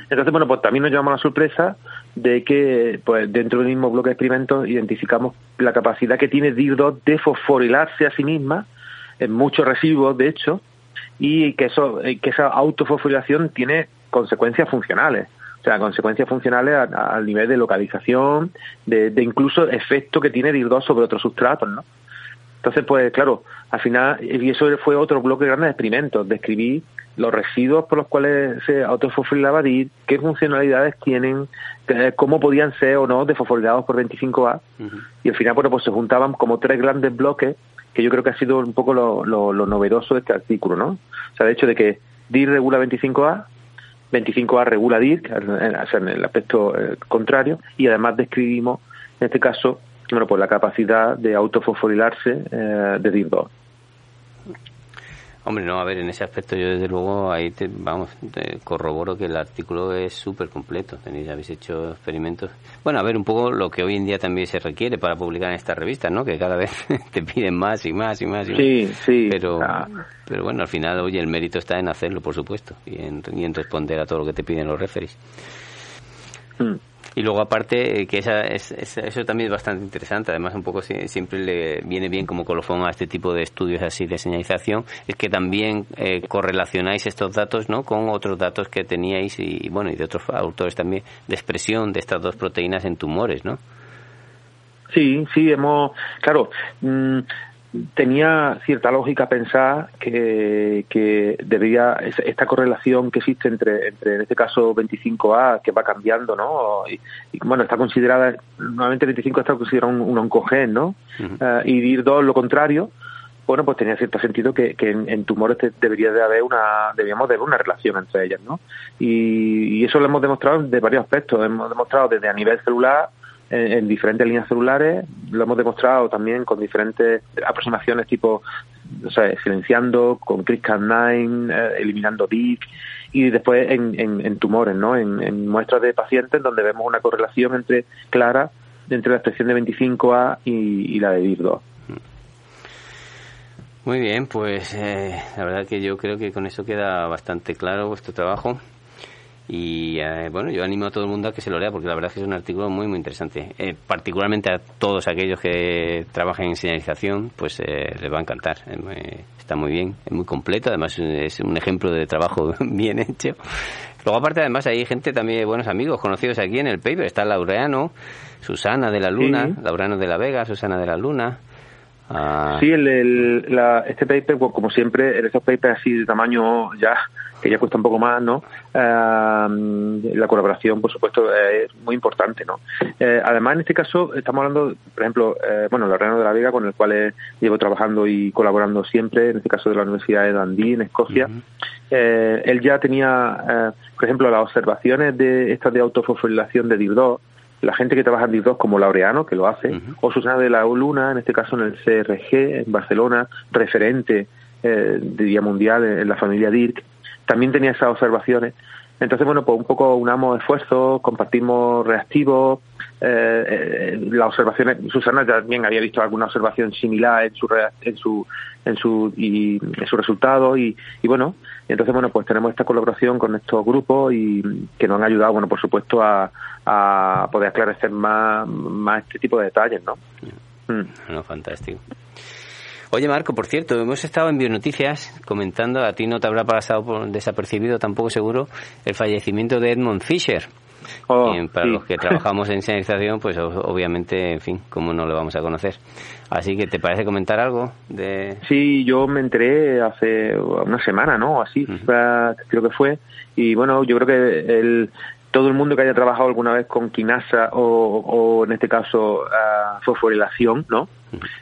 F: Entonces, bueno, pues también nos llevamos la sorpresa de que pues dentro del mismo bloque de experimentos identificamos la capacidad que tiene DIR2 de fosforilarse a sí misma en muchos residuos, de hecho, y que eso que esa autofosforilación tiene consecuencias funcionales. O sea, consecuencias funcionales al nivel de localización, de, incluso efecto que tiene DIR2 sobre otros sustratos, ¿no? Entonces, pues claro, al final, y eso fue otro bloque grande de experimentos, describí los residuos por los cuales se autofosforilaba DIR, qué funcionalidades tienen, cómo podían ser o no desfosforilados por 25A, y al final, bueno, pues se juntaban como tres grandes bloques, que yo creo que ha sido un poco lo, lo, lo novedoso de este artículo, ¿no? O sea, de hecho de que DIR regula 25A, 25A regula DIR, en el aspecto eh, contrario, y además describimos, en este caso, bueno, pues la capacidad de autofosforilarse eh, de DIR2.
B: Hombre, no, a ver, en ese aspecto yo desde luego ahí te, vamos, corroboro que el artículo es súper completo. Tenéis, habéis hecho experimentos. Bueno, a ver, un poco lo que hoy en día también se requiere para publicar en esta revista, ¿no? Que cada vez te piden más y más y más y
F: sí,
B: más.
F: Sí,
B: pero, pero bueno, al final, oye, el mérito está en hacerlo, por supuesto, y en, y en responder a todo lo que te piden los referees. Mm. Y luego aparte, eh, que esa, es, eso también es bastante interesante, además un poco siempre le viene bien como colofón a este tipo de estudios así de señalización, es que también eh, correlacionáis estos datos ¿no? con otros datos que teníais y, bueno y de otros autores también de expresión de estas dos proteínas en tumores, ¿no?
F: Sí, sí, hemos, claro, mm, tenía cierta lógica pensar que, que debería esta correlación que existe entre, entre en este caso 25A que va cambiando no y, bueno está considerada normalmente 25 está considerado un, un oncogen no uh y DIR2 lo contrario bueno pues tenía cierto sentido que, que en, tumores debería de haber una debíamos de haber una relación entre ellas no y, y eso lo hemos demostrado de varios aspectos. Hemos demostrado desde a nivel celular en, diferentes líneas celulares, lo hemos demostrado también con diferentes aproximaciones tipo, o sea, silenciando, con CRISPR-Cas9, eh, eliminando DIC, y después en, en, tumores, ¿no? En, muestras de pacientes donde vemos una correlación entre clara entre la expresión de 25A y, la de DIR2.
B: Muy bien, pues eh, la verdad que yo creo que con eso queda bastante claro vuestro trabajo. Y eh, bueno, yo animo a todo el mundo a que se lo lea porque la verdad es que es un artículo muy, muy interesante. Eh, particularmente a todos aquellos que trabajan en señalización, pues eh, les va a encantar. está muy bien, es muy completo, además es un ejemplo de trabajo bien hecho. Luego, aparte, además, hay gente también, buenos amigos conocidos aquí en el paper. Está Laureano, Susana de la Luna, Laureano de la Vega, Susana de la Luna.
F: Ah. Sí, el, este paper, pues, como siempre, en estos papers así de tamaño ya que ya cuesta un poco más, ¿no? Eh, la colaboración, por supuesto, es muy importante, ¿no? Eh, además, en este caso, estamos hablando, por ejemplo, eh, bueno, Loreno de la Vega, con el cual llevo trabajando y colaborando siempre, en este caso de la Universidad de Dundee, en Escocia. él ya tenía, por ejemplo, las observaciones de estas de autofosforilación de DIR2, la gente que trabaja en DIR2 como Laureano, que lo hace, o Susana de la Luna, en este caso en el CRG, en Barcelona, referente de Día Mundial en, la familia DIRC, también tenía esas observaciones. Entonces, bueno, pues un poco unamos esfuerzos, compartimos reactivos, eh, eh, las observaciones, Susana también había visto alguna observación similar en su en su en su y en su resultado y, y bueno, entonces bueno, pues tenemos esta colaboración con estos grupos y que nos han ayudado, bueno, por supuesto a, a poder aclarecer más, más este tipo de detalles, ¿no?
B: Mm. fantástico. Oye, Marco, por cierto, hemos estado en Bionoticias comentando, a ti no te habrá pasado por desapercibido tampoco seguro, el fallecimiento de Edmund Fisher. Oh, para los que trabajamos en señalización, pues obviamente, en fin, ¿cómo no lo vamos a conocer? Así que, ¿te parece comentar algo? de
F: Sí, yo me enteré hace una semana, ¿no? Así, creo que fue. Y bueno, yo creo que el, todo el mundo que haya trabajado alguna vez con quinasa o, en este caso fosforilación, ¿no?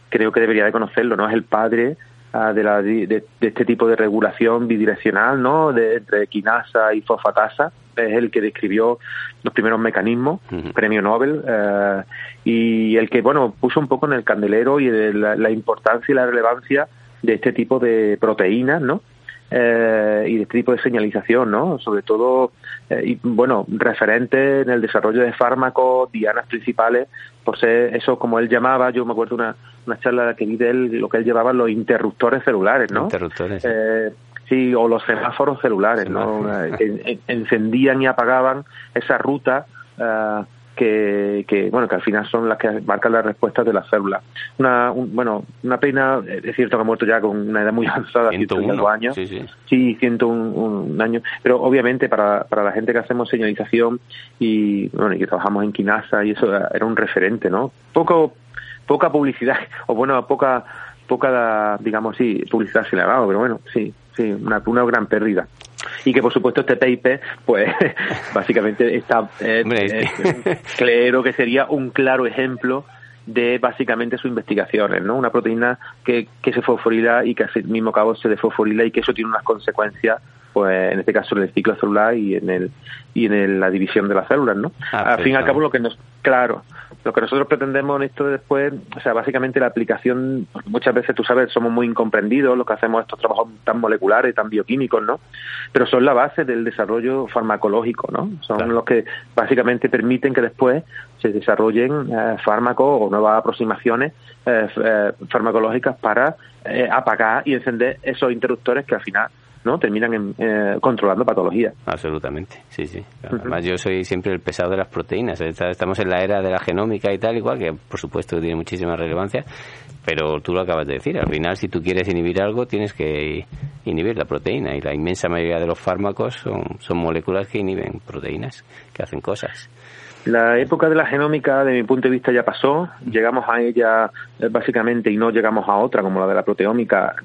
F: Creo que debería de conocerlo, ¿no? Es el padre ah, de, la, de, este tipo de regulación bidireccional, ¿no? De, entre quinasa y fosfatasa. Es el que describió los primeros mecanismos, premio Nobel, eh, y el que, bueno, puso un poco en el candelero y la, la importancia y la relevancia de este tipo de proteínas, ¿no? Eh, y de este tipo de señalización, ¿no? Sobre todo, eh, y, bueno, referente en el desarrollo de fármacos, dianas principales, por ser eso como él llamaba, yo me acuerdo una, una charla que vi de él, lo que él llevaba los interruptores celulares, ¿no?
B: Interruptores.
F: Eh, sí, o los semáforos celulares, ¿no? que encendían y apagaban esa ruta que, bueno que al final son las que marcan las respuestas de las células. Una, bueno, una pena, es cierto que ha muerto ya con una edad muy avanzada, 101 años, sí, sí. sí 101 años, pero obviamente para, para la gente que hacemos señalización y bueno y que trabajamos en Quinasa y eso era un referente, ¿no? Poco poca publicidad o bueno poca poca digamos sí publicidad se le ha dado, pero bueno sí sí una, una gran pérdida y que por supuesto este paper pues básicamente está eh, eh, claro que sería un claro ejemplo de básicamente sus investigaciones, ¿no? Una proteína que, que se fosforila y que al mismo cabo se desfosforila y que eso tiene unas consecuencias, pues en este caso en el ciclo celular y en el y en la división de las células, ¿no? Ah, al fin y al cabo lo que nos, claro, lo que nosotros pretendemos en esto después, o sea, básicamente la aplicación, muchas veces tú sabes, somos muy incomprendidos, lo que hacemos estos trabajos tan moleculares, tan bioquímicos, ¿no? Pero son la base del desarrollo farmacológico, ¿no? Son los que básicamente permiten que después se desarrollen eh, fármacos o nuevas aproximaciones eh, eh, farmacológicas para apagar y encender esos interruptores que al final ¿no? terminan eh, controlando patologías.
B: Absolutamente, sí, sí. Además, yo soy siempre el pesado de las proteínas. Estamos en la era de la genómica y tal, igual, que por supuesto tiene muchísima relevancia, pero tú lo acabas de decir. Al final, si tú quieres inhibir algo, tienes que inhibir la proteína. Y la inmensa mayoría de los fármacos son, son moléculas que inhiben proteínas, que hacen cosas.
F: La época de la genómica, de mi punto de vista, ya pasó. Llegamos a ella eh, básicamente y no llegamos a otra, como la de la proteómica,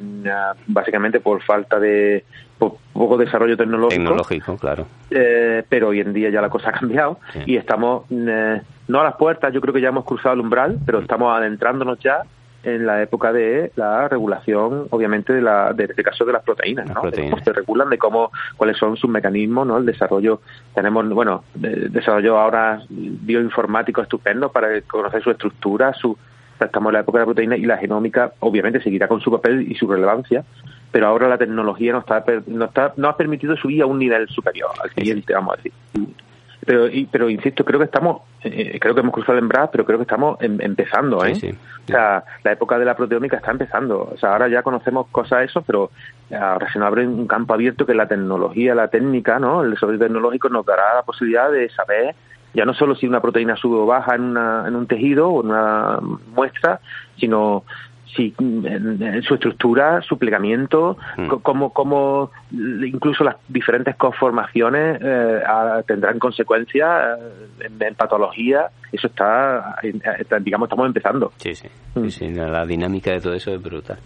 F: básicamente por falta de poco desarrollo tecnológico.
B: Tecnológico, claro.
F: Eh, pero hoy en día ya la cosa ha cambiado y estamos, eh, no a las puertas, yo creo que ya hemos cruzado el umbral, pero estamos adentrándonos ya en la época de la regulación, obviamente, de, la, de este caso de las proteínas, ¿no? se regulan, de cómo, cuáles son sus mecanismos, ¿no? El desarrollo, tenemos, bueno, desarrollo ahora bioinformático estupendo para conocer su estructura, su, estamos en la época de la proteína y la genómica, obviamente, seguirá con su papel y su relevancia, pero ahora la tecnología nos está, nos está, nos ha permitido subir a un nivel superior, al siguiente, vamos a decir. Pero, pero insisto, creo que estamos, eh, creo que hemos cruzado en Brad, pero creo que estamos em, empezando, ¿eh? O sea, la época de la proteómica está empezando. O sea, ahora ya conocemos cosas eso, pero ahora se nos abre un campo abierto que la tecnología, la técnica, ¿no? El desarrollo tecnológico nos dará la posibilidad de saber ya no solo si una proteína sube o baja en, una, en un tejido o en una muestra, sino si en, su estructura, su plegamiento, mm. cómo, incluso las diferentes conformaciones eh, tendrán consecuencias eh, en, patología. Eso está, digamos, estamos empezando.
B: Sí, sí, mm. la, dinámica de todo eso es brutal.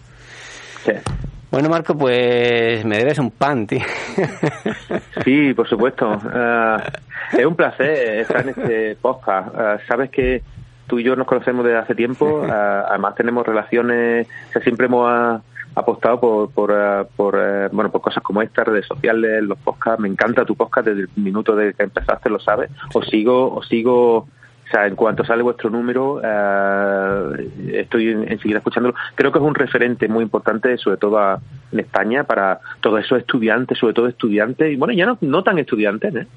B: Bueno, Marco, pues me debes un pan, tío.
F: Sí, por supuesto. Eh, es un placer estar en este podcast. Sabes que tú y yo nos conocemos desde hace tiempo, además tenemos relaciones, o siempre hemos apostado por, por, eh, por eh, bueno por cosas como estas, redes sociales, los podcasts. Me encanta tu podcast desde el minuto de que empezaste, lo sabes. Os sigo, os sigo o sea, en cuanto sale vuestro número, eh, estoy enseguida escuchándolo. Creo que es un referente muy importante, sobre todo en España, para todos esos estudiantes, sobre todo estudiantes, y bueno, ya no, no tan estudiantes, ¿eh?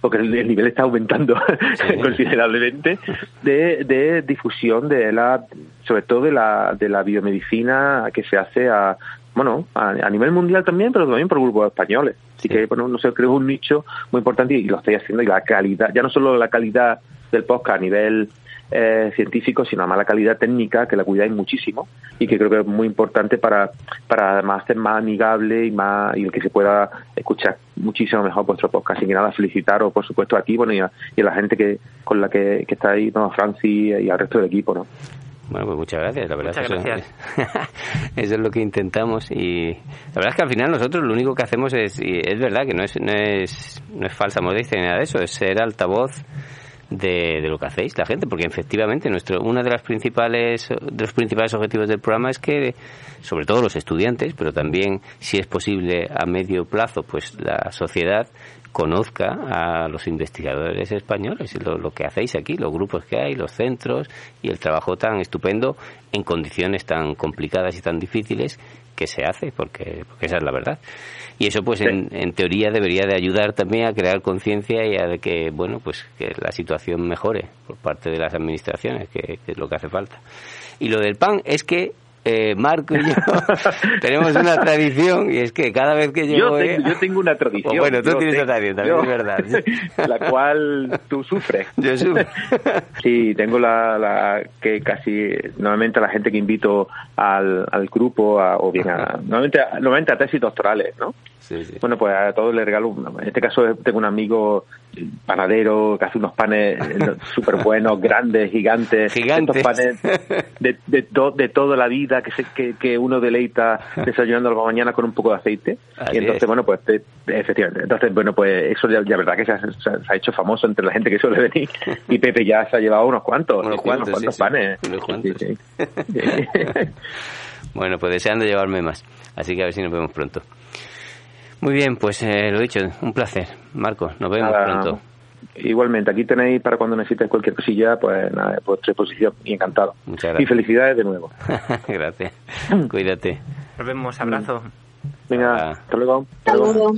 F: Porque el, nivel está aumentando considerablemente, de, de difusión de la, sobre todo de la, de la biomedicina que se hace a, bueno, a, nivel mundial también, pero también por grupos españoles. Así que, bueno, no sé, creo que es un nicho muy importante y lo estoy haciendo y la calidad, ya no solo la calidad del podcast a nivel eh, científico, sino a mala calidad técnica, que la cuidáis muchísimo y que creo que es muy importante para, para además ser más amigable y más y el que se pueda escuchar muchísimo mejor vuestro podcast. Así que nada, felicitaros, por supuesto, a ti bueno, y, a, la gente que con la que, que está ahí, ¿no? a Franci y al resto del equipo. ¿no?
B: Bueno, pues muchas gracias, la verdad.
C: Muchas gracias.
B: Eso, es lo que intentamos y la verdad es que al final nosotros lo único que hacemos es, y es verdad que no es, no es, no es falsa modestia ni nada de eso, es ser altavoz de, lo que hacéis la gente, porque efectivamente nuestro uno de las principales de los principales objetivos del programa es que sobre todo los estudiantes, pero también si es posible a medio plazo, pues la sociedad conozca a los investigadores españoles, lo, lo que hacéis aquí, los grupos que hay, los centros y el trabajo tan estupendo en condiciones tan complicadas y tan difíciles que se hace, porque, porque esa es la verdad. Y eso, pues, en, en, teoría debería de ayudar también a crear conciencia y a que, bueno, pues, que la situación mejore por parte de las administraciones, que es lo que hace falta. Y lo del pan es que eh, Marco y yo tenemos una tradición y es que cada vez que
F: yo, yo tengo una tradición.
B: bueno, tú tienes una tradición, también es verdad.
F: La cual tú sufres.
B: Yo sufro.
F: Sí, tengo la, la que casi normalmente la gente que invito al, al grupo o bien a, normalmente, normalmente a tesis doctorales, ¿no? Bueno, pues a todos les regalo, en este caso tengo un amigo panadero que hace unos panes súper buenos, grandes, gigantes.
B: Gigantes.
F: panes de, de, de toda la vida que, se, que, que, uno deleita desayunando la mañana con un poco de aceite. y entonces, bueno, pues efectivamente. Entonces, bueno, pues eso ya, verdad que se ha, ha, hecho famoso entre la gente que suele venir. Y Pepe ya se ha llevado unos cuantos, unos, cuantos, panes.
B: bueno, pues deseando llevarme más. Así que a ver si nos vemos pronto. Muy bien, pues eh, lo dicho, un placer. Marco, nos vemos pronto.
F: Igualmente, aquí tenéis para cuando necesites cualquier cosilla, pues nada, por vuestra exposición y encantado.
B: Muchas gracias.
F: Y felicidades de nuevo.
B: gracias. Cuídate.
C: Nos vemos, abrazo.
F: Venga, hasta luego. Hasta luego.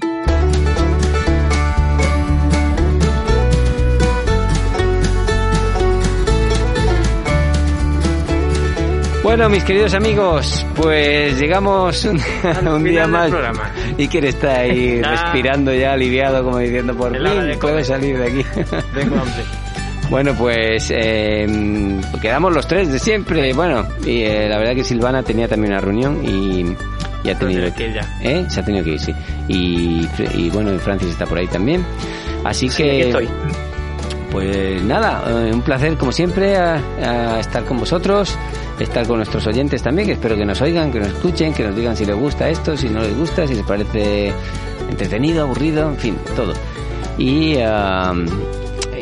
B: Bueno, mis queridos amigos, pues llegamos un, día más. Que está ahí respirando ya, aliviado, como diciendo, por fin puede salir de aquí. Bueno, pues eh, quedamos los tres de siempre. Bueno, y eh, la verdad que Silvana tenía también una reunión y, ya ha tenido
C: que ir.
B: ¿Eh? Se ha tenido que ir, sí. Y, y bueno, Francis está por ahí también. Así que...
C: estoy.
B: Pues nada, eh, un placer como siempre a estar con vosotros estar con nuestros oyentes también, que espero que nos oigan, que nos escuchen, que nos digan si les gusta esto, si no les gusta, si les parece entretenido, aburrido, en fin, todo. Y,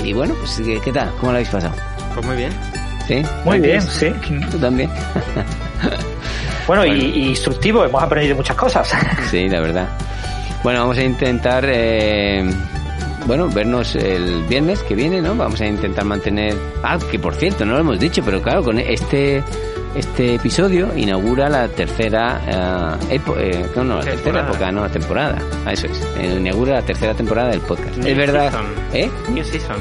B: y bueno, pues ¿qué, tal? ¿Cómo lo habéis pasado?
C: Pues muy bien.
B: ¿Sí?
D: Muy bien, sí.
B: Tú también.
D: bueno, Y, instructivo, hemos aprendido muchas cosas.
B: sí, la verdad. Bueno, vamos a intentar... Eh, bueno, vernos el viernes que viene, ¿no? Vamos a intentar mantener... Ah, que por cierto, no lo hemos dicho, pero claro, con este este episodio inaugura la tercera eh, eh no, la tercera época, no, la temporada. Ah, eso es. Eh, inaugura la tercera temporada del podcast.
C: New
B: es verdad.
C: Season.
B: ¿Eh?
C: New Season.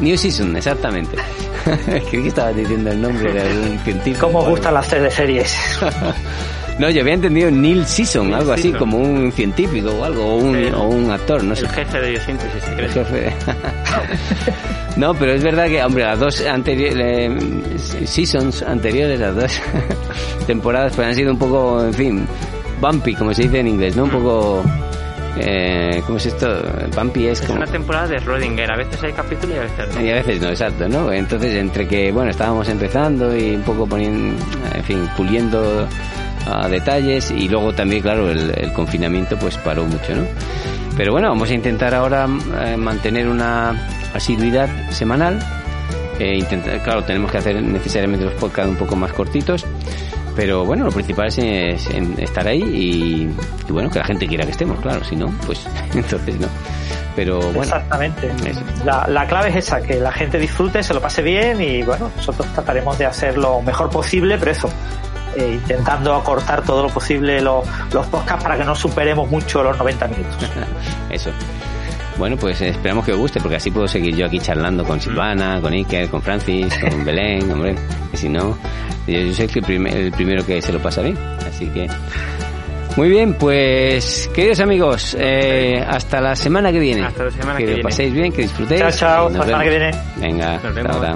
B: New Season, exactamente. Creí que estabas diciendo el nombre de algún científico.
D: ¿Cómo gustan las series?
B: No, yo había entendido Neil Season, algo así, como un científico o algo, o un, o un actor, no sé.
C: El jefe de biosíntesis,
B: El jefe. no, pero es verdad que, hombre, las dos anteriores, seasons anteriores, las dos temporadas, pues han sido un poco, en fin, bumpy, como se dice en inglés, ¿no? Un poco... Eh, ¿Cómo es esto? Bumpy es como...
C: Es una temporada de Rodinger, a veces hay capítulos y a veces no.
B: Y a veces no, exacto, ¿no? Entonces, entre que, bueno, estábamos empezando y un poco poniendo, en fin, puliendo a detalles y luego también, claro, el, confinamiento pues paró mucho, ¿no? Pero bueno, vamos a intentar ahora eh, mantener una asiduidad semanal. Eh, intentar, claro, tenemos que hacer necesariamente los podcasts un poco más cortitos. Pero bueno, lo principal es, estar ahí y, bueno, que la gente quiera que estemos, claro. Si no, pues entonces no. Pero bueno.
D: Exactamente. La, la, clave es esa, que la gente disfrute, se lo pase bien y bueno, nosotros trataremos de hacer lo mejor posible, pero eso, eh, intentando acortar todo lo posible los, los podcasts para que no superemos mucho los 90 minutos.
B: Eso. Bueno, pues esperamos que os guste, porque así puedo seguir yo aquí charlando con Silvana, con Iker, con Francis, con Belén, hombre. Y si no, yo, soy el, el primero que se lo pasaré. Así que. Muy bien, pues queridos amigos, eh, hasta la semana que viene.
C: Hasta la semana
B: que,
C: que
B: lo paséis bien, que disfrutéis.
D: Chao, chao, hasta la semana que viene.
B: Venga, hasta ahora.